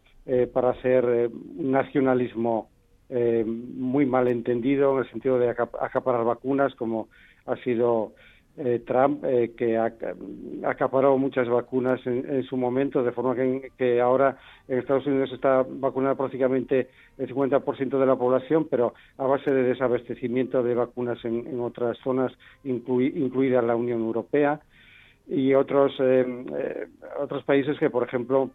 para hacer nacionalismo muy mal entendido en el sentido de acap- acaparar vacunas, como ha sido eh, Trump, eh, que ha acaparó muchas vacunas en, en su momento, de forma que, que ahora en Estados Unidos está vacunada prácticamente el 50% de la población, pero a base de desabastecimiento de vacunas en, en otras zonas, inclui- incluida la Unión Europea, y otros, eh, eh, otros países que, por ejemplo,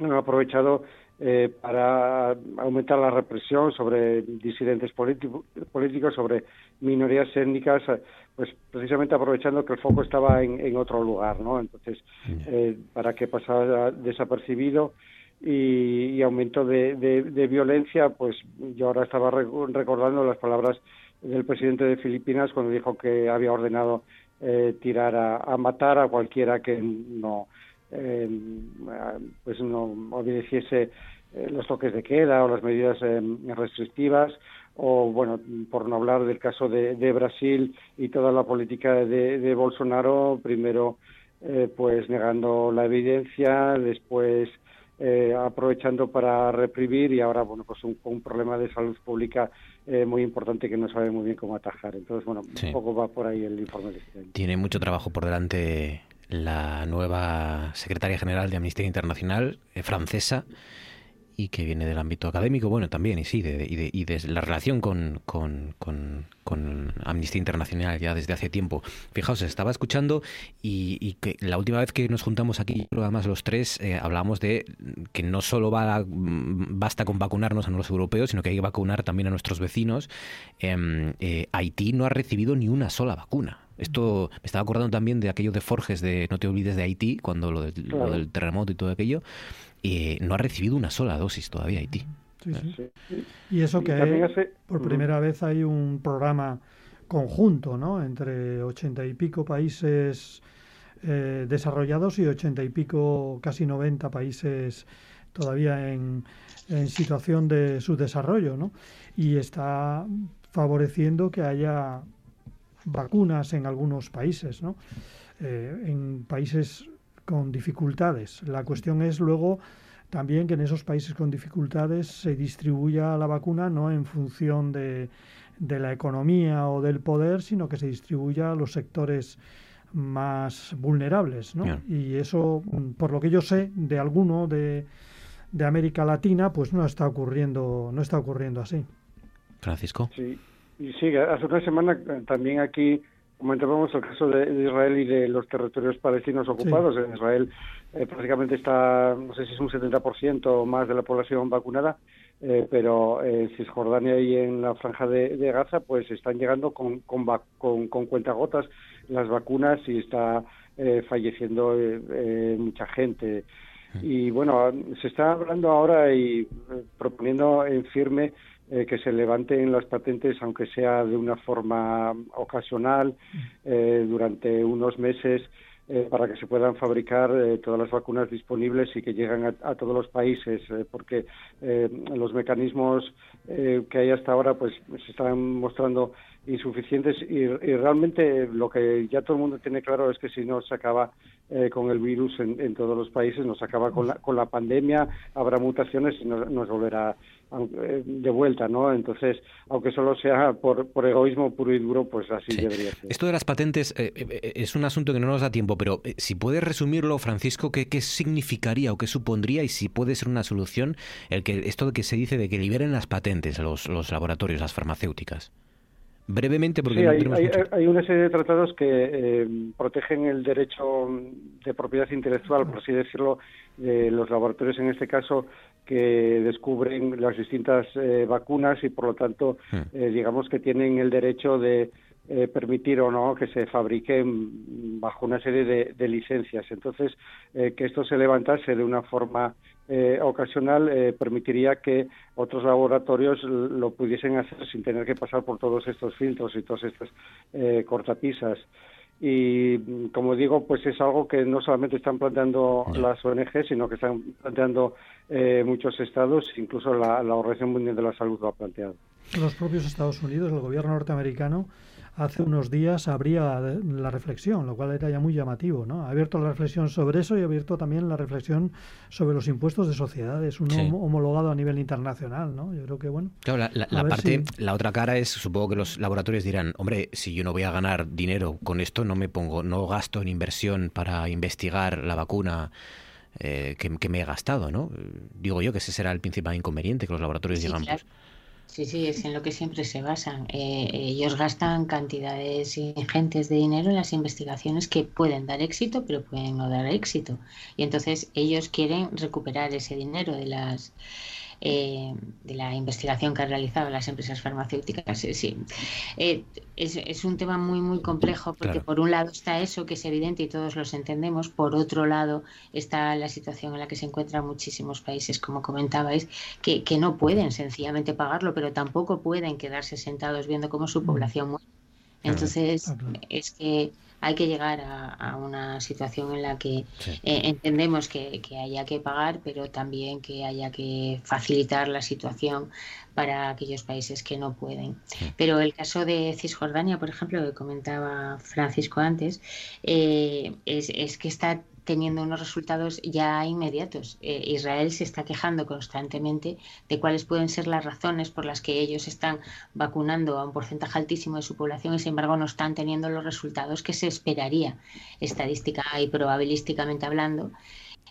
han aprovechado eh, para aumentar la represión sobre disidentes político- políticos, sobre minorías étnicas, pues precisamente aprovechando que el foco estaba en, en otro lugar, ¿no? Entonces, eh, para que pasara desapercibido y, y aumento de, de- de violencia, pues yo ahora estaba recordando las palabras del presidente de Filipinas cuando dijo que había ordenado eh, tirar a, a matar a cualquiera que no eh, pues no obedeciese eh, los toques de queda o las medidas eh, restrictivas o bueno por no hablar del caso de, de Brasil y toda la política de, de Bolsonaro primero eh, pues negando la evidencia después eh, aprovechando para reprimir y ahora bueno pues un, un problema de salud pública eh, muy importante que no sabe muy bien cómo atajar entonces bueno Sí. un poco va por ahí el informe de este año. Tiene mucho trabajo por delante la nueva secretaria general de Amnistía Internacional, eh, francesa, y que viene del ámbito académico, bueno, también, y sí, de, y, de, y de la relación con, con, con, con Amnistía Internacional ya desde hace tiempo. Fijaos, estaba escuchando y, y que la última vez que nos juntamos aquí, además los tres, eh, hablábamos de que no solo va, mm, basta con vacunarnos a los europeos, sino que hay que vacunar también a nuestros vecinos. Em, eh, Haití no ha recibido ni una sola vacuna. Esto me estaba acordando también de aquello de Forges de No te olvides de Haití, cuando lo, del- lo del terremoto y todo aquello. Eh, no ha recibido una sola dosis todavía Haití. Sí, sí. Y eso Y que hace- por Ujú. primera vez hay un programa conjunto, ¿no? Entre ochenta y pico países eh, desarrollados y ochenta y pico, casi 90 países todavía en, en situación de subdesarrollo, ¿no? Y está favoreciendo que haya vacunas en algunos países, ¿no? Eh, en países con dificultades. La cuestión es luego también que en esos países con dificultades se distribuya la vacuna no en función de, de la economía o del poder, sino que se distribuya a los sectores más vulnerables, ¿no? Y eso, por lo que yo sé de alguno de, de América Latina, pues no está ocurriendo, no está ocurriendo así. Francisco. Sí, y sí, hace una semana eh, también aquí comentábamos el caso de, de Israel y de los territorios palestinos ocupados. En Israel eh, prácticamente está, no sé si es un 70% o más de la población vacunada, eh, pero en Cisjordania y en la franja de, de Gaza pues están llegando con, con, con, con cuentagotas las vacunas y está eh, falleciendo eh, eh, mucha gente. Y bueno, se está hablando ahora y eh, proponiendo en firme eh, que se levanten las patentes, aunque sea de una forma ocasional, eh, durante unos meses, eh, para que se puedan fabricar eh, todas las vacunas disponibles y que lleguen a, a todos los países, eh, porque los mecanismos eh, que hay hasta ahora pues se están mostrando insuficientes y, y realmente lo que ya todo el mundo tiene claro es que si no se acaba eh, con el virus en, en todos los países, nos acaba con la, con la pandemia, habrá mutaciones y nos, nos volverá de vuelta, ¿no? Entonces, aunque solo sea por, por egoísmo puro y duro, pues así debería ser. Esto de las patentes eh, eh, es un asunto que no nos da tiempo, pero eh, si puedes resumirlo, Francisco, ¿qué, ¿qué significaría o qué supondría y si puede ser una solución el que esto de que se dice de que liberen las patentes los, los laboratorios, las farmacéuticas? Brevemente, porque Sí, no hay, tenemos hay- mucho. hay una serie de tratados que eh, protegen el derecho de propiedad intelectual, por así decirlo, de los laboratorios en este caso que descubren las distintas eh, vacunas y por lo tanto eh, digamos que tienen el derecho de eh, permitir o no que se fabriquen bajo una serie de, de licencias. Entonces, eh, que esto se levantase de una forma eh, ocasional permitiría que otros laboratorios lo pudiesen hacer sin tener que pasar por todos estos filtros y todas estas eh, cortapisas. Y mm, como digo, pues es algo que no solamente están planteando las ONG, sino que están planteando eh, muchos estados, incluso la, la Organización Mundial de la Salud lo ha planteado. Los propios Estados Unidos, el gobierno norteamericano, hace unos días abría la reflexión, lo cual era ya muy llamativo, ¿no? Ha abierto la reflexión sobre eso y ha abierto también la reflexión sobre los impuestos de sociedades, uno Sí. homologado a nivel internacional, ¿no? Yo creo que, bueno... Claro, la, parte, si- la otra cara es, supongo que los laboratorios dirán, hombre, si yo no voy a ganar dinero con esto, no me pongo, no gasto en inversión para investigar la vacuna eh, que, que me he gastado, ¿no? Digo yo que ese será el principal inconveniente que los laboratorios Sí, claro. Sí, sí, es en lo que siempre se basan. Eh, ellos gastan cantidades ingentes de dinero en las investigaciones que pueden dar éxito, pero pueden no dar éxito. Y entonces ellos quieren recuperar ese dinero de las eh, de la investigación que han realizado las empresas farmacéuticas. Sí, sí. Eh, es, es un tema muy, muy complejo porque Claro. por un lado está eso que es evidente y todos los entendemos, por otro lado está la situación en la que se encuentran muchísimos países, como comentabais, que, que no pueden sencillamente pagarlo, pero tampoco pueden quedarse sentados viendo cómo su población muere. Entonces, es que hay que llegar a, a una situación en la que eh, entendemos que, que haya que pagar, pero también que haya que facilitar la situación para aquellos países que no pueden. Pero el caso de Cisjordania, por ejemplo, que comentaba Francisco antes, eh, es, es que está teniendo unos resultados ya inmediatos. Eh, Israel se está quejando constantemente de cuáles pueden ser las razones por las que ellos están vacunando a un porcentaje altísimo de su población y sin embargo no están teniendo los resultados que se esperaría estadística y probabilísticamente hablando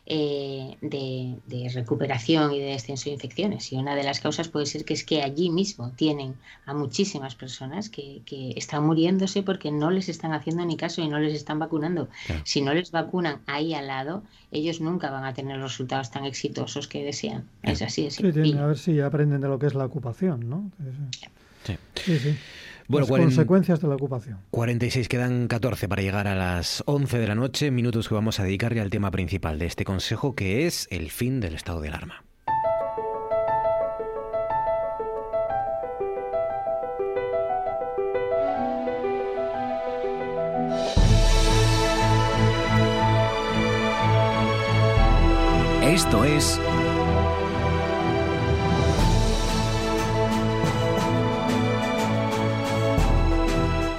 eh, de, de recuperación y de descenso de infecciones. Y una de las causas puede ser que es que allí mismo tienen a muchísimas personas que, que están muriéndose porque no les están haciendo ni caso y no les están vacunando. Si no les vacunan ahí al lado, ellos nunca van a tener los resultados tan exitosos que desean. Es así, es Sí, tienen- a ver si aprenden de lo que es la ocupación, ¿no? Sí. Sí, sí. Bueno, Las cuaren- consecuencias de la ocupación. 46, quedan 14 para llegar a las 11 de la noche, minutos que vamos a dedicarle al tema principal de este consejo, que es el fin del estado de alarma. Esto es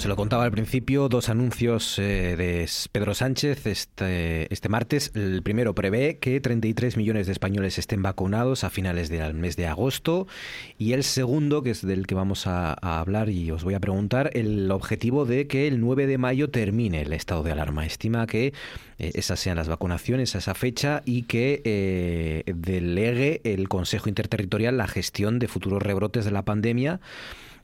Se lo contaba al principio, dos anuncios eh, de Pedro Sánchez este, este martes. El primero prevé que 33 millones de españoles estén vacunados a finales del mes de agosto. Y el segundo, que es del que vamos a, a hablar y os voy a preguntar, el objetivo de que el 9 de mayo termine el estado de alarma. Estima que eh, esas sean las vacunaciones a esa fecha y que eh, delegue el Consejo Interterritorial la gestión de futuros rebrotes de la pandemia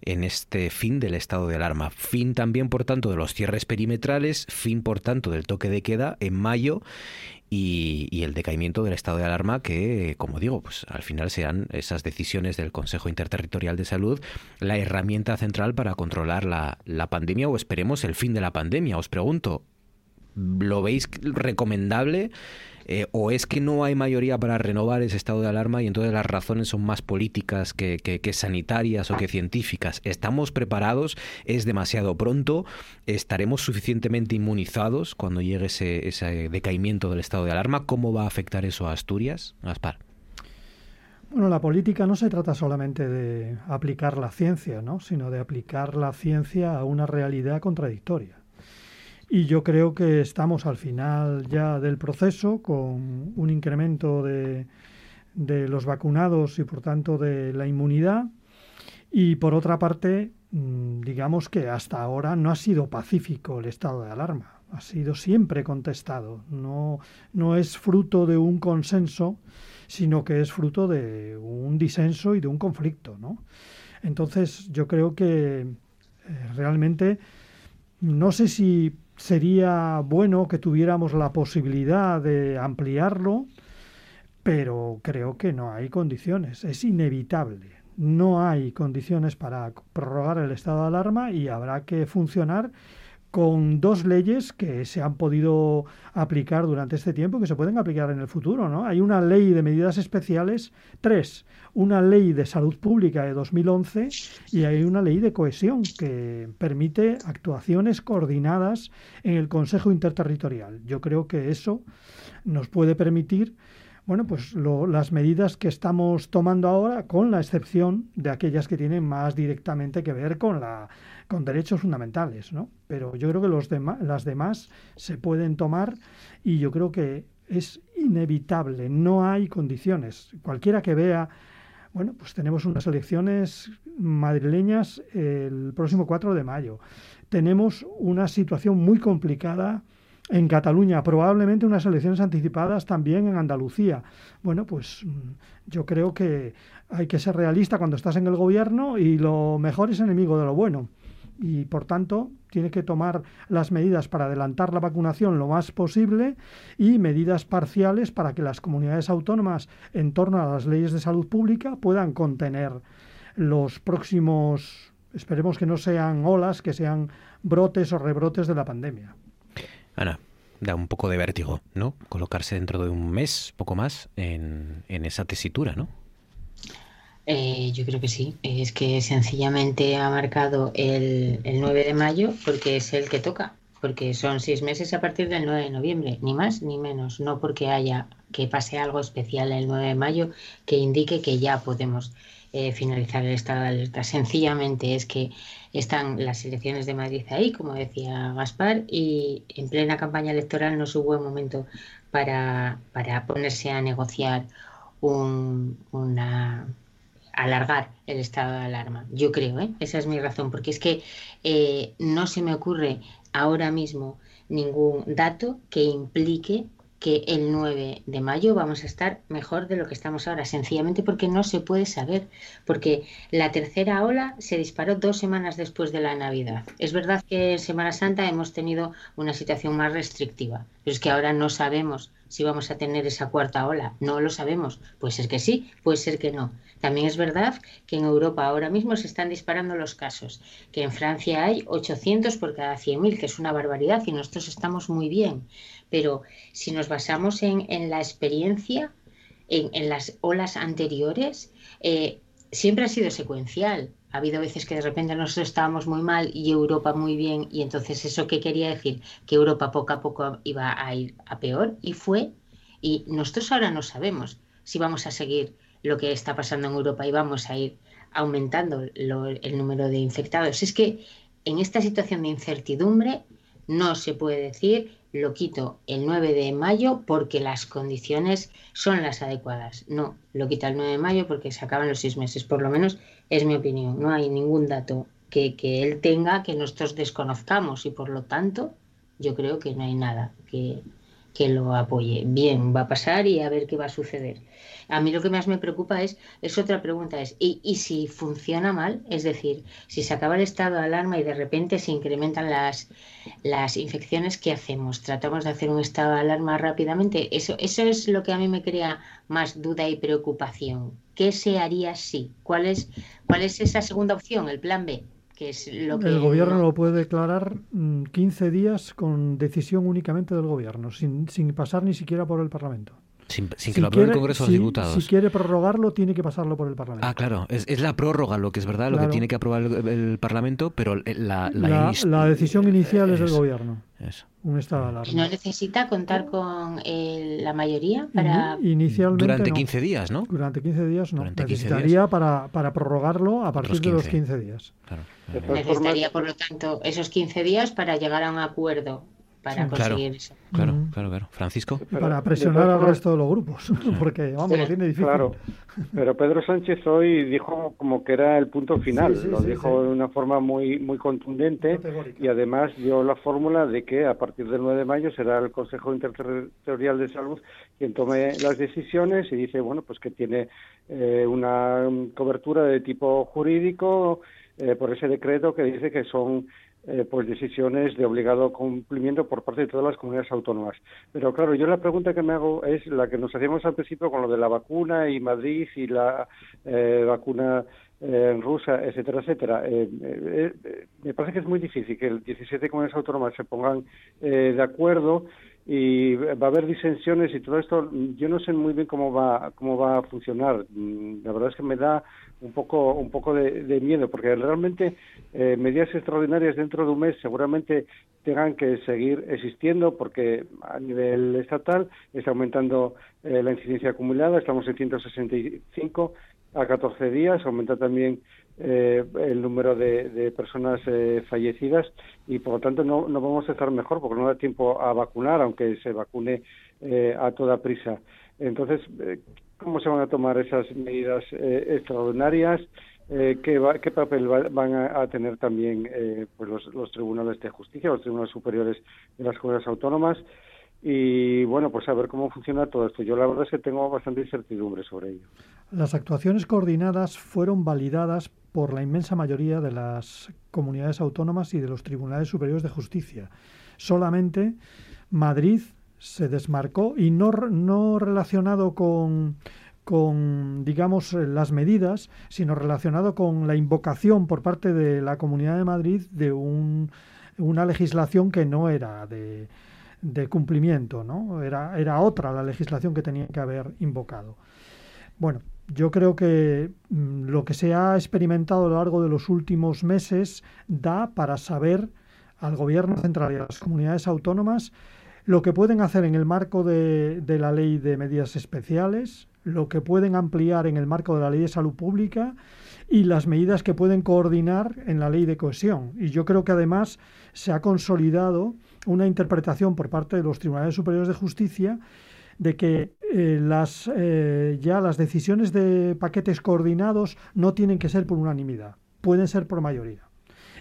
en este fin del estado de alarma. Fin también, por tanto, de los cierres perimetrales, fin, por tanto, del toque de queda en mayo y, el decaimiento del estado de alarma que, como digo, pues al final serán esas decisiones del Consejo Interterritorial de Salud la herramienta central para controlar la, la pandemia o esperemos el fin de la pandemia. Os pregunto, ¿lo veis recomendable? Eh, ¿O es que no hay mayoría para renovar ese estado de alarma y entonces las razones son más políticas que, que, sanitarias o que científicas? ¿Estamos preparados? ¿Es demasiado pronto? ¿Estaremos suficientemente inmunizados cuando llegue ese, ese decaimiento del estado de alarma? ¿Cómo va a afectar eso a Asturias? Gaspar. Bueno, la política no se trata solamente de aplicar la ciencia, ¿no? sino de aplicar la ciencia a una realidad contradictoria. Y yo creo que estamos al final ya del proceso con un incremento de, de los vacunados y por tanto de la inmunidad. Y por otra parte, mm, digamos que hasta ahora no ha sido pacífico el estado de alarma, ha sido siempre contestado, no, no es fruto de un consenso, sino que es fruto de un disenso y de un conflicto. ¿no? Entonces yo creo que eh, realmente no sé si sería bueno que tuviéramos la posibilidad de ampliarlo, pero creo que no hay condiciones, es inevitable. No hay condiciones para prorrogar el estado de alarma y habrá que funcionar con dos leyes que se han podido aplicar durante este tiempo que se pueden aplicar en el futuro. ¿no? Hay una ley de medidas especiales, tres, una ley de salud pública de 2011 y hay una ley de cohesión que permite actuaciones coordinadas en el Consejo Interterritorial. Yo creo que eso nos puede permitir bueno, pues lo, las medidas que estamos tomando ahora, con la excepción de aquellas que tienen más directamente que ver con la con derechos fundamentales, ¿no? Pero yo creo que los las demás se pueden tomar y yo creo que es inevitable, no hay condiciones. Cualquiera que vea, bueno, pues tenemos unas elecciones madrileñas el próximo 4 de mayo. Tenemos una situación muy complicada en Cataluña, probablemente unas elecciones anticipadas también en Andalucía. Bueno, pues yo creo que hay que ser realista cuando estás en el gobierno y lo mejor es enemigo de lo bueno y por tanto tiene que tomar las medidas para adelantar la vacunación lo más posible y medidas parciales para que las comunidades autónomas en torno a las leyes de salud pública puedan contener los próximos, esperemos que no sean olas, que sean brotes o rebrotes de la pandemia. Ana, da un poco de vértigo, ¿no? Colocarse dentro de un mes, poco más, en, en esa tesitura, ¿no? Eh, yo creo que sí. Es que sencillamente ha marcado el, el 9 de mayo porque es el que toca. Porque son seis meses a partir del 9 de noviembre, ni más ni menos. No porque haya que pase algo especial el 9 de mayo que indique que ya podemos eh, finalizar el estado de alerta. Sencillamente es que están las elecciones de Madrid ahí, como decía Gaspar, y en plena campaña electoral no es un buen momento para, para ponerse a negociar un, una alargar el estado de alarma. Yo creo, ¿eh? esa es mi razón, porque es que eh, no se me ocurre ahora mismo ningún dato que implique que el 9 de mayo vamos a estar mejor de lo que estamos ahora, sencillamente porque no se puede saber, porque la tercera ola se disparó dos semanas después de la Navidad. Es verdad que en Semana Santa hemos tenido una situación más restrictiva, pero es que ahora no sabemos si vamos a tener esa cuarta ola, no lo sabemos, puede ser que sí, puede ser que no. También es verdad que en Europa ahora mismo se están disparando los casos, que en Francia hay 800 por cada 100.000, que es una barbaridad y nosotros estamos muy bien. Pero si nos basamos en, la experiencia, en, las olas anteriores, eh, siempre ha sido secuencial. Ha habido veces que de repente nosotros estábamos muy mal y Europa muy bien, y entonces eso qué quería decir? Que Europa poco a poco iba a ir a peor y fue, y nosotros ahora no sabemos si vamos a seguir lo que está pasando en Europa y vamos a ir aumentando lo, el número de infectados. Es que en esta situación de incertidumbre no se puede decir lo quito el 9 de mayo porque las condiciones son las adecuadas. No, lo quita el 9 de mayo porque se acaban los seis meses. Por lo menos es mi opinión. No hay ningún dato que, que él tenga que nosotros desconozcamos y por lo tanto yo creo que no hay nada que, que lo apoye. Bien, va a pasar y a ver qué va a suceder. A mí lo que más me preocupa es, es otra pregunta, es, ¿y, y si funciona mal? Es decir, si se acaba el estado de alarma y de repente se incrementan las, las infecciones, ¿qué hacemos? ¿Tratamos de hacer un estado de alarma rápidamente? Eso, eso es lo que a mí me crea más duda y preocupación. ¿Qué se haría si? ¿Cuál es, cuál es esa segunda opción, el plan B? Que es lo que El gobierno lo puede declarar mm, 15 días con decisión únicamente del gobierno, sin, sin pasar ni siquiera por el Parlamento. Sin, sin Si que lo apruebe el Congreso de si- los Diputados. Si quiere prorrogarlo, tiene que pasarlo por el Parlamento. Ah, claro, es, es la prórroga lo que es verdad, lo Claro. que tiene que aprobar el, el Parlamento, pero la, la, la, inis- la decisión inicial es del gobierno. eso. Un estado de ¿Y no necesita contar con eh, la mayoría para... Ini- Inicialmente Durante no. 15 días, ¿no? Durante 15 días no. Durante 15 Necesitaría para, para prorrogarlo a partir de los 15 días. Todas Necesitaría, formas, por lo tanto, esos 15 días para llegar a un acuerdo para Sí. Claro, conseguir eso. claro, claro, claro. Francisco. Para presionar al resto de los grupos, <laughs> porque vamos, lo tiene difícil. Claro, <laughs> pero Pedro Sánchez hoy dijo como que era el punto final, Sí, sí, lo sí, dijo sí. de una forma muy muy contundente y además dio la fórmula de que a partir del 9 de mayo será el Consejo Interterritorial de Salud quien tome las decisiones y dice, bueno, pues que tiene eh, una mm, cobertura de tipo jurídico eh, por ese decreto que dice que son eh, pues decisiones de obligado cumplimiento por parte de todas las comunidades autónomas. Pero claro, yo la pregunta que me hago es la que nos hacíamos al principio con lo de la vacuna y Madrid y la eh, vacuna eh, rusa, etcétera, etcétera. Eh, eh, eh, me parece que es muy difícil que el 17 comunidades autónomas se pongan de acuerdo y va a haber disensiones y todo esto. Yo no sé muy bien cómo va cómo va a funcionar. Mm, La verdad es que me da un poco un poco de, de miedo porque realmente eh, medidas extraordinarias dentro de un mes seguramente tengan que seguir existiendo porque a nivel estatal está aumentando eh, la incidencia acumulada, estamos en 165 a 14 días, aumenta también eh, el número de, personas eh, fallecidas y por lo tanto no, no vamos a estar mejor porque no da tiempo a vacunar, aunque se vacune eh, a toda prisa. Entonces, eh, ¿cómo se van a tomar esas medidas eh, extraordinarias? ¿qué, papel va- van a, tener también pues los, los tribunales de justicia, los tribunales superiores de las comunidades autónomas? Y bueno, pues a ver cómo funciona todo esto. Yo la verdad es que tengo bastante incertidumbre sobre ello. Las actuaciones coordinadas fueron validadas por la inmensa mayoría de las comunidades autónomas y de los tribunales superiores de justicia. Solamente Madrid se desmarcó y no, no relacionado con, con, digamos, las medidas, sino relacionado con la invocación por parte de la Comunidad de Madrid de un- una legislación que no era de, de cumplimiento, ¿no? Era, era otra la legislación que tenía que haber invocado. Bueno, yo creo que mm, lo que se ha experimentado a lo largo de los últimos meses da para saber al Gobierno central y a las comunidades autónomas lo que pueden hacer en el marco de, de la ley de medidas especiales, lo que pueden ampliar en el marco de la ley de salud pública y las medidas que pueden coordinar en la ley de cohesión. Y yo creo que además se ha consolidado una interpretación por parte de los tribunales superiores de justicia de que eh, las, eh, ya las decisiones de paquetes coordinados no tienen que ser por unanimidad, pueden ser por mayoría.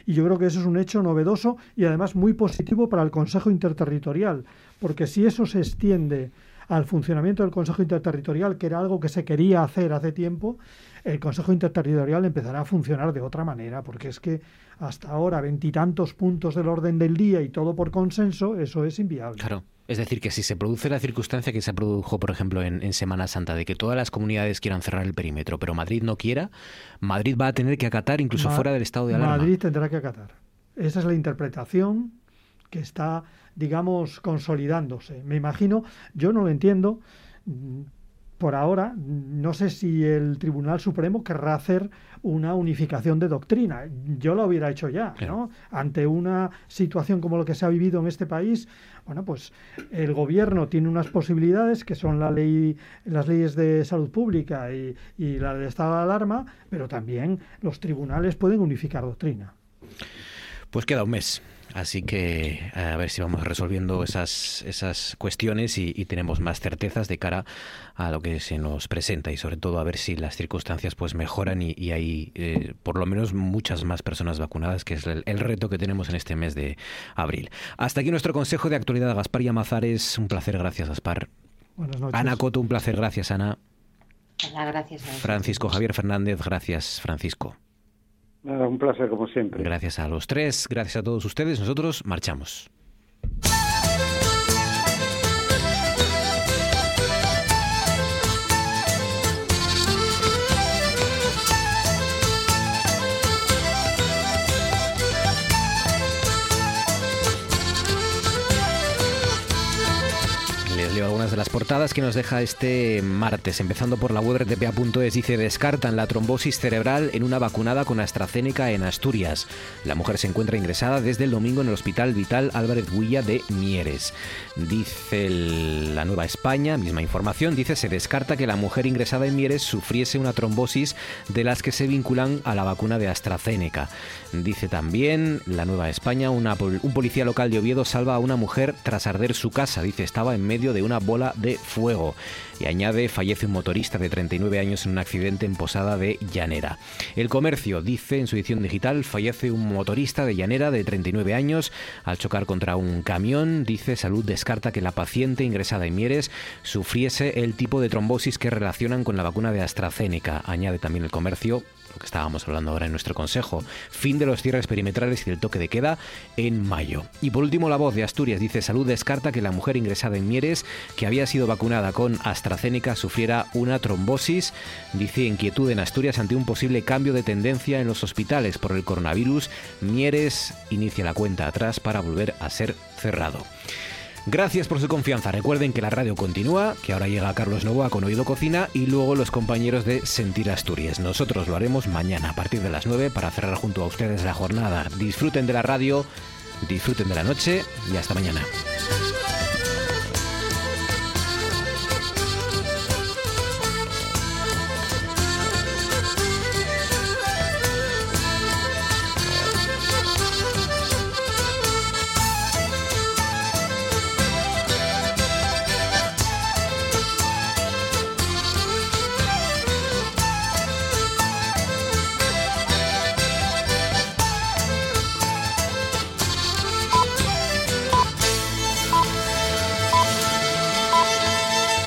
Y yo creo que eso es un hecho novedoso y además muy positivo para el Consejo Interterritorial, porque si eso se extiende al funcionamiento del Consejo Interterritorial, que era algo que se quería hacer hace tiempo, el Consejo Interterritorial empezará a funcionar de otra manera, porque es que hasta ahora veintitantos puntos del orden del día y todo por consenso, eso es inviable. Claro. Es decir, que si se produce la circunstancia que se produjo, por ejemplo, en, en Semana Santa, de que todas las comunidades quieran cerrar el perímetro, pero Madrid no quiera, Madrid va a tener que acatar incluso Ma- fuera del estado de alarma. Madrid tendrá que acatar. Esa es la interpretación que está, digamos, consolidándose. Me imagino, yo no lo entiendo. mm, Por ahora, no sé si el Tribunal Supremo querrá hacer una unificación de doctrina. Yo lo hubiera hecho ya, ¿no? Ante una situación como lo que se ha vivido en este país, bueno, pues el gobierno tiene unas posibilidades que son la ley, las leyes de salud pública y, y la de estado de alarma, pero también los tribunales pueden unificar doctrina. Pues queda un mes. Así que a ver si vamos resolviendo esas, esas cuestiones y, y tenemos más certezas de cara a lo que se nos presenta y sobre todo a ver si las circunstancias pues mejoran y, y hay eh, por lo menos muchas más personas vacunadas, que es el, el reto que tenemos en este mes de abril. Hasta aquí nuestro consejo de actualidad. Gaspar y Amazares, un placer, gracias Gaspar. Buenas noches. Ana Coto, un placer, gracias Ana. Hola, gracias. a. Francisco Javier Fernández, gracias Francisco. Un placer como siempre. Gracias a los tres, gracias a todos ustedes. Nosotros marchamos. Les leo algunas de las portadas que nos deja este martes, empezando por la web rtpa.es. Dice, descartan la trombosis cerebral en una vacunada con AstraZeneca en Asturias. La mujer se encuentra ingresada desde el domingo en el Hospital Vital Álvarez Huilla de Mieres. Dice el- la Nueva España, misma información, dice, se descarta que la mujer ingresada en Mieres sufriese una trombosis de las que se vinculan a la vacuna de AstraZeneca. Dice también la Nueva España, una un policía local de Oviedo salva a una mujer tras arder su casa. Dice, estaba en medio una bola de fuego. Y añade, fallece un motorista de 39 años en un accidente en Posada de Llanera. El comercio dice en su edición digital, fallece un motorista de Llanera de 39 años al chocar contra un camión. Dice, Salud descarta que la paciente ingresada en Mieres sufriese el tipo de trombosis que relacionan con la vacuna de AstraZeneca. Añade también el comercio lo que estábamos hablando ahora en nuestro consejo. Fin de los cierres perimetrales y del toque de queda en mayo. Y por último, la voz de Asturias dice: Salud descarta que la mujer ingresada en Mieres, que había sido vacunada con AstraZeneca, sufriera una trombosis. Dice inquietud en Asturias ante un posible cambio de tendencia en los hospitales por el coronavirus. Mieres inicia la cuenta atrás para volver a ser cerrado. Gracias por su confianza. Recuerden que la radio continúa, que ahora llega Carlos Novoa con Oído Cocina y luego los compañeros de Sentir Asturias. Nosotros lo haremos mañana a partir de las 9 para cerrar junto a ustedes la jornada. Disfruten de la radio, disfruten de la noche y hasta mañana.